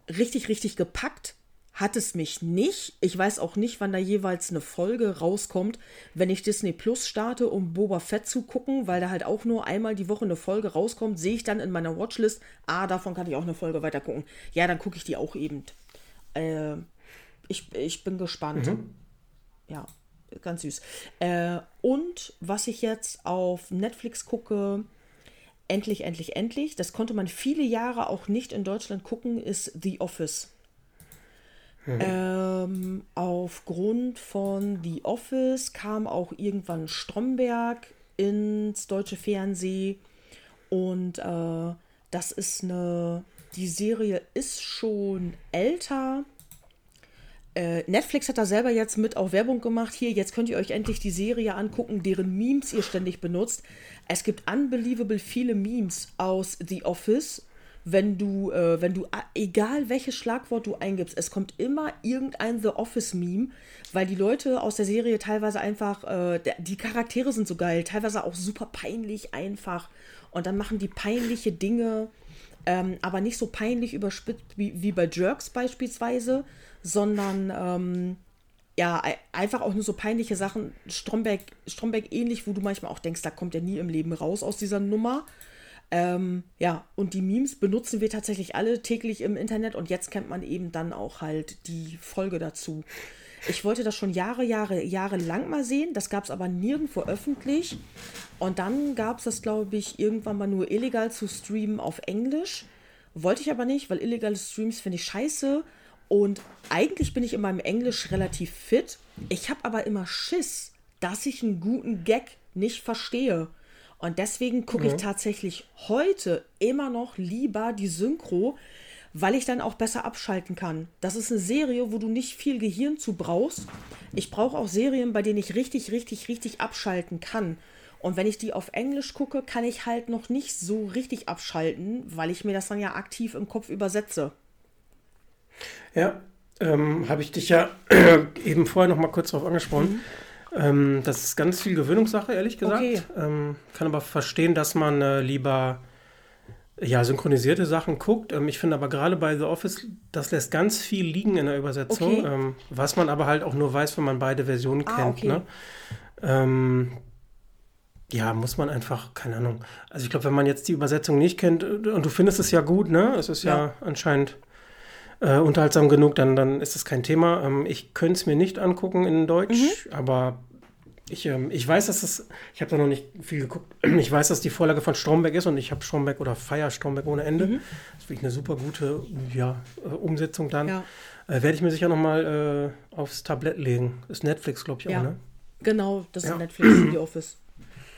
richtig, richtig gepackt hat es mich nicht. Ich weiß auch nicht, wann da jeweils eine Folge rauskommt, wenn ich Disney Plus starte, um Boba Fett zu gucken, weil da halt auch nur einmal die Woche eine Folge rauskommt, sehe ich dann in meiner Watchlist, ah, davon kann ich auch eine Folge weiter gucken. Ja, dann gucke ich die auch eben. Äh, ich, ich bin gespannt. Mhm. Ja, ganz süß. Äh, und was ich jetzt auf Netflix gucke, endlich, endlich, endlich, das konnte man viele Jahre auch nicht in Deutschland gucken, ist The Office. Ähm, aufgrund von The Office kam auch irgendwann Stromberg ins deutsche Fernsehen und äh, das ist eine, die Serie ist schon älter. Äh, Netflix hat da selber jetzt mit auch Werbung gemacht. Hier, jetzt könnt ihr euch endlich die Serie angucken, deren Memes ihr ständig benutzt. Es gibt unbelievable viele Memes aus The Office wenn du, äh, wenn du, egal welches Schlagwort du eingibst, es kommt immer irgendein The Office-Meme, weil die Leute aus der Serie teilweise einfach, äh, die Charaktere sind so geil, teilweise auch super peinlich einfach. Und dann machen die peinliche Dinge, ähm, aber nicht so peinlich überspitzt wie, wie bei Jerks beispielsweise, sondern ähm, ja, einfach auch nur so peinliche Sachen. Stromberg, Stromberg ähnlich, wo du manchmal auch denkst, da kommt er nie im Leben raus aus dieser Nummer. Ähm, ja, und die Memes benutzen wir tatsächlich alle täglich im Internet und jetzt kennt man eben dann auch halt die Folge dazu. Ich wollte das schon Jahre, Jahre, Jahre lang mal sehen, das gab es aber nirgendwo öffentlich. Und dann gab es das, glaube ich, irgendwann mal nur illegal zu streamen auf Englisch. Wollte ich aber nicht, weil illegale Streams finde ich scheiße. Und eigentlich bin ich in meinem Englisch relativ fit. Ich habe aber immer Schiss, dass ich einen guten Gag nicht verstehe. Und deswegen gucke mhm. ich tatsächlich heute immer noch lieber die Synchro, weil ich dann auch besser abschalten kann. Das ist eine Serie, wo du nicht viel Gehirn zu brauchst. Ich brauche auch Serien, bei denen ich richtig, richtig, richtig abschalten kann. Und wenn ich die auf Englisch gucke, kann ich halt noch nicht so richtig abschalten, weil ich mir das dann ja aktiv im Kopf übersetze. Ja, ähm, habe ich dich ja *clears throat* eben vorher noch mal kurz darauf angesprochen. Mhm. Ähm, das ist ganz viel Gewöhnungssache, ehrlich gesagt. Okay. Ähm, kann aber verstehen, dass man äh, lieber ja, synchronisierte Sachen guckt. Ähm, ich finde aber gerade bei The Office, das lässt ganz viel liegen in der Übersetzung, okay. Ähm, was man aber halt auch nur weiß, wenn man beide Versionen ah, kennt. Okay. Ne? Ähm, ja, muss man einfach, keine Ahnung. Also ich glaube, wenn man jetzt die Übersetzung nicht kennt äh, und du findest es ja gut, ne? Es ist ja, ja anscheinend äh, unterhaltsam genug, dann, dann ist das kein Thema. Ähm, ich könnte es mir nicht angucken in Deutsch, mhm. aber ich, ähm, ich weiß, dass das, ich habe da noch nicht viel geguckt, *clears throat* ich weiß, dass die Vorlage von Stromberg ist und ich habe Stromberg oder feier Stromberg ohne Ende. Mhm. Das ist wirklich eine super gute ja, äh, Umsetzung dann. Ja. Äh, Werde ich mir sicher noch mal äh, aufs Tablett legen. Ist Netflix, glaube ich, ja. auch, ne? Genau, das ist Netflix, The Office.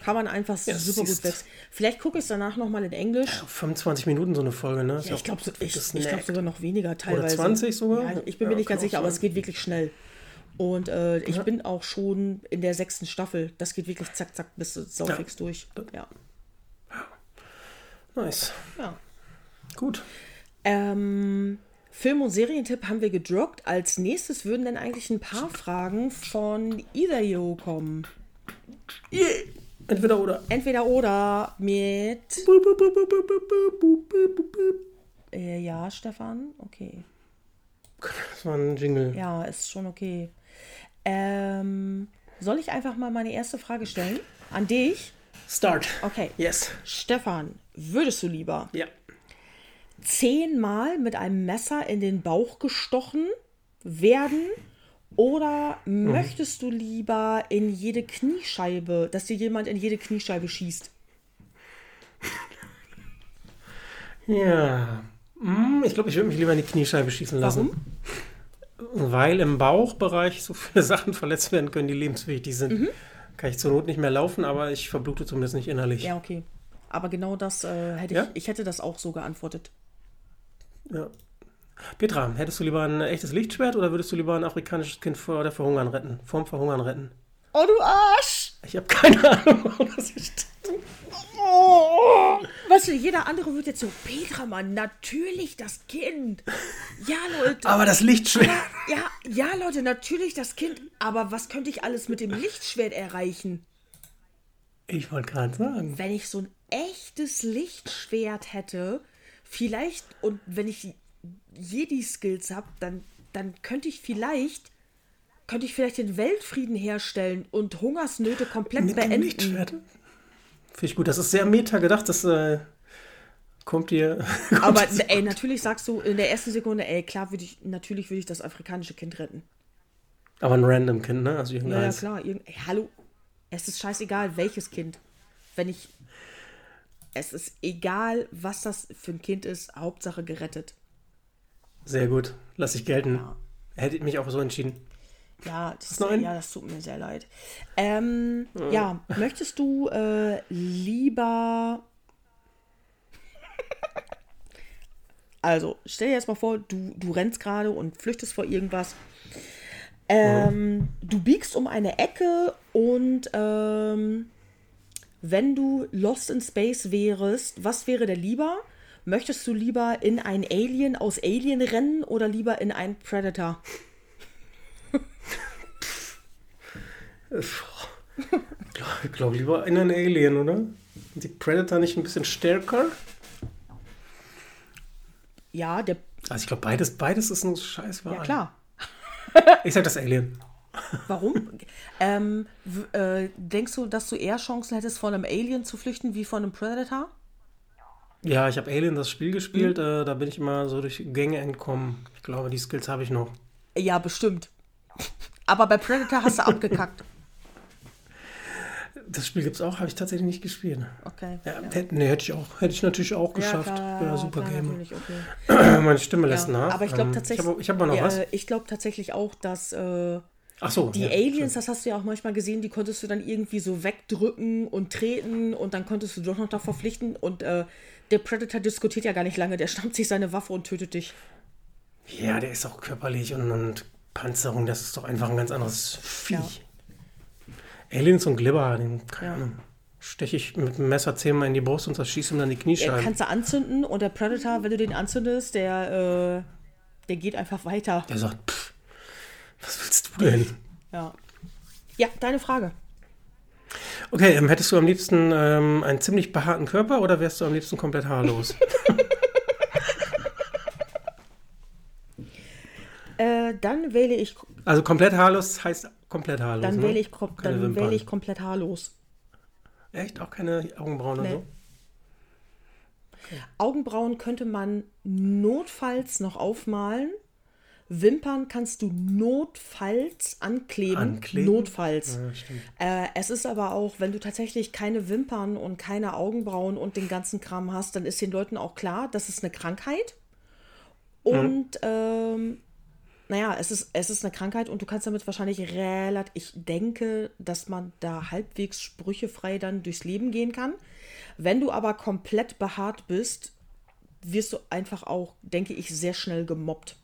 Kann man einfach ja, super gut wechseln. Vielleicht gucke ich es danach nochmal in Englisch. Ja, 25 Minuten so eine Folge, ne? Ja, ich glaube so, ich, ich glaub sogar noch weniger teilweise. Oder 20 sogar? Ja, ich bin mir nicht ganz sicher, aber es geht wirklich schnell. Und äh, ich bin auch schon in der sechsten Staffel. Das geht wirklich zack, zack, bis saufix durch. Ja. Nice. Ja. Gut. Ähm, Film- und Serientipp haben wir gedroppt. Als nächstes würden dann eigentlich ein paar Fragen von Idayo kommen. Yeah. Entweder oder. Entweder oder mit. Äh, ja, Stefan, okay. Das war ein Jingle. Ja, ist schon okay. Ähm, soll ich einfach mal meine erste Frage stellen? An dich? Start. Okay. Yes. Stefan, würdest du lieber ja. zehnmal mit einem Messer in den Bauch gestochen werden oder mhm. möchtest du lieber in jede Kniescheibe, dass dir jemand in jede Kniescheibe schießt? Ja. Hm, ich glaube, ich würde mich lieber in die Kniescheibe schießen lassen. Warum? Weil im Bauchbereich so viele *laughs* Sachen verletzt werden können, die lebenswichtig sind. Mhm. Kann ich zur Not nicht mehr laufen, aber ich verblute zumindest nicht innerlich. Ja, okay. Aber genau das äh, hätte ja? ich, ich hätte das auch so geantwortet. Ja. Petra, hättest du lieber ein echtes Lichtschwert oder würdest du lieber ein afrikanisches Kind vor der Verhungern retten? Vorm Verhungern retten? Oh, du Arsch! Ich habe keine Ahnung, warum das steht. Oh, weißt du, jeder andere wird jetzt so, Petra, Mann, natürlich das Kind. Ja, Leute. Aber das Lichtschwert. Aber, ja, ja, Leute, natürlich das Kind. Aber was könnte ich alles mit dem Lichtschwert erreichen? Ich wollte gerade sagen. Wenn ich so ein echtes Lichtschwert hätte, vielleicht, und wenn ich Jedi-Skills habe, dann, dann könnte ich vielleicht könnte ich vielleicht den Weltfrieden herstellen und Hungersnöte komplett Mit beenden. Lichtschwert? Finde ich gut. Das ist sehr meta gedacht. Das äh, kommt dir. *laughs* Aber ey, natürlich sagst du in der ersten Sekunde, ey, klar würde ich, natürlich würde ich das afrikanische Kind retten. Aber ein random Kind, ne? Also irgendein. Ja, ja klar. Irgend, ey, hallo. Es ist scheißegal, welches Kind. Wenn ich. Es ist egal, was das für ein Kind ist. Hauptsache gerettet. Sehr gut. Lass ich gelten. Ja. Hätte ich mich auch so entschieden. Ja, das, ja, das tut mir sehr leid. Ähm, ja. ja. möchtest du äh, lieber. *laughs* also, stell dir jetzt mal vor, du, du rennst gerade und flüchtest vor irgendwas. Ähm, ja. Du biegst um eine Ecke und ähm, wenn du Lost in Space wärst, was wäre der lieber? Möchtest du lieber in ein Alien aus Alien rennen oder lieber in einen Predator? Ich glaube lieber in einen Alien, oder? die Predator nicht ein bisschen stärker? Ja, der. Also ich glaube, beides, beides ist ein scheiß Wahl. Ja, klar. ich sag das Alien. Warum? ähm, äh, denkst du, dass du eher Chancen hättest, von einem Alien zu flüchten, wie von einem Predator? Ja, ich habe Alien das Spiel gespielt, mhm. äh, da bin ich immer so durch Gänge entkommen. Ich glaube, die Skills habe ich noch. Ja, bestimmt. Aber bei Predator hast du abgekackt. *laughs* Das Spiel gibt es auch, habe ich tatsächlich nicht gespielt. Okay. Ja, ja. Hätte, nee, hätte ich auch, hätte ich natürlich auch geschafft. Ja, klar, ja super klar, Game. Okay. *clears throat* Meine Stimme lässt nach. Aber ich glaube tatsächlich. Ich habe hab mal noch was. Ich glaube tatsächlich auch, dass. Äh, Ach so, die Aliens, das hast du ja auch manchmal gesehen, die konntest du dann irgendwie so wegdrücken und treten und dann konntest du doch noch da verpflichten und äh, der Predator diskutiert ja gar nicht lange, der stammt sich seine Waffe und tötet dich. Ja, der ist auch körperlich und, und Panzerung, das ist doch einfach ein ganz anderes Viech. Aliens und Glibber, den keine Ahnung. Steche ich mit dem Messer zehnmal in die Brust und zerschieße ihm dann die Kniescheiben. Ja, kannst du anzünden und der Predator, wenn du den anzündest, der, äh, der geht einfach weiter. Der sagt, pff, was willst du denn? Ja. Ja, deine Frage. Okay, ähm, hättest du am liebsten ähm, einen ziemlich behaarten Körper oder wärst du am liebsten komplett haarlos? *laughs* äh, dann wähle ich. Also komplett haarlos heißt komplett haarlos. Dann, ne? wähle, ich, dann wähle ich komplett haarlos. Echt? Auch keine Augenbrauen nee. oder so? Okay. Augenbrauen könnte man notfalls noch aufmalen. Wimpern kannst du notfalls ankleben. ankleben? Notfalls. Ja, äh, es ist aber auch, wenn du tatsächlich keine Wimpern und keine Augenbrauen und den ganzen Kram hast, dann ist den Leuten auch klar, das ist eine Krankheit. Und mhm. ähm, naja, es ist, es ist eine Krankheit und du kannst damit wahrscheinlich relativ, ich denke, dass man da halbwegs sprüchefrei dann durchs Leben gehen kann. Wenn du aber komplett behaart bist, wirst du einfach auch, denke ich, sehr schnell gemobbt.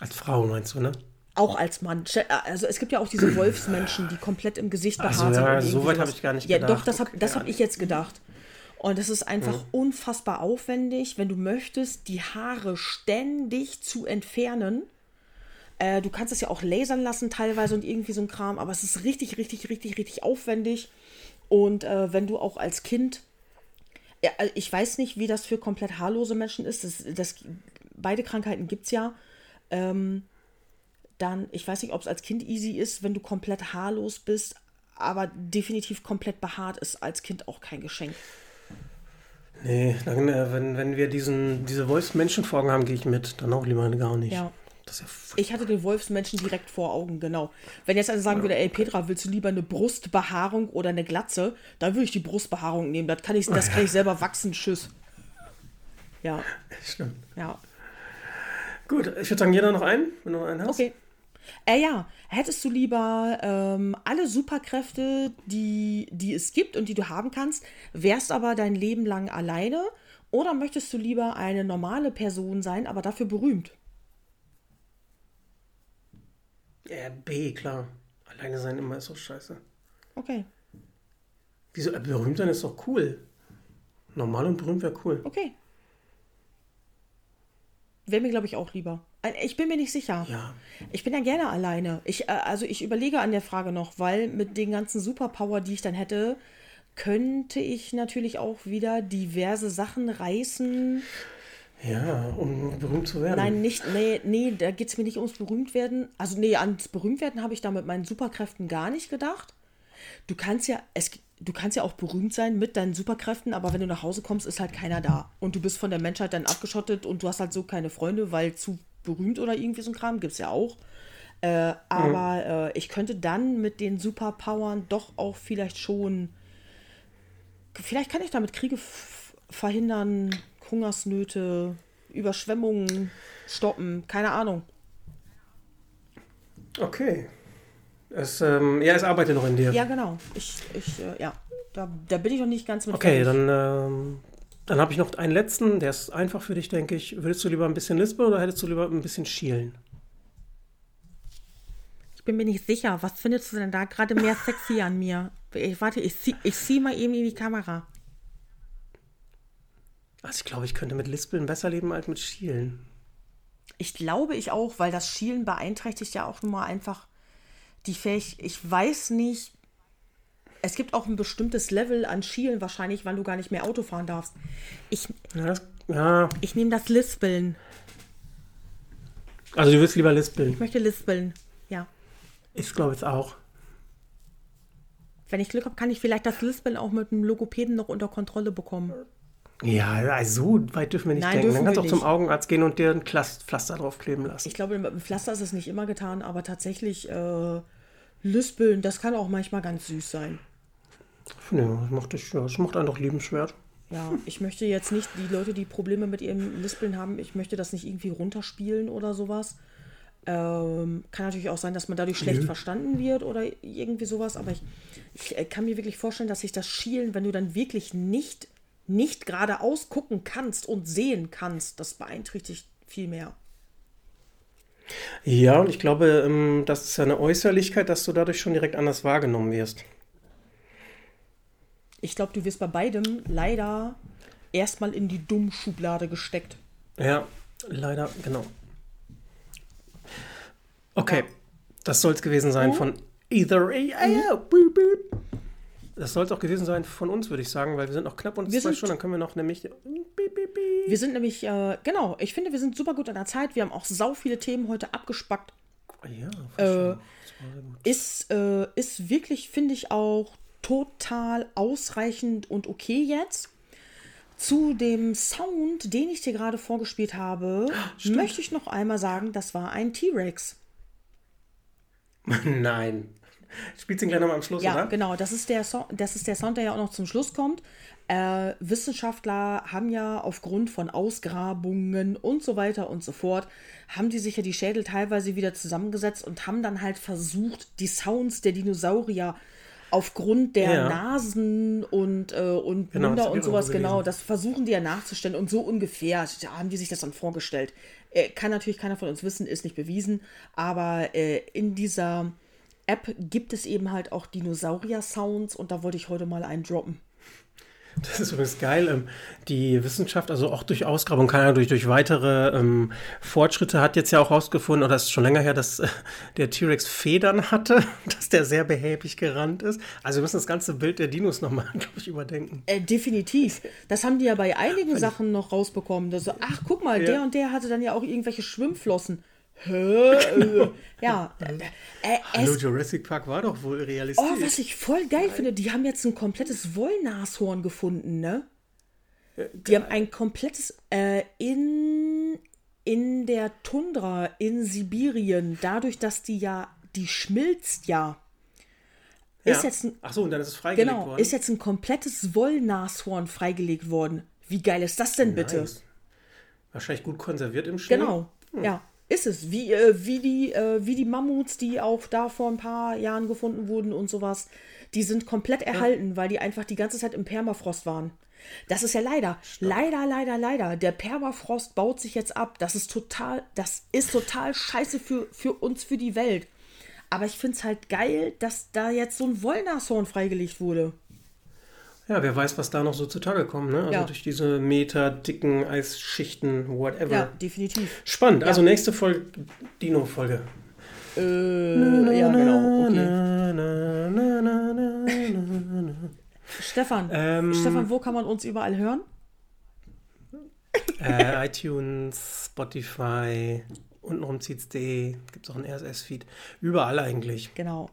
Als Frau meinst du, ne? Auch als Mann. Also es gibt ja auch diese Wolfsmenschen, die komplett im Gesicht behaart also, sind. Ja, so weit habe ich gar nicht gedacht. Ja, doch, das habe okay, hab ich jetzt gedacht. Und das ist einfach ja. unfassbar aufwendig, wenn du möchtest, die Haare ständig zu entfernen äh, du kannst es ja auch lasern lassen teilweise und irgendwie so ein Kram, aber es ist richtig, richtig, richtig, richtig aufwendig. Und äh, wenn du auch als Kind, ja, äh, ich weiß nicht, wie das für komplett haarlose Menschen ist, das, das, beide Krankheiten gibt es ja. Ähm, dann, ich weiß nicht, ob es als Kind easy ist, wenn du komplett haarlos bist, aber definitiv komplett behaart ist als Kind auch kein Geschenk. Nee, dann, äh, wenn, wenn wir diesen, diese Wolfsmenschen vor Augen haben, gehe ich mit. Dann auch lieber gar nicht. Ja. Ja ich hatte den Wolfsmenschen direkt vor Augen, genau. Wenn jetzt einer sagen ja. würde, ey Petra, willst du lieber eine Brustbehaarung oder eine Glatze, dann würde ich die Brustbehaarung nehmen. Das kann ich, das kann ich selber wachsen, tschüss. Ja. *laughs* Stimmt. Ja. Gut, ich würde sagen, jeder noch einen, wenn du einen hast. Okay. Äh, ja, hättest du lieber ähm, alle Superkräfte, die, die es gibt und die du haben kannst, wärst aber dein Leben lang alleine? Oder möchtest du lieber eine normale Person sein, aber dafür berühmt? Ja, B, klar. Alleine sein immer ist so scheiße. Okay. Wieso? Äh, berühmt sein ist doch cool. Normal und berühmt wäre cool. Okay. Wäre mir, glaube ich, auch lieber. Äh, ich bin mir nicht sicher. Ja. Ich bin ja gerne alleine. Ich, äh, also ich überlege an der Frage noch, weil mit den ganzen Superpower, die ich dann hätte, könnte ich natürlich auch wieder diverse Sachen reißen. Ja, um berühmt zu werden. Nein, nicht, nee, nee, da geht es mir nicht ums Berühmtwerden. Also, nee, ans Berühmtwerden habe ich da mit meinen Superkräften gar nicht gedacht. Du kannst ja, es, du kannst ja auch berühmt sein mit deinen Superkräften, aber wenn du nach Hause kommst, ist halt keiner da. Und du bist von der Menschheit dann abgeschottet und du hast halt so keine Freunde, weil zu berühmt oder irgendwie so ein Kram gibt es ja auch. Äh, aber mhm. äh, ich könnte dann mit den Superpowern doch auch vielleicht schon. Vielleicht kann ich damit Kriege verhindern, Hungersnöte, Überschwemmungen stoppen, keine Ahnung. Okay. Es, ähm, ja, es arbeitet noch in dir. Ja, genau. Ich, ich äh, ja, da, da bin ich noch nicht ganz mit. Okay, fertig. dann, ähm, dann habe ich noch einen letzten, der ist einfach für dich, denke ich. Würdest du lieber ein bisschen lispeln oder hättest du lieber ein bisschen schielen? Ich bin mir nicht sicher. Was findest du denn da gerade mehr sexy an mir? Ich warte, ich zieh, ich zieh mal eben in die Kamera. Also ich glaube, ich könnte mit Lispeln besser leben als mit Schielen. Ich glaube ich auch, weil das Schielen beeinträchtigt ja auch nun mal einfach die Fähigkeit. Ich weiß nicht. Es gibt auch ein bestimmtes Level an Schielen wahrscheinlich, wann du gar nicht mehr Auto fahren darfst. Ich, ja, das, ja. ich nehme das Lispeln. Also du willst lieber Lispeln? Ich möchte Lispeln, ja. Ich glaube es auch. Wenn ich Glück habe, kann ich vielleicht das Lispeln auch mit einem Logopäden noch unter Kontrolle bekommen. Ja, also so weit dürfen wir nicht Nein, denken. Dann kannst du auch zum Augenarzt gehen und dir ein Pflaster draufkleben lassen. Ich glaube, mit Pflaster ist es nicht immer getan, aber tatsächlich äh, Lispeln, das kann auch manchmal ganz süß sein. Nee, das macht, dich, ja, das macht einen doch liebenswert. Ja, ich möchte jetzt nicht die Leute, die Probleme mit ihrem Lispeln haben, ich möchte das nicht irgendwie runterspielen oder sowas. Ähm, kann natürlich auch sein, dass man dadurch schlecht ja. verstanden wird oder irgendwie sowas, aber ich, ich äh, kann mir wirklich vorstellen, dass sich das Schielen, wenn du dann wirklich nicht nicht geradeaus gucken kannst und sehen kannst, das beeinträchtigt viel mehr. Ja, und ich glaube, ähm, das ist eine Äußerlichkeit, dass du dadurch schon direkt anders wahrgenommen wirst. Ich glaube, du wirst bei beidem leider erstmal in die Dummschublade gesteckt. Ja, leider, genau. Okay, ja. das soll es gewesen sein oh. von Either. Mhm. Das soll es auch gewesen sein von uns, würde ich sagen, weil wir sind noch knapp und zwei Stunden, dann können wir noch nämlich. Wir sind nämlich, äh, genau, ich finde, wir sind super gut an der Zeit. Wir haben auch sau viele Themen heute abgespackt. Ja, äh, ist, äh, ist wirklich, finde ich, auch total ausreichend und okay jetzt. Zu dem Sound, den ich dir gerade vorgespielt habe, Stimmt. möchte ich noch einmal sagen, das war ein T-Rex. *laughs* Nein. Spielst du ihn gleich nochmal am Schluss, ja, oder? genau. Das ist, der so das ist der Sound, der ja auch noch zum Schluss kommt. Äh, Wissenschaftler haben ja aufgrund von Ausgrabungen und so weiter und so fort, haben die sich ja die Schädel teilweise wieder zusammengesetzt und haben dann halt versucht, die Sounds der Dinosaurier aufgrund der ja. Nasen und, äh, und genau, Münder und sowas, genau, das versuchen die ja nachzustellen und so ungefähr haben die sich das dann vorgestellt. Äh, kann natürlich keiner von uns wissen, ist nicht bewiesen, aber äh, in dieser App gibt es eben halt auch Dinosaurier-Sounds und da wollte ich heute mal einen droppen. Das ist übrigens geil. Ähm, die Wissenschaft, also auch durch Ausgrabung, kann ja durch, durch weitere ähm, Fortschritte, hat jetzt ja auch herausgefunden, oder es ist schon länger her, dass äh, der T-Rex Federn hatte, *laughs* dass der sehr behäbig gerannt ist. Also wir müssen das ganze Bild der Dinos nochmal, *laughs* glaube ich, überdenken. Äh, definitiv. Das haben die ja bei einigen Sachen noch rausbekommen. Dass, ach, guck mal, ja. der und der hatte dann ja auch irgendwelche Schwimmflossen. Hä? ja. Äh, Hallo, Jurassic Park war doch wohl realistisch. Oh, was ich voll geil finde, die haben jetzt ein komplettes Wollnashorn gefunden, ne? Die haben ein komplettes äh, in, in der Tundra in Sibirien, dadurch, dass die ja, die schmilzt ja. ja. Ist jetzt ein, Ach so, und dann ist es freigelegt genau, worden. Genau, ist jetzt ein komplettes Wollnashorn freigelegt worden. Wie geil ist das denn bitte? Nice. Wahrscheinlich gut konserviert im Schnee. Genau, hm. ja. Ist es. Wie, äh, wie, die, äh, wie die Mammuts, die auch da vor ein paar Jahren gefunden wurden und sowas. Die sind komplett erhalten, ja. weil die einfach die ganze Zeit im Permafrost waren. Das ist ja leider, Stopp. leider, leider, leider. Der Permafrost baut sich jetzt ab. Das ist total, das ist total scheiße für, für uns, für die Welt. Aber ich finde es halt geil, dass da jetzt so ein Wollnashorn freigelegt wurde. Ja, wer weiß, was da noch so zutage kommt, ne? Also ja. durch diese Meter, dicken Eisschichten, whatever. Ja, definitiv. Spannend. Also nächste Folge, Dino-Folge. Äh, ja, genau. Okay. *laughs* Stefan, ähm, Stefan, wo kann man uns überall hören? Äh, *laughs* iTunes, Spotify, untenrum zieht's.de, gibt es auch einen RSS-Feed. Überall eigentlich. Genau.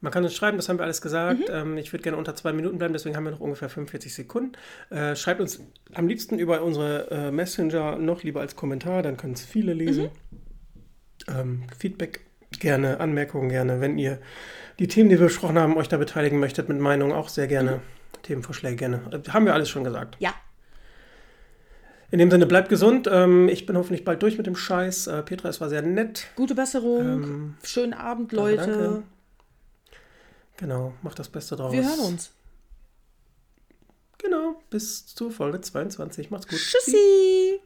Man kann uns schreiben, das haben wir alles gesagt. Mhm. Ähm, ich würde gerne unter zwei Minuten bleiben, deswegen haben wir noch ungefähr 45 Sekunden. Äh, schreibt uns am liebsten über unsere äh, Messenger noch lieber als Kommentar, dann können es viele lesen. Mhm. Ähm, Feedback gerne, Anmerkungen gerne. Wenn ihr die Themen, die wir besprochen haben, euch da beteiligen möchtet mit Meinung, auch sehr gerne. Mhm. Themenvorschläge gerne. Äh, haben wir alles schon gesagt. Ja. In dem Sinne, bleibt gesund. Ähm, ich bin hoffentlich bald durch mit dem Scheiß. Äh, Petra, es war sehr nett. Gute Besserung. Ähm, Schönen Abend, Leute. Danke, danke. Genau, macht das Beste draus. Wir hören uns. Genau, bis zur Folge 22. Macht's gut. Tschüssi.